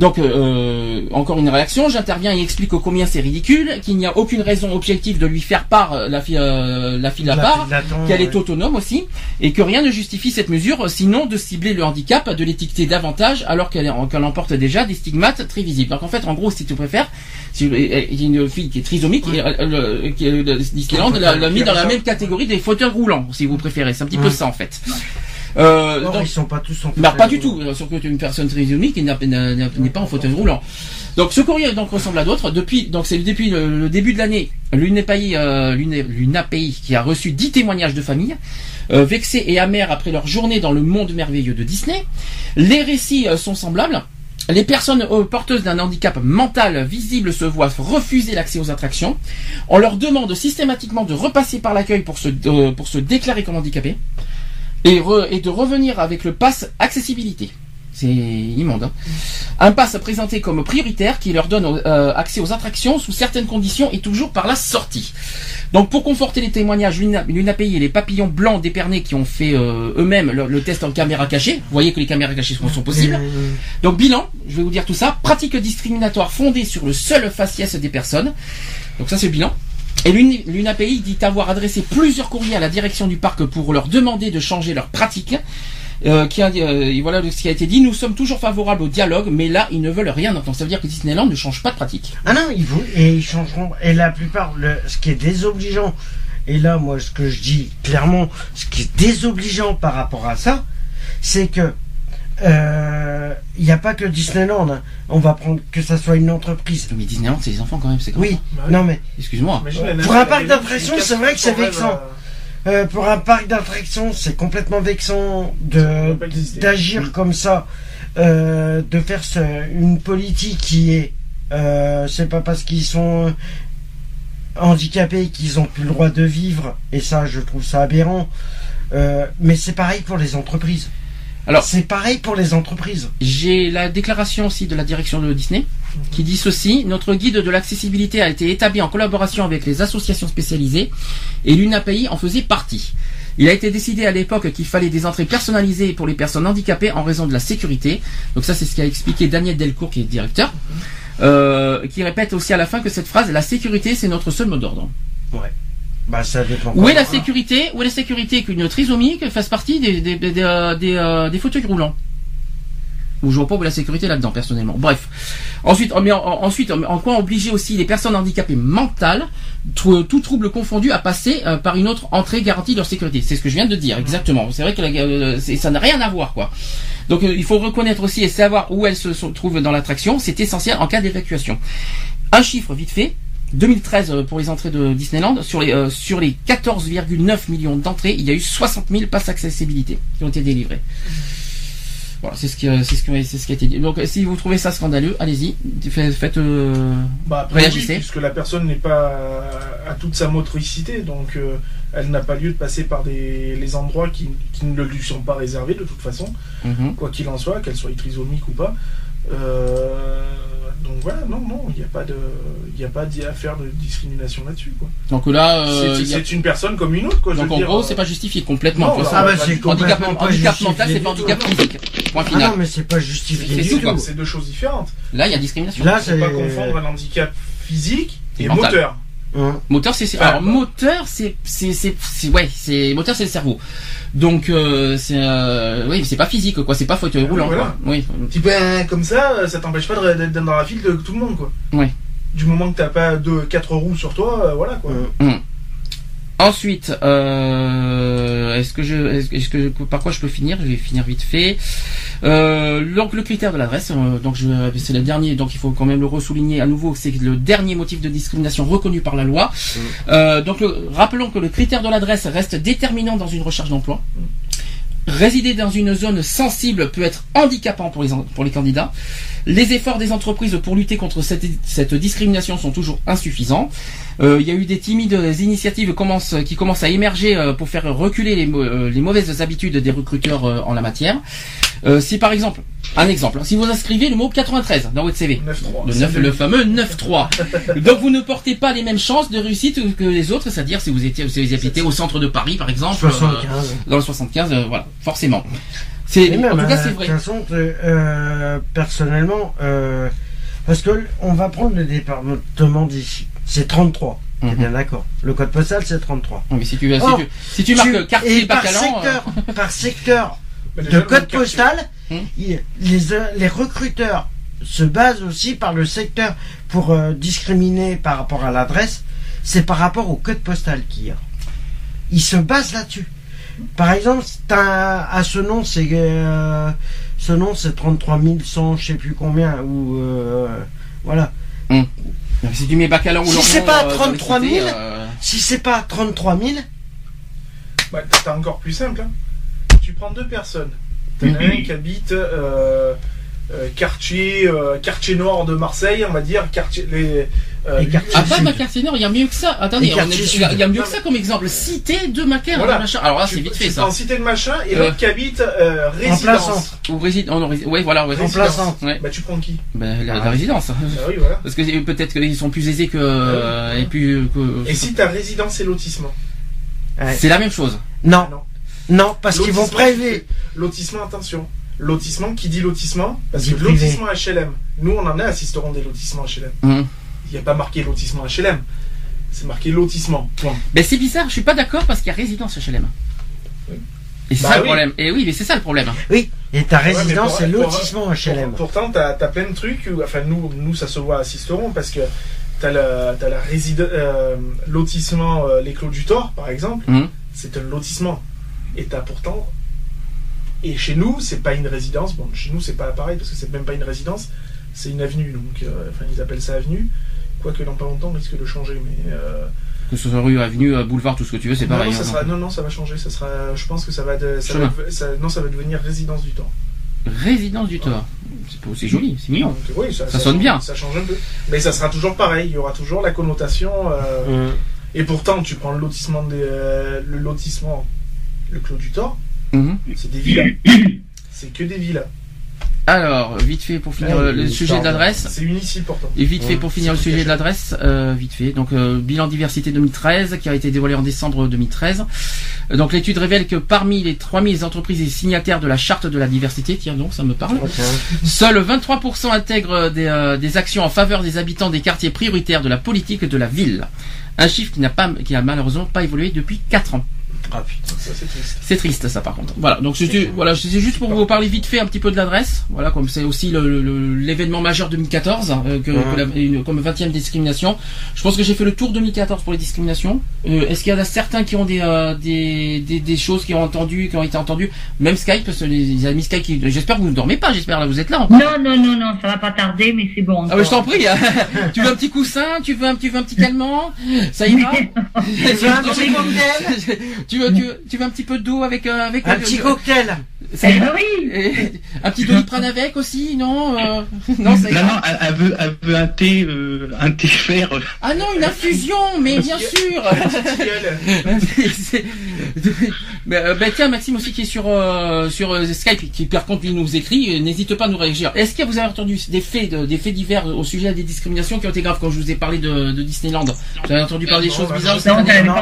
S1: Donc, euh, encore une réaction, j'interviens et explique combien c'est ridicule, qu'il n'y a aucune raison objective de lui faire part euh, la fille, euh, la fille à
S2: La
S1: part, qu'elle est autonome aussi, et que rien ne justifie cette mesure, sinon de cibler le handicap, de l'étiqueter davantage, alors qu'elle qu'elle emporte déjà des stigmates très visibles. Donc en fait, en gros, si tu préfères, si, il y a une fille qui est trisomique, et, euh, le- qui est- le- Disneyland l'a mis dans la même catégorie des fauteuils roulants, si vous préférez. C'est un petit peu ça en fait. Euh,
S2: Or,
S1: donc-
S2: ils sont pas tous en
S1: bah, pas du tout, surtout une personne trisomique n'est pas en fauteuil roulant. Donc ce courrier donc ressemble à d'autres. Depuis donc c'est depuis le, le début de l'année, l'UNEPAI euh, l'UNAPI qui a reçu 10 témoignages de familles euh, vexées et amères après leur journée dans le monde merveilleux de Disney. Les récits euh, sont semblables. Les personnes euh, porteuses d'un handicap mental visible se voient refuser l'accès aux attractions. On leur demande systématiquement de repasser par l'accueil pour se, euh, pour se déclarer comme handicapé et, re- et de revenir avec le pass accessibilité. C'est immonde. hein. Un pass présenté comme prioritaire qui leur donne euh, accès aux attractions sous certaines conditions et toujours par la sortie. Donc pour conforter les témoignages, l'UNA- l'UNAPI et les papillons blancs d'Épernay qui ont fait euh, eux-mêmes le, le test en caméra cachée, vous voyez que les caméras cachées sont, sont possibles. Donc bilan, je vais vous dire tout ça, pratique discriminatoire fondée sur le seul faciès des personnes. Donc ça c'est le bilan. Et l'UNAPI dit avoir adressé plusieurs courriers à la direction du parc pour leur demander de changer leur pratique. Euh, qui a, euh, voilà ce qui a été dit. Nous sommes toujours favorables au dialogue, mais là ils ne veulent rien entendre. Ça veut dire que Disneyland ne change pas de pratique.
S2: Ah non, ils vont et ils changeront. Et la plupart, ce qui est désobligeant, et là, moi, ce que je dis clairement, ce qui est désobligeant par rapport à ça, c'est que euh, il n'y a pas que Disneyland. hein. On va prendre que ça soit une entreprise.
S1: Mais Disneyland c'est les enfants quand même, c'est
S2: Oui,
S3: Bah oui.
S2: non mais
S1: Excuse-moi.
S2: Pour un parc d'attractions, c'est vrai que c'est vexant.
S3: euh,
S2: euh, pour un parc d'attractions, c'est complètement vexant de d'agir comme ça, euh, de faire ce- une politique qui est, euh, c'est pas parce qu'ils sont handicapés qu'ils ont plus le droit de vivre, et ça, je trouve ça aberrant. Euh, mais c'est pareil pour les entreprises.
S1: Alors-
S2: c'est pareil pour les entreprises.
S1: J'ai la déclaration aussi de la direction de Disney qui dit ceci notre guide de l'accessibilité a été établi en collaboration avec les associations spécialisées et l'UNAPI en faisait partie. Il a été décidé à l'époque qu'il fallait des entrées personnalisées pour les personnes handicapées en raison de la sécurité. Donc ça c'est ce qu'a expliqué Daniel Delcourt qui est directeur, euh, qui répète aussi à la fin que cette phrase la sécurité c'est notre seul mot d'ordre.
S2: Bah, ça dépend.
S1: Où est la
S2: comment-
S1: sécurité Où est la sécurité qu'une trisomie fasse partie des, des, des, des, euh, des, euh, fauteuils roulants Ou je vois pas où est la sécurité là-dedans, personnellement. Bref. Ensuite, mais en, en- ensuite, en quoi obliger aussi les personnes handicapées mentales, tout, tout trouble confondu, à passer euh, par une autre entrée garantie de leur sécurité C'est ce que je viens de dire, exactement. C'est vrai que euh, ça n'a rien à voir, quoi. Donc euh, il faut reconnaître aussi et savoir où elles se trouvent dans l'attraction. C'est essentiel en cas d'évacuation. Un chiffre vite fait. 2013 euh, pour les entrées de Disneyland, sur les euh, sur les 14,9 millions d'entrées, il y a eu 60 000 passes accessibilité qui ont été délivrées. Voilà, c'est ce qui euh, c'est ce qui c'est ce qui a été dit. Donc si vous trouvez ça scandaleux, allez-y, faites, faites, euh,
S3: Bah, après, oui,
S1: réagissez.
S3: puisque la personne n'est pas à toute sa motricité, donc euh, elle n'a pas lieu de passer par des, les endroits qui, qui ne lui sont pas réservés de toute façon,
S1: Mhm.
S3: quoi qu'il en soit, qu'elle soit trisomique ou pas. Euh, donc voilà, non, non, il n'y a pas de, il n'y a pas d'y- à faire de discrimination là-dessus, quoi.
S1: Donc là, euh,
S3: c'est
S1: a-
S3: une personne comme une autre, quoi. je
S1: donc
S3: veux
S1: en
S3: dire,
S1: gros,
S3: euh,
S1: c'est pas justifié complètement.
S3: Non,
S1: façon.
S2: Ah bah c'est
S1: handicap,
S2: complètement pas
S1: handicap
S2: justifié
S1: mental, c'est pas
S2: tout.
S1: handicap physique. Point
S2: Ah
S1: final.
S2: non, mais c'est pas justifié du
S1: tout,
S3: c'est deux choses différentes.
S1: Là, il y a discrimination.
S2: Là,
S3: Faut
S2: c'est.
S3: pas confondre un handicap physique
S1: Et
S3: et
S1: mental.
S3: moteur.
S2: Hum.
S1: Moteur, c'est c'est-
S3: Enfin,
S1: alors moteur, c'est c'est ouais, c'est moteur, c'est le cerveau. Donc euh, c'est euh, oui, c'est pas physique quoi, c'est pas fauteuil roulant
S3: voilà.
S1: quoi. Oui.
S3: Petit ben, comme ça, ça t'empêche pas d'être dans la file de tout le monde, quoi.
S1: Ouais.
S3: Du moment que t'as pas deux, quatre roues sur toi, euh, voilà, quoi.
S2: Hum.
S1: Ensuite, euh, est-ce que je, est-ce que- par quoi je peux finir? Je vais finir vite fait. Euh, donc le critère de l'adresse, euh, donc je, c'est le dernier, donc il faut quand même le ressouligner à nouveau, c'est le dernier motif de discrimination reconnu par la loi. Euh, donc le- rappelons que le critère de l'adresse reste déterminant dans une recherche d'emploi. Résider dans une zone sensible peut être handicapant pour les, en- pour les candidats. Les efforts des entreprises pour lutter contre cette, cette discrimination sont toujours insuffisants. Euh, il y a eu des timides initiatives commencent- qui commencent à émerger euh, pour faire reculer les, euh, les mauvaises habitudes des recruteurs euh, en la matière. Euh, si par exemple, un exemple, hein, si vous inscrivez le mot 93 dans votre CV,
S3: 9-3.
S1: le,
S3: C'est
S1: 9,
S3: de-
S1: le fameux 9-3. Donc vous ne portez pas les mêmes chances de réussite que les autres, c'est-à-dire si vous étiez, si vous habitez au centre de Paris par exemple, euh,
S2: 75.
S1: dans le 75, euh, voilà, forcément. C'est, en tout cas, c'est
S2: De
S1: vrai.
S2: toute façon, euh, personnellement, euh, parce que on va prendre le département d'ici. C'est 33. T'es
S1: Mhm.
S2: bien d'accord. Le code postal, c'est 33.
S1: Oui, mais si tu, si tu, si tu marques quartier
S2: et par
S1: Bacalan, euh,
S2: secteur, par secteur de code postal,
S1: Hmm.
S2: il- les, les recruteurs se basent aussi par le secteur pour euh, discriminer par rapport à l'adresse. C'est par rapport au code postal qu'il y a. Ils se basent là-dessus. Par exemple, t'as à ce nom, c'est euh, ce nom, c'est 33 100, je sais plus combien, ou euh, voilà.
S1: si tu mets Bacalan ou
S2: Si c'est pas
S1: euh, dans les
S2: 33 000,
S1: cités, euh,
S2: Si c'est pas 33 000,
S3: Bah, t'as encore plus simple. hein. Tu prends deux personnes. T'en as un qui habite euh, euh, quartier, euh, quartier nord de Marseille, on va dire, quartier, les, euh,
S1: Ah, pas quartier nord, il y a mieux que ça. Attendez, il y, a- y mieux que ça comme exemple. Cité de Macaire,
S3: Voilà.
S1: machin. Alors là, c'est vite fait ça.
S3: prends cité de machin et
S1: Euh.
S3: l'autre qui habite euh, résidence.
S1: Ou réside, oh non, rési- ouais, voilà, ouais.
S3: Résidence.
S2: Remplaçante.
S1: Ouais.
S3: Bah tu prends qui?
S1: Ben, la, la
S2: Ah.
S1: résidence.
S3: Bah oui, voilà.
S1: Parce que c'est- peut-être qu'ils sont plus aisés que, euh, et plus, que-
S3: Et si t'as résidence et lotissement?
S2: Ouais.
S1: c'est la même chose.
S2: Non,
S3: Non.
S2: non, parce qu'ils vont prélever.
S3: Lotissement, attention. Lotissement, qui dit lotissement? Parce que lotissement HLM, nous on en a assisteront des lotissements HLM. Il n'y a pas marqué lotissement HLM. C'est marqué lotissement. Point.
S1: Ben, c'est bizarre, je suis pas d'accord parce qu'il y a résidence HLM.
S3: Oui.
S1: Et c'est
S3: Bah
S1: ça le problème. Et oui, mais c'est ça le problème.
S2: Oui, et ta
S3: Ouais, mais
S2: résidence,
S3: pour-
S2: c'est
S3: pour-
S2: lotissement HLM.
S3: Pour- pourtant, t'as as plein de trucs. Où, enfin, nous, nous, ça se voit à Sisteron parce que t'as la, t'as la réside- euh, lotissement euh, Les Clos du Thor, par exemple.
S1: Mhm.
S3: C'est un lotissement. Et t'as pourtant. Et chez nous, c'est pas une résidence. Bon, chez nous, c'est pas pareil parce que c'est même pas une résidence. C'est une avenue. Donc, euh, enfin, ils appellent ça avenue. Quoique dans pas longtemps, on risque de changer. Mais. euh,
S1: Que ce soit rue, avenue, euh, boulevard, tout ce que tu veux, c'est pareil.
S3: non, ça
S1: hein,
S3: sera,
S1: donc.
S3: non, non, ça va changer. Ça sera, je pense que ça va, de, ça
S1: Chemin.
S3: va- ça- non, ça va devenir résidence du temps.
S1: Résidence du Thor. C'est pas- C'est joli, c'est mignon.
S3: Donc, oui, ça,
S1: Ça sonne
S3: change-
S1: bien.
S3: Ça change un peu. Mais ça sera toujours pareil. Il y aura toujours la connotation. euh,
S2: Hum.
S3: Et pourtant, tu prends le lotissement, des, euh, le lotissement, le Clos du Thor,
S1: Mhm.
S3: c'est des villas. c'est que des villas.
S1: Alors, vite fait pour finir
S2: Ouais,
S1: euh, le sujet de l'adresse.
S3: C'est unici pourtant.
S1: Et vite fait pour finir le sujet de l'adresse, euh, vite fait. Donc euh, bilan diversité 2013 qui a été dévoilé en décembre 2013. Euh, Donc l'étude révèle que parmi les 3000 entreprises et signataires de la charte de la diversité, tiens donc ça me parle, seuls 23% intègrent des, euh, des actions en faveur des habitants des quartiers prioritaires de la politique de la ville. Un chiffre qui n'a pas, qui a malheureusement pas évolué depuis 4 ans.
S3: Ah putain, ça c'est triste.
S1: C'est triste ça par contre. Voilà, donc c'était voilà, c'est juste pour vous parler vite fait un petit peu de l'adresse. Voilà, comme c'est aussi le- le- l'événement majeur 2014, euh, que,
S2: Ouais.
S1: que la- une- comme 20e discrimination. Je pense que j'ai fait le tour 2014 pour les discriminations. Euh, Est-ce qu'il y en a certains qui ont des, euh, des, des des choses qui ont entendu, qui ont été entendues, même Skype, parce que les, les amis Skype, qui- j'espère que vous ne dormez pas, j'espère là vous êtes là encore.
S5: Non, non, non, non, ça va pas tarder, mais c'est bon.
S1: Ah ouais, je t'en prie. hein. tu veux un petit coussin, tu veux un, tu veux un petit calmant, ça ira?
S2: Tu veux un petit cocktail
S1: tu veux, tu veux, tu veux un petit peu d'eau avec euh, avec
S2: Un
S1: euh,
S2: petit cocktail
S5: Eh oui.
S1: Et un petit doliprane avec aussi, non euh, Non, ça
S4: Non, non, elle, elle veut, elle veut un thé, euh, un thé fer. euh.
S1: Ah non, une infusion, mais bien sûr. Euh, ben, tiens, Maxime aussi qui est sur euh, sur euh, Skype, qui par contre lui nous écrit, euh, n'hésite pas à nous réagir. Est-ce que vous avez entendu des faits, de- des faits divers au sujet des discriminations qui ont été graves quand je vous ai parlé de, de Disneyland? Vous avez entendu parler des choses
S3: bah,
S1: bizarres?
S5: non,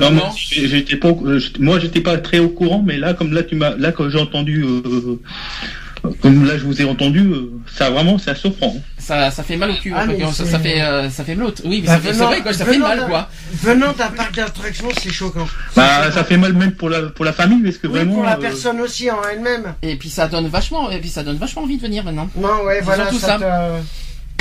S2: Non, non. euh,
S4: j'étais pas, euh, moi, j'étais pas très au courant, mais là, comme là, tu m'as, là, quand j'ai entendu, euh, comme là, je vous ai entendu, euh, ça vraiment, c'est souffrant.
S1: ça, ça fait mal au cul.
S2: Ah,
S1: hein, ça,
S2: c'est-
S1: ça fait euh, ça fait mal. au- Oui, mais
S2: Bah,
S1: ça fait- c'est
S2: venant-
S1: vrai quoi, ça fait mal
S2: d'un-
S1: quoi.
S2: Venant d'un parc d'attractions, c'est choquant.
S4: Bah, ça fait mal même pour la, pour la famille, parce que
S2: Oui,
S4: vraiment.
S2: pour la
S4: euh,
S2: personne aussi en elle-même.
S1: Et puis ça donne vachement, et puis ça donne vachement envie de venir maintenant.
S2: Non, ouais, voilà, ça.
S1: ça.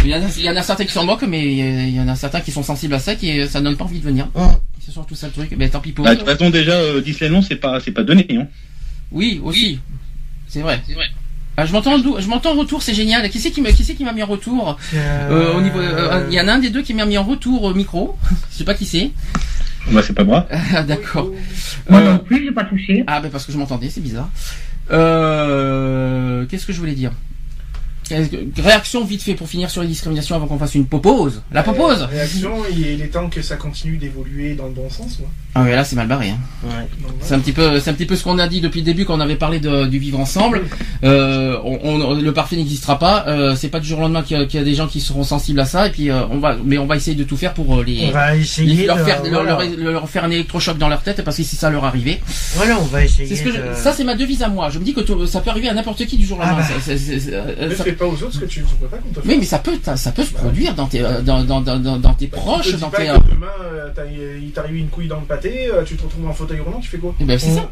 S1: Il y en a, il y en a certains qui s'en moquent, mais il y en a certains qui sont sensibles à ça, qui euh, ça donne pas envie de venir.
S2: Hum.
S1: C'est surtout ça le truc. Mais tant pis pour
S4: bah, de toute façon, déjà, euh, Disneyland, c'est pas, c'est pas donné, hein.
S1: Oui, aussi. C'est vrai. Ah, je m'entends, je m'entends en retour, c'est génial. Qui c'est qui m'a, qui c'est qui m'a mis en retour euh, au niveau, euh, Il y en a un des deux qui m'a mis en retour au micro. Je sais pas qui c'est.
S4: Bah, c'est pas moi.
S1: Ah, D'accord.
S5: Moi
S1: Euh,
S5: non plus, j'ai pas touché.
S1: Ah, ben parce que je m'entendais, c'est bizarre. Euh, qu'est-ce que je voulais dire? Réaction vite fait pour finir sur les discriminations avant qu'on fasse une popose. La popose
S3: Euh, Réaction, il est temps que ça continue d'évoluer dans le bon sens. Moi.
S1: Ah ouais, là c'est mal barré. Hein.
S2: Ouais.
S1: C'est un petit peu, c'est un petit peu ce qu'on a dit depuis le début quand on avait parlé de- du vivre ensemble. Euh, on, on- le parfait n'existera pas. Euh, c'est pas du jour au lendemain qu'il y, a- qu'il y a des gens qui seront sensibles à ça. Et puis euh, on va, mais on va essayer de tout faire pour euh, les,
S2: On va
S1: les-
S2: essayer
S1: leur
S2: de,
S1: faire, leur,
S2: voilà.
S1: leur- leur faire un électrochoc dans leur tête parce que si ça leur arrivait,
S2: Voilà, on va essayer.
S1: ce que je-
S2: de-
S1: ça c'est ma devise à moi. Je me dis que tout- ça peut arriver à n'importe qui du jour au
S2: Ah
S1: lendemain.
S2: bah.
S1: Ça- euh, ça-
S3: pas aux autres ce que tu ne peux pas qu'on te fasse.
S1: Oui, mais ça peut, ça peut se
S3: Bah,
S1: produire dans tes, euh, dans, dans, dans, dans, tes
S3: Bah,
S1: proches,
S3: tu te
S1: dans
S3: pas
S1: tes.
S3: que
S1: euh,
S3: demain, euh, il t'arrive une couille dans le pâté, euh, tu te retrouves en fauteuil roulant, tu fais quoi
S1: eh ben, c'est
S2: Mm.
S1: ça.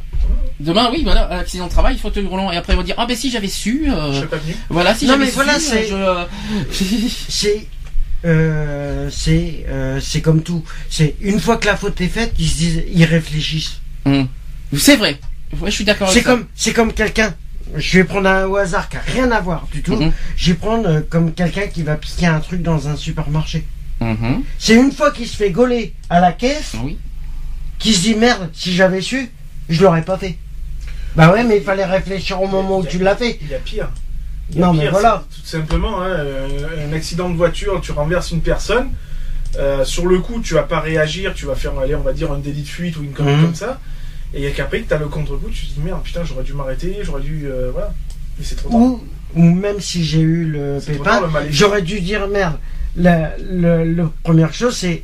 S1: Demain, oui, voilà, accident de travail, fauteuil roulant, et après ils vont dire ah ben si j'avais su, euh,
S3: Je serais pas venu.
S1: voilà si
S2: Non,
S1: j'avais
S2: mais
S1: su,
S2: voilà,
S1: euh,
S2: c'est-
S1: je-
S2: C'est. Euh, c'est euh, c'est comme tout. C'est une fois que la faute est faite, ils se disent, ils réfléchissent.
S1: Hum. C'est vrai. Ouais, je suis d'accord
S2: C'est comme c'est comme quelqu'un. Je vais prendre un au hasard qui a rien à voir du tout.
S1: Mhm.
S2: Je vais prendre euh, comme quelqu'un qui va piquer un truc dans un supermarché.
S1: Mhm.
S2: C'est une fois qu'il se fait gauler à la caisse,
S1: Oui.
S2: qu'il se dit merde, si j'avais su, je l'aurais pas fait. Bah ouais, mais il fallait réfléchir au moment où tu l'as fait.
S3: Il y a pire. Il y a
S2: Non, mais voilà.
S3: Tout simplement, hein, euh, un accident de voiture, tu renverses une personne. euh, sur le coup, tu vas pas réagir, tu vas faire, allez, on va dire, un délit de fuite ou une connerie
S2: Mhm.
S3: comme ça. Et il y a qu'après que tu as le contre-coup, tu te dis merde, putain, j'aurais dû m'arrêter, j'aurais dû. euh, voilà. Mais c'est trop tard.
S2: Ou, ou même si j'ai eu le pépin, j'aurais dû dire merde. La, le, le première chose, c'est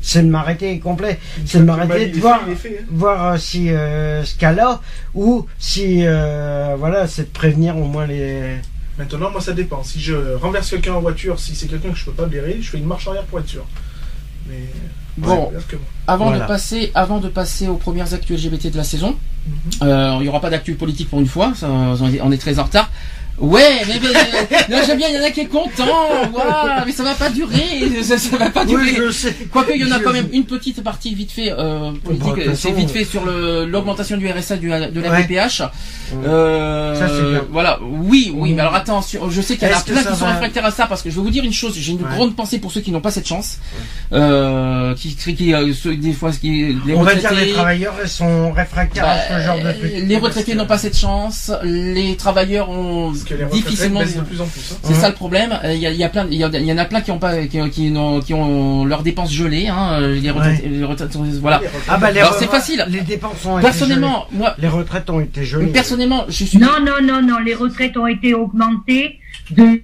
S2: c'est de m'arrêter complet. C'est de m'arrêter de voir,
S3: fait, hein.
S2: voir euh, si euh, ce cas-là, ou si euh, voilà, c'est de prévenir au moins les.
S3: Maintenant, moi, ça dépend. Si je renverse quelqu'un en voiture, si c'est quelqu'un que je peux pas blairer, je fais une marche arrière pour être sûr. Mais.
S1: Bon,
S3: Ouais,
S1: avant
S2: Voilà.
S1: de passer, avant de passer aux premières actus LGBT de la saison,
S3: Mhm.
S1: euh, il y aura pas d'actu politique pour une fois, ça, on est très en retard. Ouais, mais, mais non, j'aime bien, il y en a qui est content, voilà, mais ça va pas durer, ça, ça va pas durer.
S2: Oui.
S1: Quoique il y en a quand même une petite partie vite fait euh, politique, c'est vite fait sur l'augmentation du RSA du, de la
S2: Ouais.
S1: PPH. Euh,
S2: Ça, c'est bien.
S1: Voilà, oui, oui,
S2: Mhm.
S1: mais alors attention, je sais qu'il y en a plein qui sont réfractaires à ça parce que je vais vous dire une chose, j'ai une
S2: Ouais.
S1: grande pensée pour ceux qui n'ont pas cette chance, euh, qui, qui, euh, ceux- des fois, qui, les
S2: On va dire les travailleurs sont réfractaires à
S1: bah,
S2: ce genre de truc.
S1: les retraités n'ont pas cette chance, les travailleurs ont
S3: que les
S1: difficilement.
S3: baissent de plus en plus. hein.
S1: C'est
S2: Mhm.
S1: ça le problème. Euh, Il y, a, il y a plein, il y, a- il y en a plein qui ont pas, qui, qui, n'ont- qui ont leurs dépenses gelées. Hein, euh, les retraités, les retraités- voilà.
S2: Ah bah les
S1: Alors, c'est facile.
S2: Les dépenses ont été
S1: Personnellement, moi,
S2: gelées. les retraites ont été gelées.
S1: personnellement, je suis.
S5: Non, non, non, non, les retraites ont été augmentées de.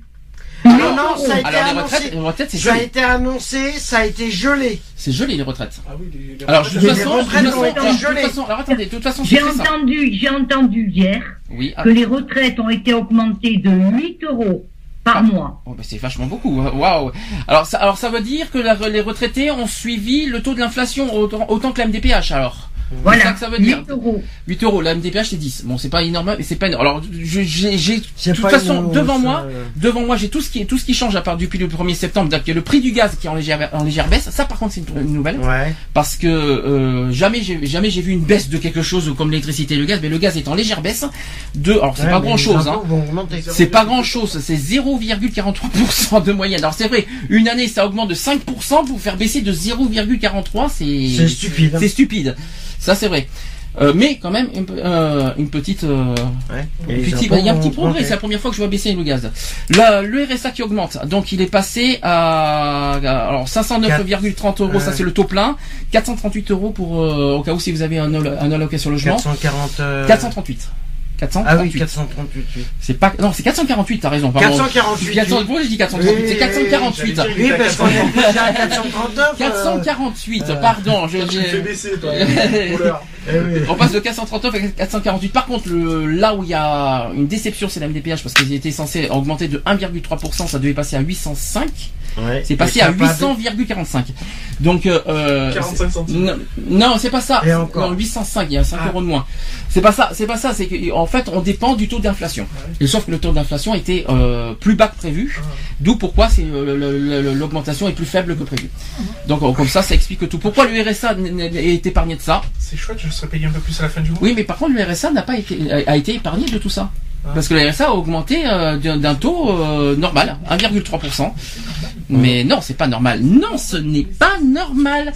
S2: Non, non, ça a été
S1: Alors les
S2: annoncé.
S1: retraites, les retraites, c'est
S2: Ça a
S1: gelé.
S2: été annoncé, ça a été gelé.
S1: C'est gelé les retraites.
S3: Ah oui, les, les
S1: Alors de
S3: retraites-
S1: toute
S2: Les
S1: façon, de toute
S2: retraites
S1: façon,
S2: ont été
S1: alors, de toute
S2: gelées.
S1: façon, alors attendez, de toute façon, c'est
S5: J'ai entendu, j'ai entendu hier
S1: Oui. ah,
S5: que les retraites ont été augmentées de 8 euros par mois.
S1: Oh, bah, c'est vachement beaucoup. hein. Waouh. Alors ça, alors ça veut dire que la- les retraités ont suivi le taux de l'inflation autant, autant que la MDPH alors? C'est ça
S5: Voilà,
S1: que ça veut dire.
S5: 8 euros.
S1: 8 euros, la MDPH c'est 10. Bon, c'est pas énorme, mais c'est pas énorme. Alors, je- j'ai, j'ai, de toute façon, devant moi,
S2: euh,
S1: devant moi, j'ai tout ce qui, tout ce qui change à part depuis le 1er septembre, donc le prix du gaz qui est en légère, en légère baisse. Ça, par contre, c'est une, une nouvelle.
S2: Ouais.
S1: Parce que, euh, jamais j'ai, jamais j'ai vu une baisse de quelque chose comme l'électricité et le gaz, mais le gaz est en légère baisse de, alors c'est
S2: Ouais,
S1: pas grand chose, hein. C'est pas grand chose, c'est 0,43% de moyenne. Alors c'est vrai, une année ça augmente de 5% pour faire baisser de 0,43, c'est
S2: C'est stupide. hein.
S1: c'est stupide. Ça c'est vrai. Euh, mais quand même une, euh, une petite, euh,
S2: Ouais.
S1: il y a un petit progrès. C'est la première fois que je vois baisser le gaz. Là, le RSA qui augmente, donc il est passé à, à- alors 509,30 euros, ça c'est le taux plein, 438 euros pour euh, au cas où si vous avez un, un allocation logement,
S2: 440. euh,
S1: 438. 438.
S2: Ah oui, 438. oui.
S1: C'est pas non, c'est 448, t'as raison. pardon.
S2: 448.
S1: 400
S2: oui.
S1: pourquoi j'ai dit 438
S2: Oui,
S1: C'est 448.
S3: j'allais dire,
S2: Oui, parce qu'on est déjà à 439. euh,
S1: 448,
S2: euh,
S1: pardon. Je,
S3: Tu me fais baisser, toi.
S2: oui.
S1: on passe de 439 à 448. Par contre, le, là où il y a une déception, c'est la MDPH parce qu'ils étaient censés augmenter de 1,3%, ça devait passer à 805.
S2: Ouais.
S1: C'est passé à
S2: a pas
S1: 800,45. Donc, euh, euh,
S3: 45 centimes.
S1: non, non, c'est pas ça.
S2: Et encore.
S1: Non, 805, il y a 5
S3: Ah.
S1: euros de moins. C'est pas ça, c'est pas ça, c'est qu'en fait, on dépend du taux d'inflation. Et sauf que le taux d'inflation était euh, plus bas que prévu,
S3: Ah.
S1: d'où pourquoi c'est euh, l'augmentation est plus faible que prévu. Donc euh, comme ça, ça explique tout. Pourquoi le RSA est épargné de ça?
S3: C'est chouette, je serais payé un peu plus à la fin du mois.
S1: Oui, mais par contre, le RSA n'a pas été a été épargné de tout ça.
S3: Ah.
S1: Parce que le RSA a augmenté euh, d'un d'un taux euh, normal, 1,3%. Mais non, c'est pas normal. Non, ce n'est pas normal.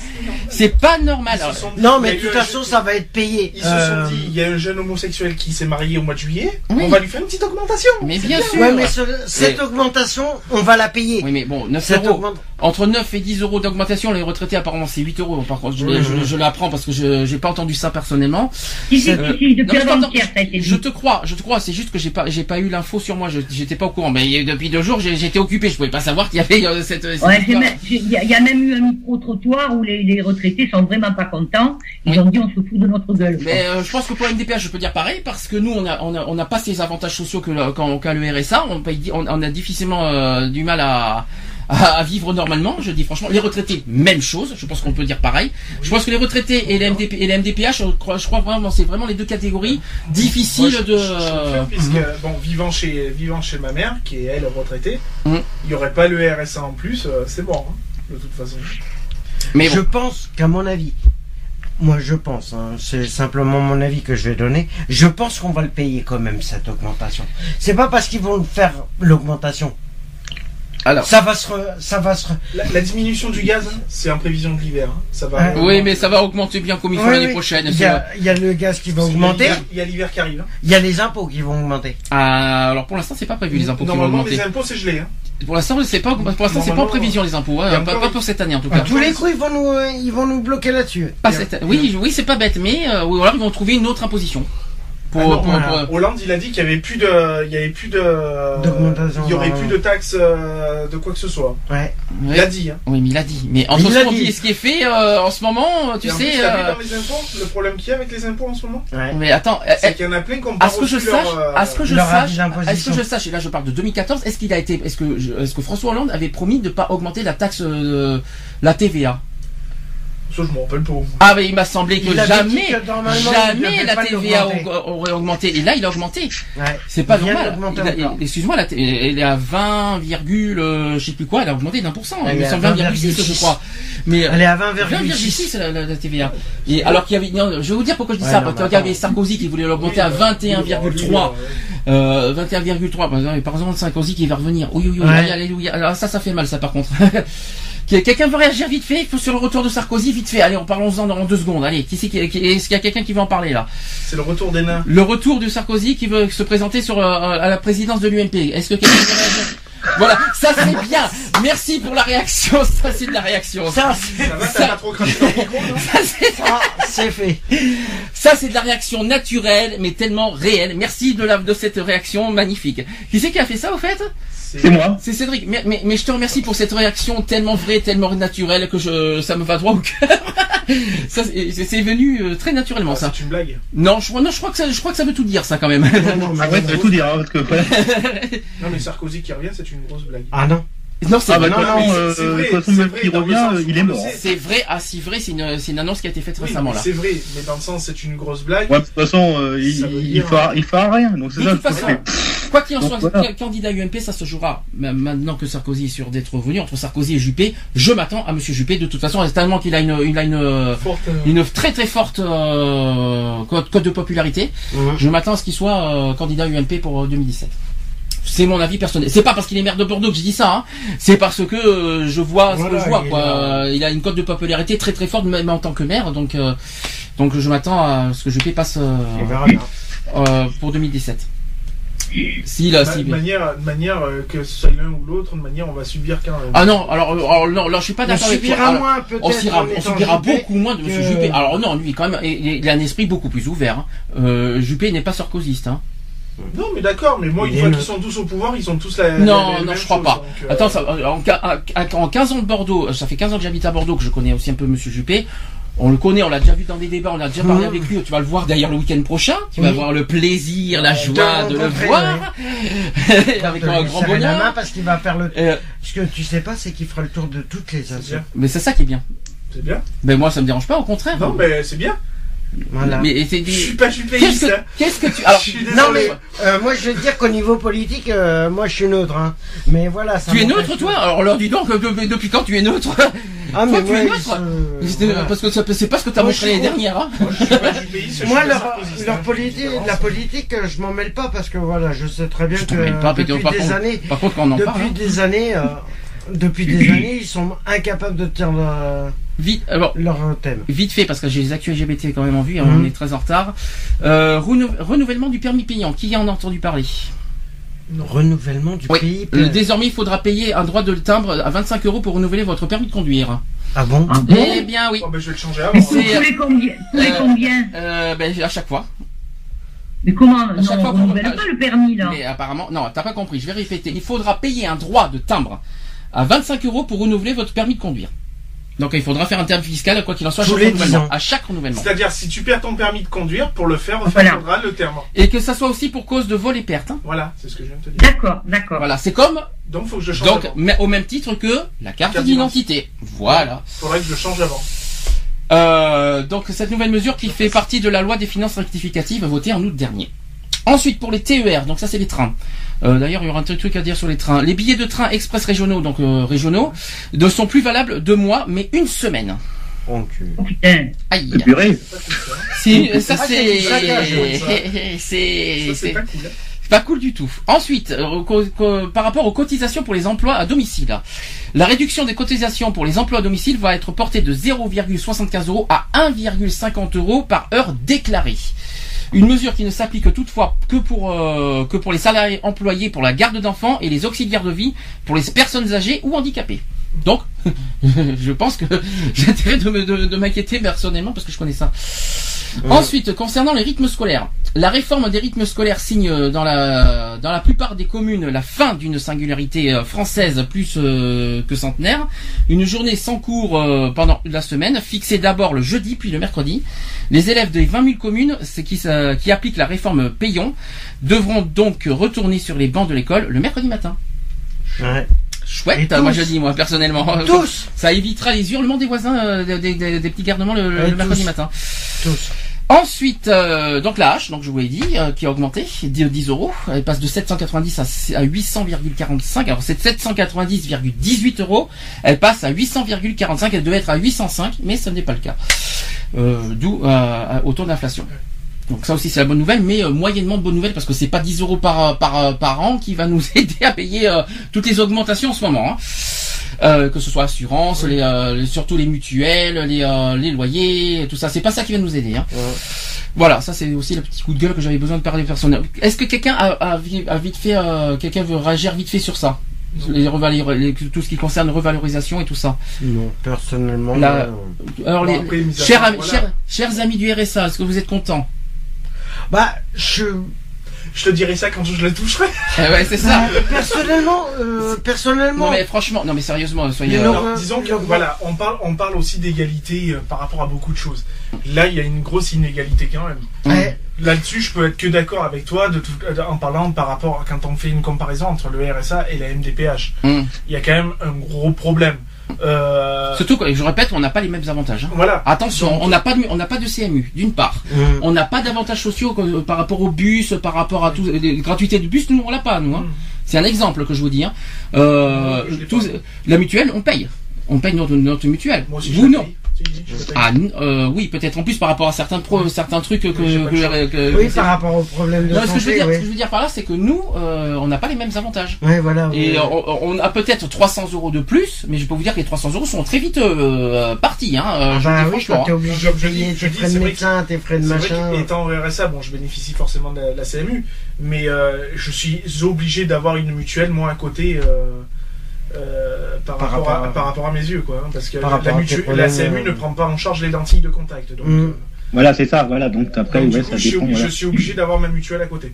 S1: C'est pas normal. Alors,
S3: dit-
S2: Non, mais
S3: a
S2: de toute façon, ça va être payé.
S3: Ils se
S2: Euh,
S3: sont dit, il y a un jeune homosexuel qui s'est marié au mois de juillet,
S1: Oui.
S3: on va lui faire une petite augmentation.
S1: mais bien sûr.
S2: Ouais, mais ce- cette
S1: Mais-
S2: augmentation, on va la payer.
S1: Oui, mais bon, 9
S2: Cette
S1: euros.
S2: augmente-
S1: Entre 9 et 10 euros d'augmentation, les retraités apparemment c'est 8 euros. Par contre, je,
S2: Mhm.
S1: je, je l'apprends parce que je j'ai pas entendu ça personnellement.
S5: Si, si,
S1: Euh,
S5: si, depuis
S1: non, mais attends,
S5: avant-hier, ça a été
S1: Je te crois, je te crois. C'est juste que j'ai pas j'ai pas eu l'info sur moi. Je j'étais pas au courant. Mais depuis deux jours, j'étais occupé. Je pouvais pas savoir qu'il y avait euh, cette.
S5: Ouais, Il y, a- y a même eu un micro-trottoir où les, les retraités sont vraiment pas contents. Ils
S1: Oui.
S5: ont dit on se fout de notre gueule.
S1: Mais euh, je pense que pour MDPH, je peux dire pareil parce que nous, on a on a on n'a pas ces avantages sociaux que qu'a le RSA. On paye, on, on a difficilement euh, du mal à à, à vivre normalement, je dis franchement. Les retraités, même chose, je pense qu'on peut dire pareil. Je pense que les retraités et les, MDP, et les MDPH, je crois, je crois vraiment, c'est vraiment les deux catégories difficiles
S3: Moi, je-
S1: de...
S3: je- je confirme, puisque, bon, vivant chez, vivant chez ma mère, qui est elle retraitée,
S1: Mhm.
S3: il n'y aurait pas le RSA en plus, euh, c'est mort, hein, de toute façon.
S1: Mais
S2: Je
S1: bon,
S2: pense qu'à mon avis, moi je pense, hein, c'est simplement mon avis que je vais donner, je pense qu'on va le payer quand même cette augmentation. C'est pas parce qu'ils vont faire l'augmentation.
S1: Alors...
S2: Ça va se, re- ça va se. re-
S3: La, la diminution du gaz, c'est en prévision de l'hiver. hein, Ça va.
S2: Ouais.
S1: Oui, mais ça va augmenter bien comme il faut
S2: Oui,
S1: l'année
S2: oui.
S1: prochaine.
S2: Il y, a, il y a le gaz qui va augmenter,
S3: Il y a l'hiver qui arrive. hein.
S2: il y a les impôts qui vont augmenter.
S1: Ah, alors pour l'instant, c'est pas prévu les impôts qui vont
S3: Normalement,
S1: augmenter.
S3: les impôts, c'est gelé. Hein.
S1: Pour l'instant, c'est pas, pour l'instant, c'est pas en prévision les impôts, hein, pas, pour cette année en tout cas.
S2: tous les coups, ils vont nous, euh, ils vont nous bloquer là-dessus.
S1: Cette- Oui, oui, c'est pas bête, mais euh, ou alors ils vont trouver une autre imposition. Pour,
S3: Ah non,
S1: pour-
S2: voilà.
S1: pour-
S3: Hollande, il a dit qu'il y avait plus de, il y avait plus de, il y aurait plus de taxes euh, de quoi que ce soit.
S2: Ouais.
S3: Il
S1: Ouais.
S3: l'a dit. Hein.
S1: Oui, mais il a dit. Mais entre
S2: Il
S1: ce
S2: l'a
S1: qu'on
S2: dit.
S1: et ce qui est fait euh, en ce moment, tu
S3: Et en
S1: sais.
S3: plus, t'as vu
S1: euh,
S3: dans les impôts, le problème qu'il y a avec les impôts en ce moment,
S2: ouais.
S1: Mais attends, euh,
S3: c'est qu'il y en a plein qui ont pas
S1: à ce que je sache,
S3: euh,
S1: à ce que je sache,
S2: d'imposition.
S1: est-ce que je sache, et là je parle de 2014, est-ce qu'il a été, est-ce que, est-ce que François Hollande avait promis de pas augmenter la taxe, euh, la TVA
S3: Ça, je m'en rappelle pas.
S1: Ah, mais il m'a semblé que
S2: Il
S1: jamais,
S2: que
S1: jamais la TVA aurait augmenté. Et là, il a augmenté.
S2: Ouais.
S1: C'est pas
S2: Il
S1: normal. Excuse-moi, la t- elle est à 20, euh, je sais plus quoi, elle a augmenté d'un pour cent.
S2: Elle
S1: me
S2: est à
S1: semble 20,6 je
S2: 20,6.
S1: crois. Mais
S2: Elle est à
S1: 20,6
S2: 20,6.
S1: la, la, la TVA. Et alors qu'il y avait, non, je vais vous dire pourquoi je dis
S2: Ouais,
S1: ça,
S2: non,
S1: parce
S2: mais
S1: qu'il y avait
S2: attends.
S1: Sarkozy qui voulait l'augmenter à 21,3. Euh, 21,3. Par exemple, par exemple, Sarkozy qui va revenir. Oui, oui, oui,
S2: Ouais.
S1: Alors ça, ça fait mal, ça, par contre. Quelqu'un veut réagir vite fait sur le retour de Sarkozy, vite fait. Allez, on parlons-en dans deux secondes. Allez, qui c'est qui, qui- est-ce qu'il y a quelqu'un qui veut en parler là?
S3: C'est le retour des nains.
S1: Le retour de Sarkozy qui veut se présenter sur euh, à la présidence de l'UMP. Est-ce que quelqu'un veut réagir? Voilà, ça c'est bien. Merci pour la réaction. Ça c'est de la réaction.
S2: Ça, c'est-
S3: Ça va,
S1: Ça- Ça, c'est-
S2: ça, c'est fait.
S1: Ça, c'est de la réaction naturelle, mais tellement réelle. Merci de, la, de cette réaction magnifique. Qui c'est qui a fait ça, au fait?
S4: C'est moi.
S1: C'est Cédric. Mais, mais, mais je te remercie pour cette réaction tellement vraie, tellement naturelle que je, ça me va droit au cœur. ça, c'est c'est venu euh, très naturellement,
S3: Ah,
S1: ça.
S3: C'est une blague.
S1: Non, je, crois- non, je crois que ça, je crois que ça veut tout dire, ça, quand même.
S2: Non, non, mais
S4: veux tout dire, hein, parce que.
S3: Non, mais Sarkozy qui revient, c'est une grosse blague.
S2: Ah non.
S1: non, c'est
S4: Ah bah, de
S3: non,
S4: toute
S3: non,
S4: façon, euh,
S3: c'est
S4: de
S3: vrai,
S4: toute façon,
S3: c'est
S4: même
S3: vrai,
S4: qui revient,
S3: sens
S4: il est mort.
S1: c'est vrai, ah, si vrai, c'est une, c'est une annonce qui a été faite
S3: Oui,
S1: récemment, là.
S3: C'est vrai, mais dans le sens, c'est une grosse blague.
S4: Ouais, de toute façon, euh, il,
S3: veut
S4: il,
S3: dire,
S4: fera, il fera rien. Donc c'est
S1: De
S4: ça.
S1: Quoi qu'il en soit,
S4: voilà.
S1: candidat UMP, ça se jouera. Même Maintenant que Sarkozy est sûr d'être revenu, entre Sarkozy et Juppé, je m'attends à Monsieur Juppé. De toute façon, c'est tellement qu'il a une, il a une, euh,
S3: Forte, euh,
S1: une très très forte euh, cote, cote de popularité. Je m'attends à ce qu'il soit euh, candidat UMP pour euh, 2017. C'est mon avis personnel. C'est pas parce qu'il est maire de Bordeaux que je dis ça. Hein. C'est parce que euh, je vois ce que je vois.
S2: il
S1: Quoi.
S2: a-
S1: Euh, Il a une cote de popularité très très forte, même en tant que maire. Donc, euh, donc je m'attends à ce que Juppé passe euh, euh, pour 2017. Si là,
S3: de
S1: si.
S3: manière, de manière euh, que ce soit l'un ou l'autre, de manière, on va subir qu'un.
S1: Ah non, alors, euh, alors non, là je suis pas d'accord avec toi.
S2: subira
S1: Alors,
S2: moins peut-être.
S1: on subira, on subira beaucoup moins de Monsieur
S2: que-
S1: Juppé. Alors non, lui quand même, il, il a un esprit beaucoup plus ouvert. Hein. Euh, Juppé n'est pas sarkozyste. Hein.
S3: Non, mais d'accord, mais moi,
S2: Il
S3: une fois qu'ils sont tous au pouvoir, ils sont tous la.
S1: Non,
S3: la- la
S1: non, je crois
S3: chose,
S1: pas.
S3: donc, euh,
S1: Attends, ça, en- en 15 ans de Bordeaux, ça fait 15 ans que j'habite à Bordeaux, que je connais aussi un peu Monsieur Juppé. On le connaît, on l'a déjà vu dans des débats, on a déjà parlé
S2: Mhm.
S1: avec lui. Tu vas le voir d'ailleurs le week-end prochain. Tu vas
S2: Oui.
S1: avoir le plaisir, la
S2: De
S1: joie de le voir avec un
S2: lui
S1: grand
S2: serrer la main
S1: bonheur.
S2: parce qu'il va faire le.
S1: Euh,
S2: Ce que tu sais pas, c'est qu'il fera le tour de toutes les
S3: bien.
S1: mais c'est ça qui est bien.
S3: C'est bien.
S1: Mais moi, ça me dérange pas, au contraire.
S3: Non, mais c'est bien.
S2: Voilà.
S1: Mais c'est
S3: Je
S1: des-
S3: suis pas
S1: Qu'est-ce que,
S3: hein.
S1: qu'est-ce que tu alors
S3: Je suis
S2: Non mais euh, moi je te dire qu'au niveau politique, euh, moi je suis neutre. Hein. Mais voilà. Ça
S1: tu es neutre toi Alors leur dis donc de- depuis quand tu es neutre
S2: Ah
S1: Toi,
S2: mais
S1: tu
S2: moi,
S1: es neutre
S2: voilà.
S1: Parce que ça- c'est pas ce que t'as
S2: Moi,
S1: montré
S2: je
S1: l'année dernière. Hein
S3: Moi, je suis pas jupéiste. je
S2: Moi
S3: suis pas
S2: leur, politique, la politique, euh, je m'en mêle pas parce que voilà, je sais très bien
S1: Je
S2: que
S1: pas,
S2: depuis
S1: par
S2: des
S1: contre.
S2: années,
S1: Par contre quand on en
S2: depuis
S1: parle, hein,
S2: des années, euh, depuis des années, ils sont incapables de tenir leur,
S1: vite, alors
S2: leur thème.
S1: vite fait parce que j'ai les actus LGBT quand même en vue, hein,
S2: Mhm.
S1: on est très en retard. Euh, renou- renouvellement du permis payant, qui en a entendu parler?
S2: Renouvellement du
S1: Oui.
S2: pays.
S1: Euh, Désormais il faudra payer un droit de timbre à 25 euros pour renouveler votre permis de conduire.
S2: Ah bon?
S4: Ah
S1: Eh bien oui.
S3: Oh, ben, je vais le changer avant.
S1: C'est-
S5: Tous les combien les
S1: Euh,
S5: combien
S1: Euh, ben, à chaque fois.
S5: Mais comment
S1: chaque
S5: Non,
S1: fois
S5: on
S1: qu'on-
S5: renouvelle pas le permis là.
S1: Mais apparemment, non, t'as pas compris, je vais répéter. Il faudra payer un droit de timbre à 25 euros pour renouveler votre permis de conduire. Donc il faudra faire un terme fiscal, quoi qu'il en soit, chaque
S2: les 10
S1: renouvellement. À chaque renouvellement.
S3: C'est-à-dire, si tu perds ton permis de conduire, pour le faire,
S5: Voilà.
S3: il faudra le terme.
S1: Et que ça soit aussi pour cause de vol et perte. hein.
S3: Voilà, c'est ce que je viens de te dire.
S5: D'accord, d'accord.
S1: Voilà, c'est comme,
S3: Donc, faut que je change
S1: donc,
S3: avant.
S1: au même titre que la carte
S3: Carte
S1: d'identité. Voilà.
S3: Faudrait que je change avant.
S1: Euh, donc cette nouvelle mesure qui fait partie de la loi des finances rectificatives votée en août dernier. Ensuite pour les TER, donc ça c'est les trains. Euh, D'ailleurs il y aura un truc à dire sur les trains. Les billets de train express régionaux, donc euh, régionaux, ne sont plus valables deux mois, mais une semaine.
S5: Oh putain.
S1: Aïe.
S4: Purée.
S1: Si, ça
S2: c'est
S3: Ça, c'est
S1: c'est
S3: pas cool. hein.
S1: c'est pas cool du tout. Ensuite, euh, par rapport aux cotisations pour les emplois à domicile, la réduction des cotisations pour les emplois à domicile va être portée de 0,75 euros à 1,50 euros par heure déclarée. Une mesure qui ne s'applique toutefois que pour euh, que pour les salariés employés pour la garde d'enfants et les auxiliaires de vie pour les personnes âgées ou handicapées. Donc, je pense que j'ai intérêt de, me- de- de m'inquiéter personnellement parce que je connais ça. Ensuite, concernant les rythmes scolaires, la réforme des rythmes scolaires signe euh, dans la dans la plupart des communes la fin d'une singularité euh, française plus euh, que centenaire. Une journée sans cours euh, pendant la semaine, fixée d'abord le jeudi puis le mercredi. Les élèves des 20 000 communes qui, qui appliquent la réforme Payon devront donc retourner sur les bancs de l'école le mercredi matin.
S2: Ouais.
S1: Chouette,
S2: Et
S1: moi je dis moi personnellement.
S2: Tous.
S1: Ça évitera les hurlements des voisins, euh, des, des- des petits garnements le, mercredi
S2: tous.
S1: matin.
S2: Tous.
S1: Ensuite, euh, donc la hache, donc je vous l'ai dit, euh, qui a augmenté de 10 euros. Elle passe de 790 à, à 800,45. Alors c'est 790,18 euros. Elle passe à 800,45. Elle devait être à 805, mais ce n'est pas le cas. Euh, D'où euh, au taux d'inflation. Donc ça aussi c'est la bonne nouvelle, mais euh, moyennement de bonne nouvelle parce que c'est pas 10 euros par, par, par an qui va nous aider à payer euh, toutes les augmentations en ce moment. hein. Euh, que ce soit assurance, les, euh, les- surtout les mutuelles, les, euh, les loyers, tout ça. C'est pas ça qui va nous aider. Hein. Voilà, ça c'est aussi le petit coup de gueule que j'avais besoin de parler personnel. Est-ce que quelqu'un a, a vi- a vite fait, euh, quelqu'un veut réagir vite fait sur ça? Les revalor- les- tout ce qui concerne revalorisation et tout ça.
S2: Non, personnellement.
S1: La-
S2: non.
S1: Alors,
S3: Bon,
S1: les,
S3: après,
S1: chers,
S3: voilà.
S1: chers, chers amis du RSA, est-ce que vous êtes contents?
S2: Bah, je.
S3: Je te dirai ça quand je le toucherai.
S1: Eh ouais, c'est ça.
S2: Bah, personnellement, euh, personnellement.
S1: Non mais franchement, non mais sérieusement, soyez.
S2: Mais non,
S3: Alors,
S2: euh,
S3: disons que voilà, on parle, on parle aussi d'égalité euh, par rapport à beaucoup de choses. Là, il y a une grosse inégalité quand même.
S2: Ouais.
S3: Là-dessus, je peux être que d'accord avec toi de tout- euh, en parlant par rapport à quand on fait une comparaison entre le RSA et la MDPH.
S1: hum.
S3: Il y a quand même un gros problème. Euh,
S1: Surtout, que, je répète, on n'a pas les mêmes avantages. hein.
S3: voilà.
S1: Attention,
S3: Donc-
S1: on n'a pas de, on n'a pas de CMU, d'une part.
S2: Hum.
S1: On n'a pas d'avantages sociaux euh, par rapport au bus, par rapport à tout, les gratuités du bus, nous on l'a pas, nous. Hein.
S3: Mm.
S1: C'est un exemple que je vous dis. Hein. Euh, tous- la mutuelle, on paye. On paye notre, notre mutuelle.
S3: Moi aussi, je
S1: vous non. Ah euh, oui, peut-être en plus par rapport à certains pro, certains trucs que,
S2: Oui,
S1: que-
S2: par rapport au problème de
S1: Non, ce que je veux
S2: santé,
S1: dire, ce que je veux dire par là, c'est que nous, euh, on n'a pas les mêmes avantages.
S2: Ouais, voilà.
S1: Et
S2: ouais.
S1: on, on a peut-être 300 euros de plus, mais je peux vous dire que les 300 euros sont très vite euh, partis. Hein, je
S2: bah
S1: vous dis
S2: oui,
S1: franchement.
S2: quand t'es obligé
S3: Je-
S2: de payer tes frais de médecin, tes frais de
S3: vrai
S2: machin.
S3: qu'étant RSA, bon, je bénéficie forcément de la, la CMU, mais euh, je suis obligé d'avoir une mutuelle, moi, à côté, euh, euh, par,
S2: Par
S3: rapport
S2: rapport
S3: à,
S2: à-
S3: par rapport à mes yeux, quoi. hein, parce que
S2: Par
S3: la, mutu- CMU
S2: euh,
S3: ne prend pas en charge les lentilles de contact. Donc,
S2: Mm.
S3: euh,
S4: Voilà, c'est ça, voilà. Donc après,
S3: donc,
S4: ouais,
S3: du coup,
S4: ça
S3: je, suis
S4: dépend.
S3: obligé,
S4: voilà.
S3: je suis obligé d'avoir ma mutuelle à côté.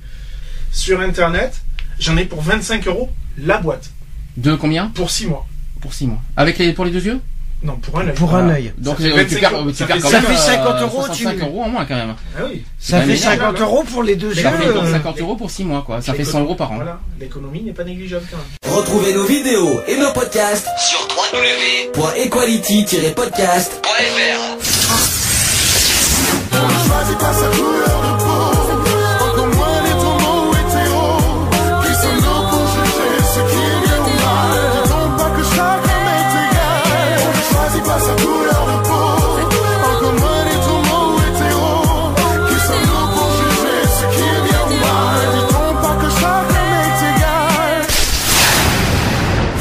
S3: Sur Internet, j'en ai pour 25 euros la boîte,
S1: De combien?
S3: Pour 6 mois.
S1: Pour 6 mois. Avec les pour les deux yeux?
S3: Non, pour un œil.
S2: Pour un œil.
S1: Donc
S3: Ça fait
S1: euh, tu
S3: 25
S1: perds,
S3: euros.
S1: tu
S3: Ça
S1: perds
S3: fait-
S1: quand
S2: ça
S1: même
S2: fait
S1: euh,
S2: 50 euros,
S1: 65
S2: tu-
S1: euros en moins quand même.
S3: Ah oui.
S2: Ça fait
S1: même
S2: 50
S3: énorme.
S2: euros pour les deux
S1: Ça
S2: yeux.
S1: fait donc
S2: euh,
S1: 50 euros pour 6 mois quoi. Ça fait 100 euros par an.
S3: Voilà, l'économie n'est pas négligeable quand même.
S6: Retrouvez nos vidéos et nos podcasts sur www.equality-podcast.fr.